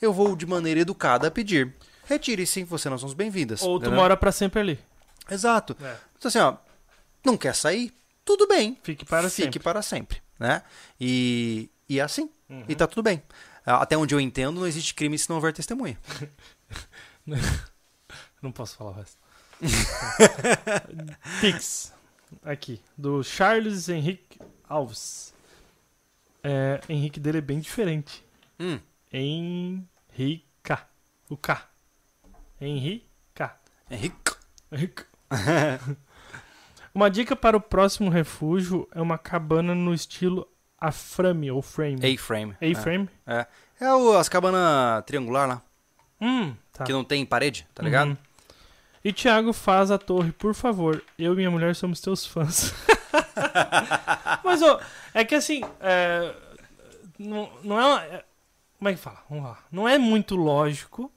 eu vou de maneira educada pedir. Retire-se, você não são bem-vindas. Ou tu entendeu? mora pra sempre ali. Exato. É. Então, assim, ó, não quer sair? Tudo bem. Fique para Fique sempre. para sempre, né? E, e é assim. Uhum. E tá tudo bem. Ah, Até onde eu entendo, não existe crime se não houver testemunha. [LAUGHS] Não posso falar o resto. [LAUGHS] Pix. Aqui. Do Charles Henrique Alves. É, Henrique dele é bem diferente. Hum. Henrica. O K. Henrica. Henrique. Henrique. [LAUGHS] Uma dica para o próximo refúgio é uma cabana no estilo A-frame ou frame. A-frame. A-frame? É, é. é o, as cabanas triangular lá, Hum, tá. que não tem parede, tá ligado? Uhum. E Thiago, faz a torre, por favor. Eu e minha mulher somos teus fãs. [LAUGHS] Mas, ó, é que assim, é, não, não é, uma- é- Como é que fala? Vamos lá. Não é muito lógico,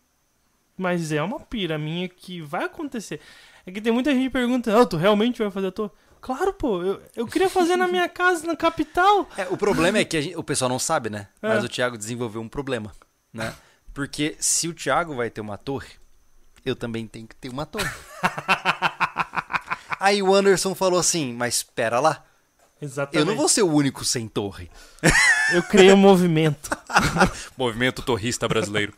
mas é uma pira minha que vai acontecer. É que tem muita gente que pergunta, ah, tu realmente vai fazer a torre? Claro, pô, eu, eu queria fazer na minha casa, na capital. É, o problema é que a gente- o pessoal não sabe, né? É. Mas o Thiago desenvolveu um problema, né? Porque se o Thiago vai ter uma torre, eu também tenho que ter uma torre. [LAUGHS] Aí o Anderson falou assim, mas espera lá, Exatamente. eu não vou ser o único sem torre. [LAUGHS] Eu criei um movimento. [LAUGHS] Movimento torrista brasileiro.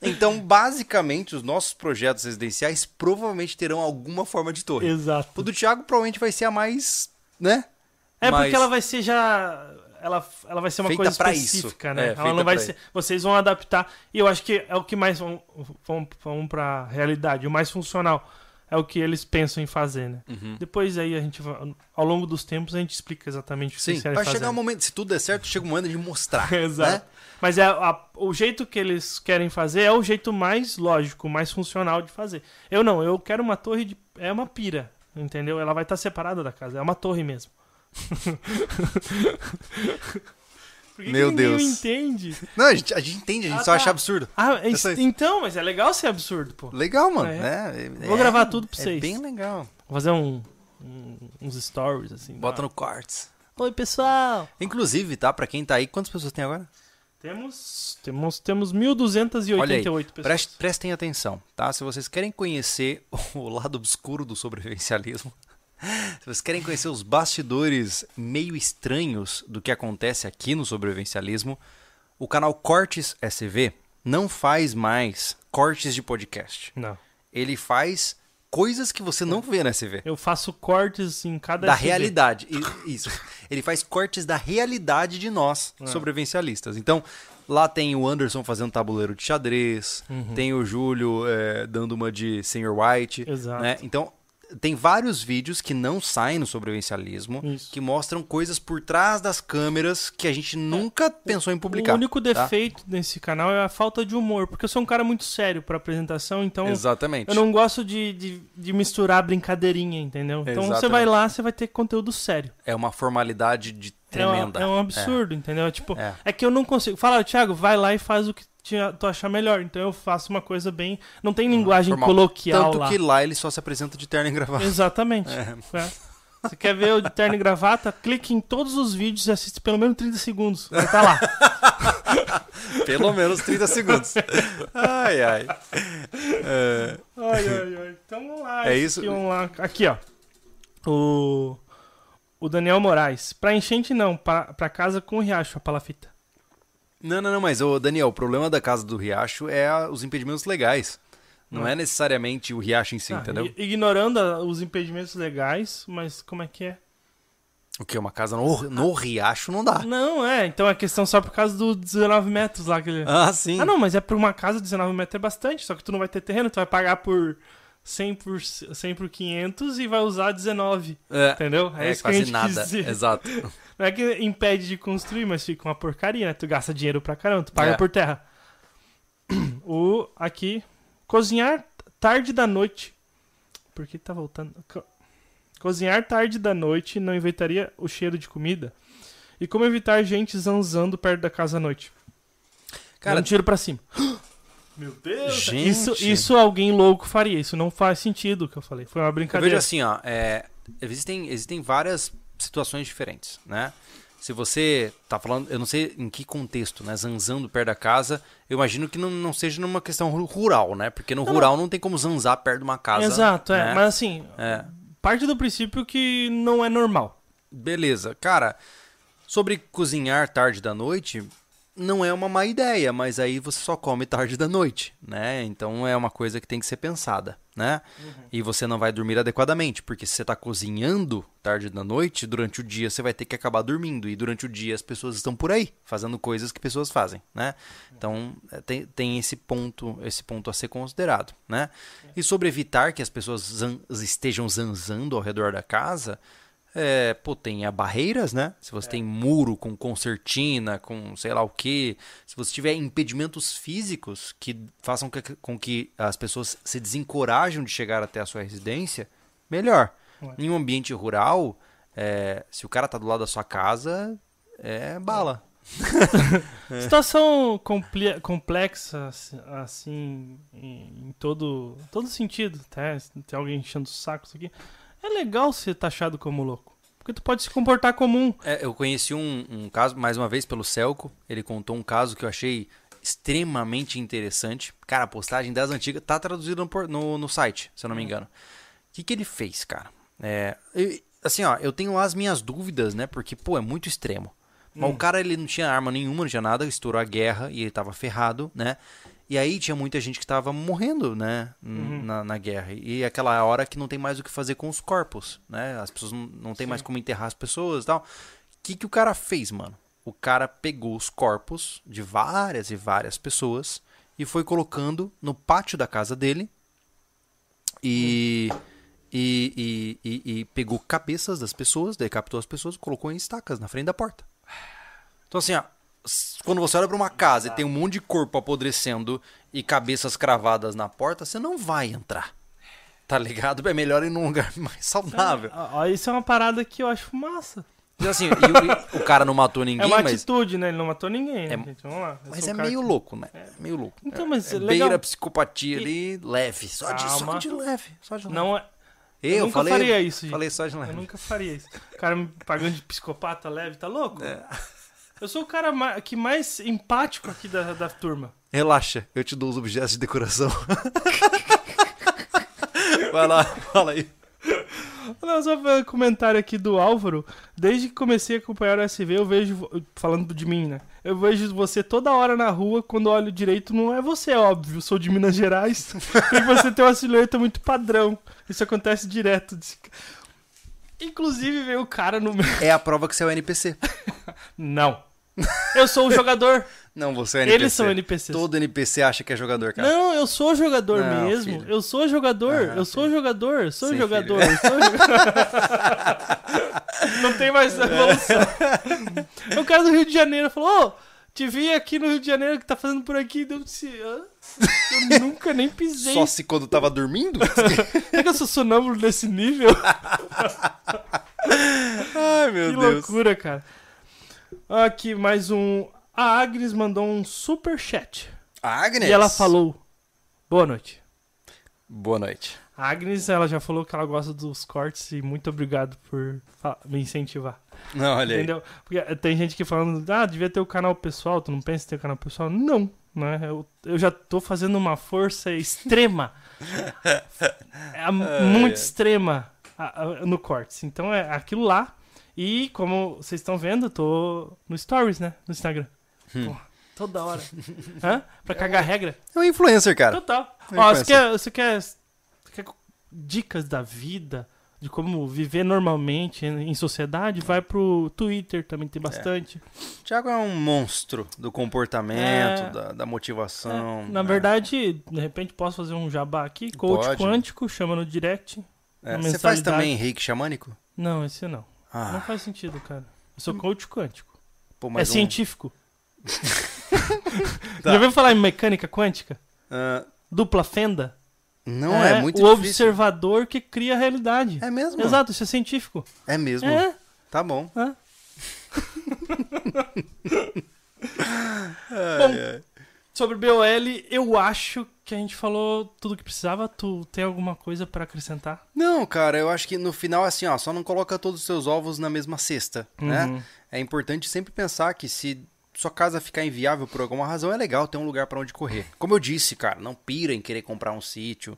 Então, basicamente, os nossos projetos residenciais provavelmente terão alguma forma de torre. O Exato. do Thiago provavelmente vai ser a mais, né? É Mas- porque ela vai ser já. Ela, ela vai ser uma Feita coisa específica, isso. né? É, ela feita não vai ser. Vocês vão adaptar. E eu acho que é o que mais vão, vão, vão pra realidade. O mais funcional é o que eles pensam em fazer, né? Uhum. Depois aí a gente vai, Ao longo dos tempos a gente explica exatamente o que Sim, vocês querem vai fazer. chegar um momento, se tudo der certo, chega um momento de mostrar. [LAUGHS] Exato. né? Mas é a- o jeito que eles querem fazer é o jeito mais lógico, mais funcional de fazer. Eu não, eu quero uma torre de. É uma pira, entendeu? Ela vai estar separada da casa, é uma torre mesmo. [LAUGHS] Por que que Meu ninguém Deus. entende? [LAUGHS] Não, a gente, a gente entende, a gente Ah, só tá. acha absurdo. Ah, é- Essa- então, mas é legal ser absurdo, pô. Legal, mano. É. né? Vou gravar tudo pra é vocês. bem legal. Vou fazer um, um- uns stories assim. Bota Ah. no quartz. Oi, pessoal. Inclusive, tá? Pra quem tá aí, quantas pessoas tem agora? Temos, temos, temos 1.288 Olha aí, pessoas. Preste- prestem atenção, tá? Se vocês querem conhecer [LAUGHS] o lado obscuro do sobrevivencialismo, se vocês querem conhecer os bastidores meio estranhos do que acontece aqui no sobrevivencialismo, o canal Cortes SV não faz mais cortes de podcast. Não. Ele faz coisas que você não vê na SV. Eu faço cortes em cada Da SV. realidade. Isso. Ele faz cortes da realidade de nós, É. sobrevivencialistas. Então, lá tem o Anderson fazendo tabuleiro de xadrez, Uhum. tem o Júlio é, dando uma de Sr. White. Exato. Né? Então, tem vários vídeos que não saem no sobrevivencialismo, Isso. que mostram coisas por trás das câmeras que a gente nunca pensou em publicar. O único tá? defeito desse canal é a falta de humor, porque eu sou um cara muito sério pra apresentação, então Exatamente. eu não gosto de, de, de misturar brincadeirinha, entendeu? Então você Exatamente. vai lá, você vai ter conteúdo sério. É uma formalidade de É um- tremenda. É um, absurdo, entendeu? Tipo, É. é. que eu não consigo. Fala, Thiago, vai lá e faz o que te- tu achar melhor. Então eu faço uma coisa bem. Não tem linguagem Formal. coloquial Tanto lá. que lá ele só se apresenta de terno e gravata. Exatamente. É. É. Você quer ver o de terno e gravata? Clique em todos os vídeos e assiste pelo menos 30 segundos. Vai tá lá. [LAUGHS] Pelo menos 30 segundos. Ai, ai. É, Ai, ai, ai. Então vamos lá. É isso? aqui, lá. Aqui, ó. O. O Daniel Moraes. Pra enchente, não. Pra, pra casa com riacho, a palafita. Não, não, não, mas, ô, Daniel, o problema da casa do Riacho é a- os impedimentos legais. Não Hum. é necessariamente o Riacho em si, Ah, entendeu? Ignorando os impedimentos legais, mas como é que é? O que? Uma casa no, no Riacho não dá. Não, é. Então é questão só por causa dos 19 metros lá. Que ele... Ah, sim. Ah, não, mas é por uma casa 19 metros é bastante. Só que tu não vai ter terreno, tu vai pagar por 100 por, 100 por 500 e vai usar 19. É, Entendeu? é isso que a quase gente nada. dizer. Exato. [LAUGHS] Não é que impede de construir, mas fica uma porcaria, né? Tu gasta dinheiro pra caramba, tu paga É. por terra. [CLEARS THROAT] O aqui, cozinhar tarde da noite. Por que tá voltando? Co- Cozinhar tarde da noite não inventaria o cheiro de comida? E como evitar gente zanzando perto da casa à noite? Cara, um tiro pra cima. [GASPS] Meu Deus! Gente. Isso, isso alguém louco faria. Isso não faz sentido o que eu falei. Foi uma brincadeira. vejo assim, ó. é, existem, existem várias situações diferentes, né? Se você tá falando, eu não sei em que contexto, né? Zanzando perto da casa, eu imagino que não, não seja numa questão ru- rural, né? Porque no rural não tem como zanzar perto de uma casa. Exato, é. né? Mas assim, É. parte do princípio que não é normal. Beleza. Cara, sobre cozinhar tarde da noite, não é uma má ideia, mas aí você só come tarde da noite, né? Então é uma coisa que tem que ser pensada, né? E você não vai dormir adequadamente, porque se você está cozinhando tarde da noite, durante o dia você vai ter que acabar dormindo, e durante o dia as pessoas estão por aí, fazendo coisas que pessoas fazem, né? Então é, tem, tem esse ponto esse ponto a ser considerado, né? E sobre evitar que as pessoas zan- estejam zanzando ao redor da casa, é, pô, tem a barreiras, né? Se você tem muro com concertina, com sei lá o que, se você tiver impedimentos físicos que façam que- com que as pessoas se desencorajam de chegar até a sua residência, melhor. Ué. Em um ambiente rural, é, se o cara tá do lado da sua casa, é bala. [LAUGHS] Situação comple- complexa, assim- assim, em, todo, todo sentido, tá? Tem alguém enchendo o saco isso aqui. É legal ser taxado como louco. Porque tu pode se comportar como um. É, eu conheci um, um caso, mais uma vez pelo Celco, ele contou um caso que eu achei extremamente interessante. Cara, a postagem das antigas tá traduzida no, no, no site, se eu não me engano. O que, que ele fez, cara? É, eu- assim, ó, eu tenho lá as minhas dúvidas, né? Porque, pô, é muito extremo. Mas o cara, ele não tinha arma nenhuma, não tinha nada, estourou a guerra e ele tava ferrado, né? E aí tinha muita gente que tava morrendo, né? n- Na, na guerra. E aquela hora que não tem mais o que fazer com os corpos, né? As pessoas não, não tem mais como enterrar as pessoas e tal. O que, que o cara fez, mano? O cara pegou os corpos de várias e várias pessoas e foi colocando no pátio da casa dele e, e, e, e, e pegou cabeças das pessoas, decapitou as pessoas e colocou em estacas na frente da porta. Então assim, ó, quando você olha pra uma casa e tem um monte de corpo apodrecendo e cabeças cravadas na porta, você não vai entrar. Tá ligado? É melhor ir num lugar [LAUGHS] mais saudável. Ó, isso é uma parada que eu acho massa. E assim, e o, e o cara não matou É ninguém, uma mas, atitude, né? Ele não matou ninguém, né, É- gente? Vamos lá. Eu mas é cara meio que- louco, né? É meio louco. Então, É- mas é legal. beira a psicopatia ali, leve. Só de, só de leve. Só de leve. Não é. eu, eu nunca falei, faria isso, gente. Falei só de Eu leve. nunca faria isso. O cara me pagando de psicopata leve, tá louco? É. Eu sou o cara que mais empático aqui da, da turma. Relaxa, eu te dou os objetos de decoração. [LAUGHS] Vai lá, fala aí. Não, só um comentário aqui do Álvaro. Desde que comecei a acompanhar o SV, eu vejo. Falando de mim, né? Eu vejo você toda hora na rua, quando olho direito, não é você, óbvio. Sou de Minas Gerais. [LAUGHS] e você tem uma silhueta muito padrão. Isso acontece direto. Inclusive veio o cara no meu. É a prova que você é o NPC. [LAUGHS] Não. Eu sou o jogador. [LAUGHS] Não, você é NPC. Eles são NPCs. Todo NPC acha que é jogador, cara. Não, eu sou jogador Não, mesmo. filho. Eu sou jogador. Ah, eu sou jogador. Sou Sim, jogador. filho. eu sou jogador. [LAUGHS] Não tem mais evolução. o cara do Rio de Janeiro falou: Ô, te vi aqui no Rio de Janeiro, que tá fazendo por aqui? Deu disse, Hã? Eu [LAUGHS] nunca nem pisei. Só se quando tava dormindo? É que eu sou sonâmbulo nesse nível? Ai, meu que Deus. loucura, cara. Aqui, mais um. A Agnes mandou um super chat. Agnes. E ela falou: Boa noite. Boa noite. A Agnes, ela já falou que ela gosta dos cortes e muito obrigado por me incentivar. Não, olha aí. Entendeu? Porque tem gente que falando, ah, devia ter o canal pessoal, tu não pensa em ter o canal pessoal? Não, né? Eu, eu já tô fazendo uma força extrema. [LAUGHS] É, muito extrema a- a- no cortes. Então é aquilo lá. E como vocês estão vendo, eu tô no Stories, né? No Instagram. Pô, toda hora. [LAUGHS] Hã? Pra cagar regra? É um influencer, cara. Total. Eu Ó, conheço. você quer, você quer, você quer dicas da vida, de como viver normalmente em sociedade? Vai pro Twitter, também tem bastante. O Thiago é um monstro do comportamento, É. da, da motivação. É, na né? verdade, de repente posso fazer um jabá aqui. Coach Pode. quântico, chama no direct. É, Você faz também reiki xamânico? Não, esse não. Não Ah, faz sentido, cara. Eu sou coach quântico. pô, é um- científico. [LAUGHS] Tá. Já ouviu falar em mecânica quântica? Ah, Dupla fenda? não, é, muito o difícil. observador que cria a realidade. É mesmo? Exato, isso é científico. É mesmo? É. Tá bom. Hã? Ai, [LAUGHS] Bom, ai. Sobre BOL, eu acho que a gente falou tudo que precisava. Tu tem alguma coisa pra acrescentar? Não, cara, eu acho que no final, assim, ó, só não coloca todos os seus ovos na mesma cesta, né? Uhum. É importante sempre pensar que se sua casa ficar inviável por alguma razão, é legal ter um lugar pra onde correr. Como eu disse, cara, não pira em querer comprar um sítio.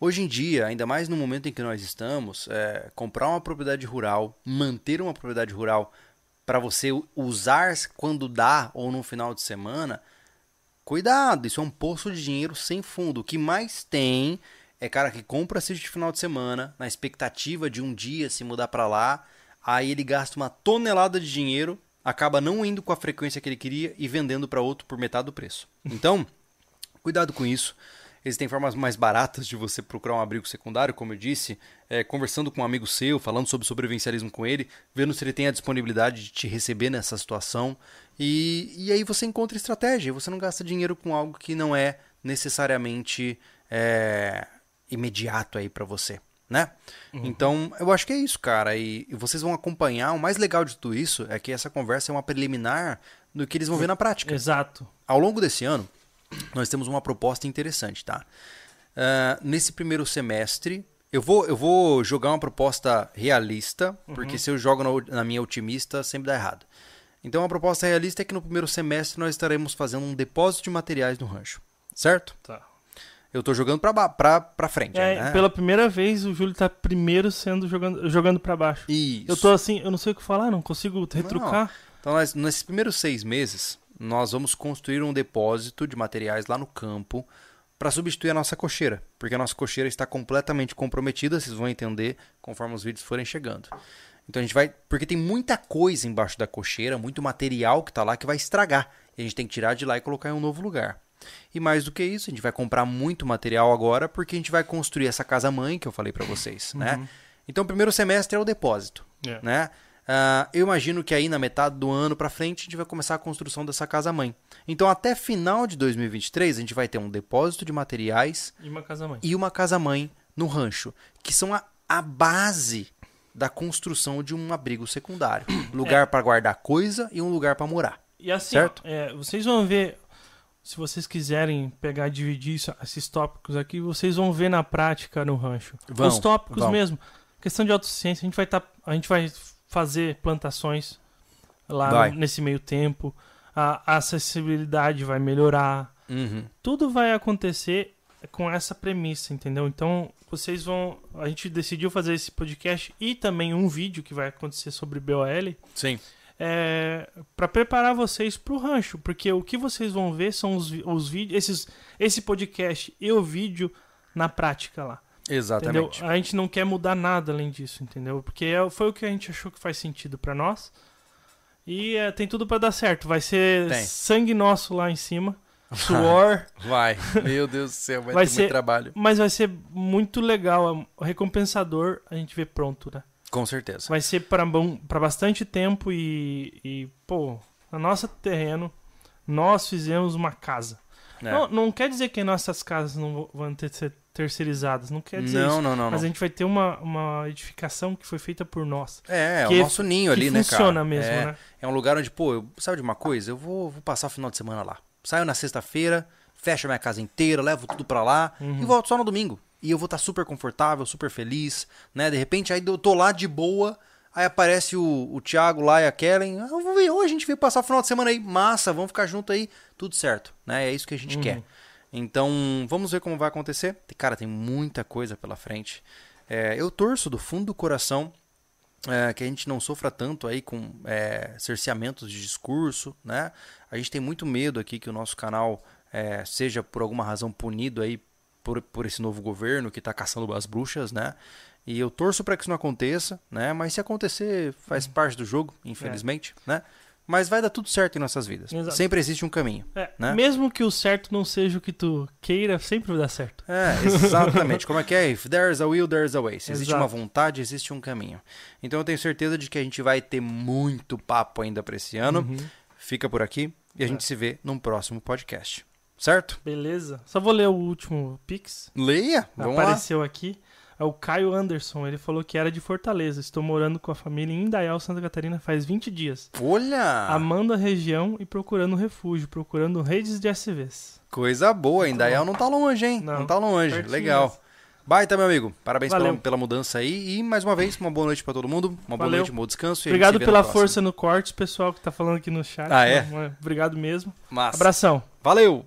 Hoje em dia, ainda mais no momento em que nós estamos, é, comprar uma propriedade rural, manter uma propriedade rural para você usar quando dá ou no final de semana, cuidado, isso é um poço de dinheiro sem fundo. O que mais tem é cara que compra sítio de final de semana na expectativa de um dia se mudar para lá, aí ele gasta uma tonelada de dinheiro, acaba não indo com a frequência que ele queria e vendendo para outro por metade do preço. Então, [LAUGHS] cuidado com isso. Existem formas mais baratas de você procurar um abrigo secundário, como eu disse, é, conversando com um amigo seu, falando sobre sobrevivencialismo com ele, vendo se ele tem a disponibilidade de te receber nessa situação. E, e aí você encontra estratégia, você não gasta dinheiro com algo que não é necessariamente é, imediato aí para você, né? Então, eu acho que é isso, cara. E, e vocês vão acompanhar. O mais legal de tudo isso é que essa conversa é uma preliminar do que eles vão ver na prática. Exato. Ao longo desse ano, nós temos uma proposta interessante, tá? Ah, nesse primeiro semestre, eu vou, eu vou jogar uma proposta realista, porque se eu jogo na, na minha otimista, sempre dá errado. Então, a proposta realista é que no primeiro semestre nós estaremos fazendo um depósito de materiais no rancho, certo? Tá. Eu tô jogando pra, pra, pra frente, É, né? Pela primeira vez, o Júlio tá primeiro sendo jogando, jogando pra baixo. Isso. Eu tô assim, eu não sei o que falar, não consigo retrucar. Então, nós, nesses primeiros seis meses, nós vamos construir um depósito de materiais lá no campo para substituir a nossa cocheira, porque a nossa cocheira está completamente comprometida, vocês vão entender conforme os vídeos forem chegando. Então a gente vai, porque tem muita coisa embaixo da cocheira, muito material que está lá que vai estragar, e a gente tem que tirar de lá e colocar em um novo lugar. E mais do que isso, a gente vai comprar muito material agora, porque a gente vai construir essa casa mãe que eu falei para vocês, né? Então o primeiro semestre é o depósito É. né? Ah, eu imagino que aí na metade do ano para frente a gente vai começar a construção dessa casa mãe. Então até final de 2023 a gente vai ter um depósito de materiais E uma casa mãe. e uma casa mãe no rancho, que são a, a base da construção de um abrigo secundário, [CLEARS THROAT] lugar para guardar coisa e um lugar para morar. E assim, Certo? é, vocês vão ver, se vocês quiserem pegar e dividir isso- esses tópicos aqui, vocês vão ver na prática no rancho. Vão, Os tópicos vão. mesmo. Questão de autossuficiência, a gente vai tá, a gente vai fazer plantações lá Vai. nesse meio tempo. A acessibilidade vai melhorar. Tudo vai acontecer com essa premissa, entendeu? Então, vocês vão. A gente decidiu fazer esse podcast e também um vídeo que vai acontecer sobre BOL Sim. é, para preparar vocês para o rancho, porque o que vocês vão ver são os, os vídeos, esses, esse podcast e o vídeo na prática lá. Entendeu? Exatamente. A gente não quer mudar nada além disso, entendeu? Porque é- foi o que a gente achou que faz sentido para nós. E é, tem tudo pra dar certo. Vai ser Tem. sangue nosso lá em cima, [LAUGHS] suor, Vai. Meu Deus do céu, vai, Vai ter ser- muito trabalho. mas vai ser muito legal, é recompensador a gente ver pronto, né? Com certeza. Vai ser pra bastante tempo e, e, pô, no nosso terreno, nós fizemos uma casa. É. Não, não quer dizer que nossas casas não vão ter ser terceirizadas, não quer dizer não, isso. não, não, Mas a gente vai ter uma, uma edificação que foi feita por nós. É, é o nosso ninho ali, né, cara? funciona mesmo, é, né? É um lugar onde, pô, eu, sabe de uma coisa? Eu vou, vou passar o final de semana lá. Saio na sexta-feira, fecho a minha casa inteira, levo tudo pra lá Uhum. e volto só no domingo. E eu vou estar super confortável, super feliz, né? De repente, aí eu tô lá de boa, aí aparece o, o Thiago lá e a Kellen. Ah, vou ver, hoje a gente veio passar o final de semana aí, massa, vamos ficar junto aí, tudo certo, né? É isso que a gente Uhum. quer. Então, vamos ver como vai acontecer. Cara, tem muita coisa pela frente. É, eu torço do fundo do coração é, que a gente não sofra tanto aí com é, cerceamentos de discurso, né? A gente tem muito medo aqui que o nosso canal é, seja por alguma razão punido aí por, por esse novo governo que está caçando as bruxas, né? E eu torço para que isso não aconteça, né? Mas se acontecer, faz parte do jogo, infelizmente, né? Mas vai dar tudo certo em nossas vidas. Exato. Sempre existe um caminho. É, né? Mesmo que o certo não seja o que tu queira, sempre vai dar certo. É, exatamente. [LAUGHS] Como é que é? If there's a will, there's a way. Se existe Exato. uma vontade, existe um caminho. Então eu tenho certeza de que a gente vai ter muito papo ainda para esse ano. Uhum. Fica por aqui e a É. gente se vê num próximo podcast. Certo? Beleza. Só vou ler o último Pix. Leia, vamos Apareceu aqui. É o Caio Anderson. Ele falou que era de Fortaleza. Estou morando com a família em Indaial, Santa Catarina, faz 20 dias. Olha! Amando a região e procurando refúgio, procurando redes de SVs. Coisa boa, Indaial não tá longe, hein? Não, Não, tá longe. Legal. mesmo. Baita, meu amigo. Parabéns pela, pela mudança aí. E mais uma vez, uma boa noite pra todo mundo. Uma boa Valeu. noite, um bom descanso. e Obrigado pela força no corte, pessoal que tá falando aqui no chat. Ah, é? Obrigado mesmo. Massa. Abração. Valeu!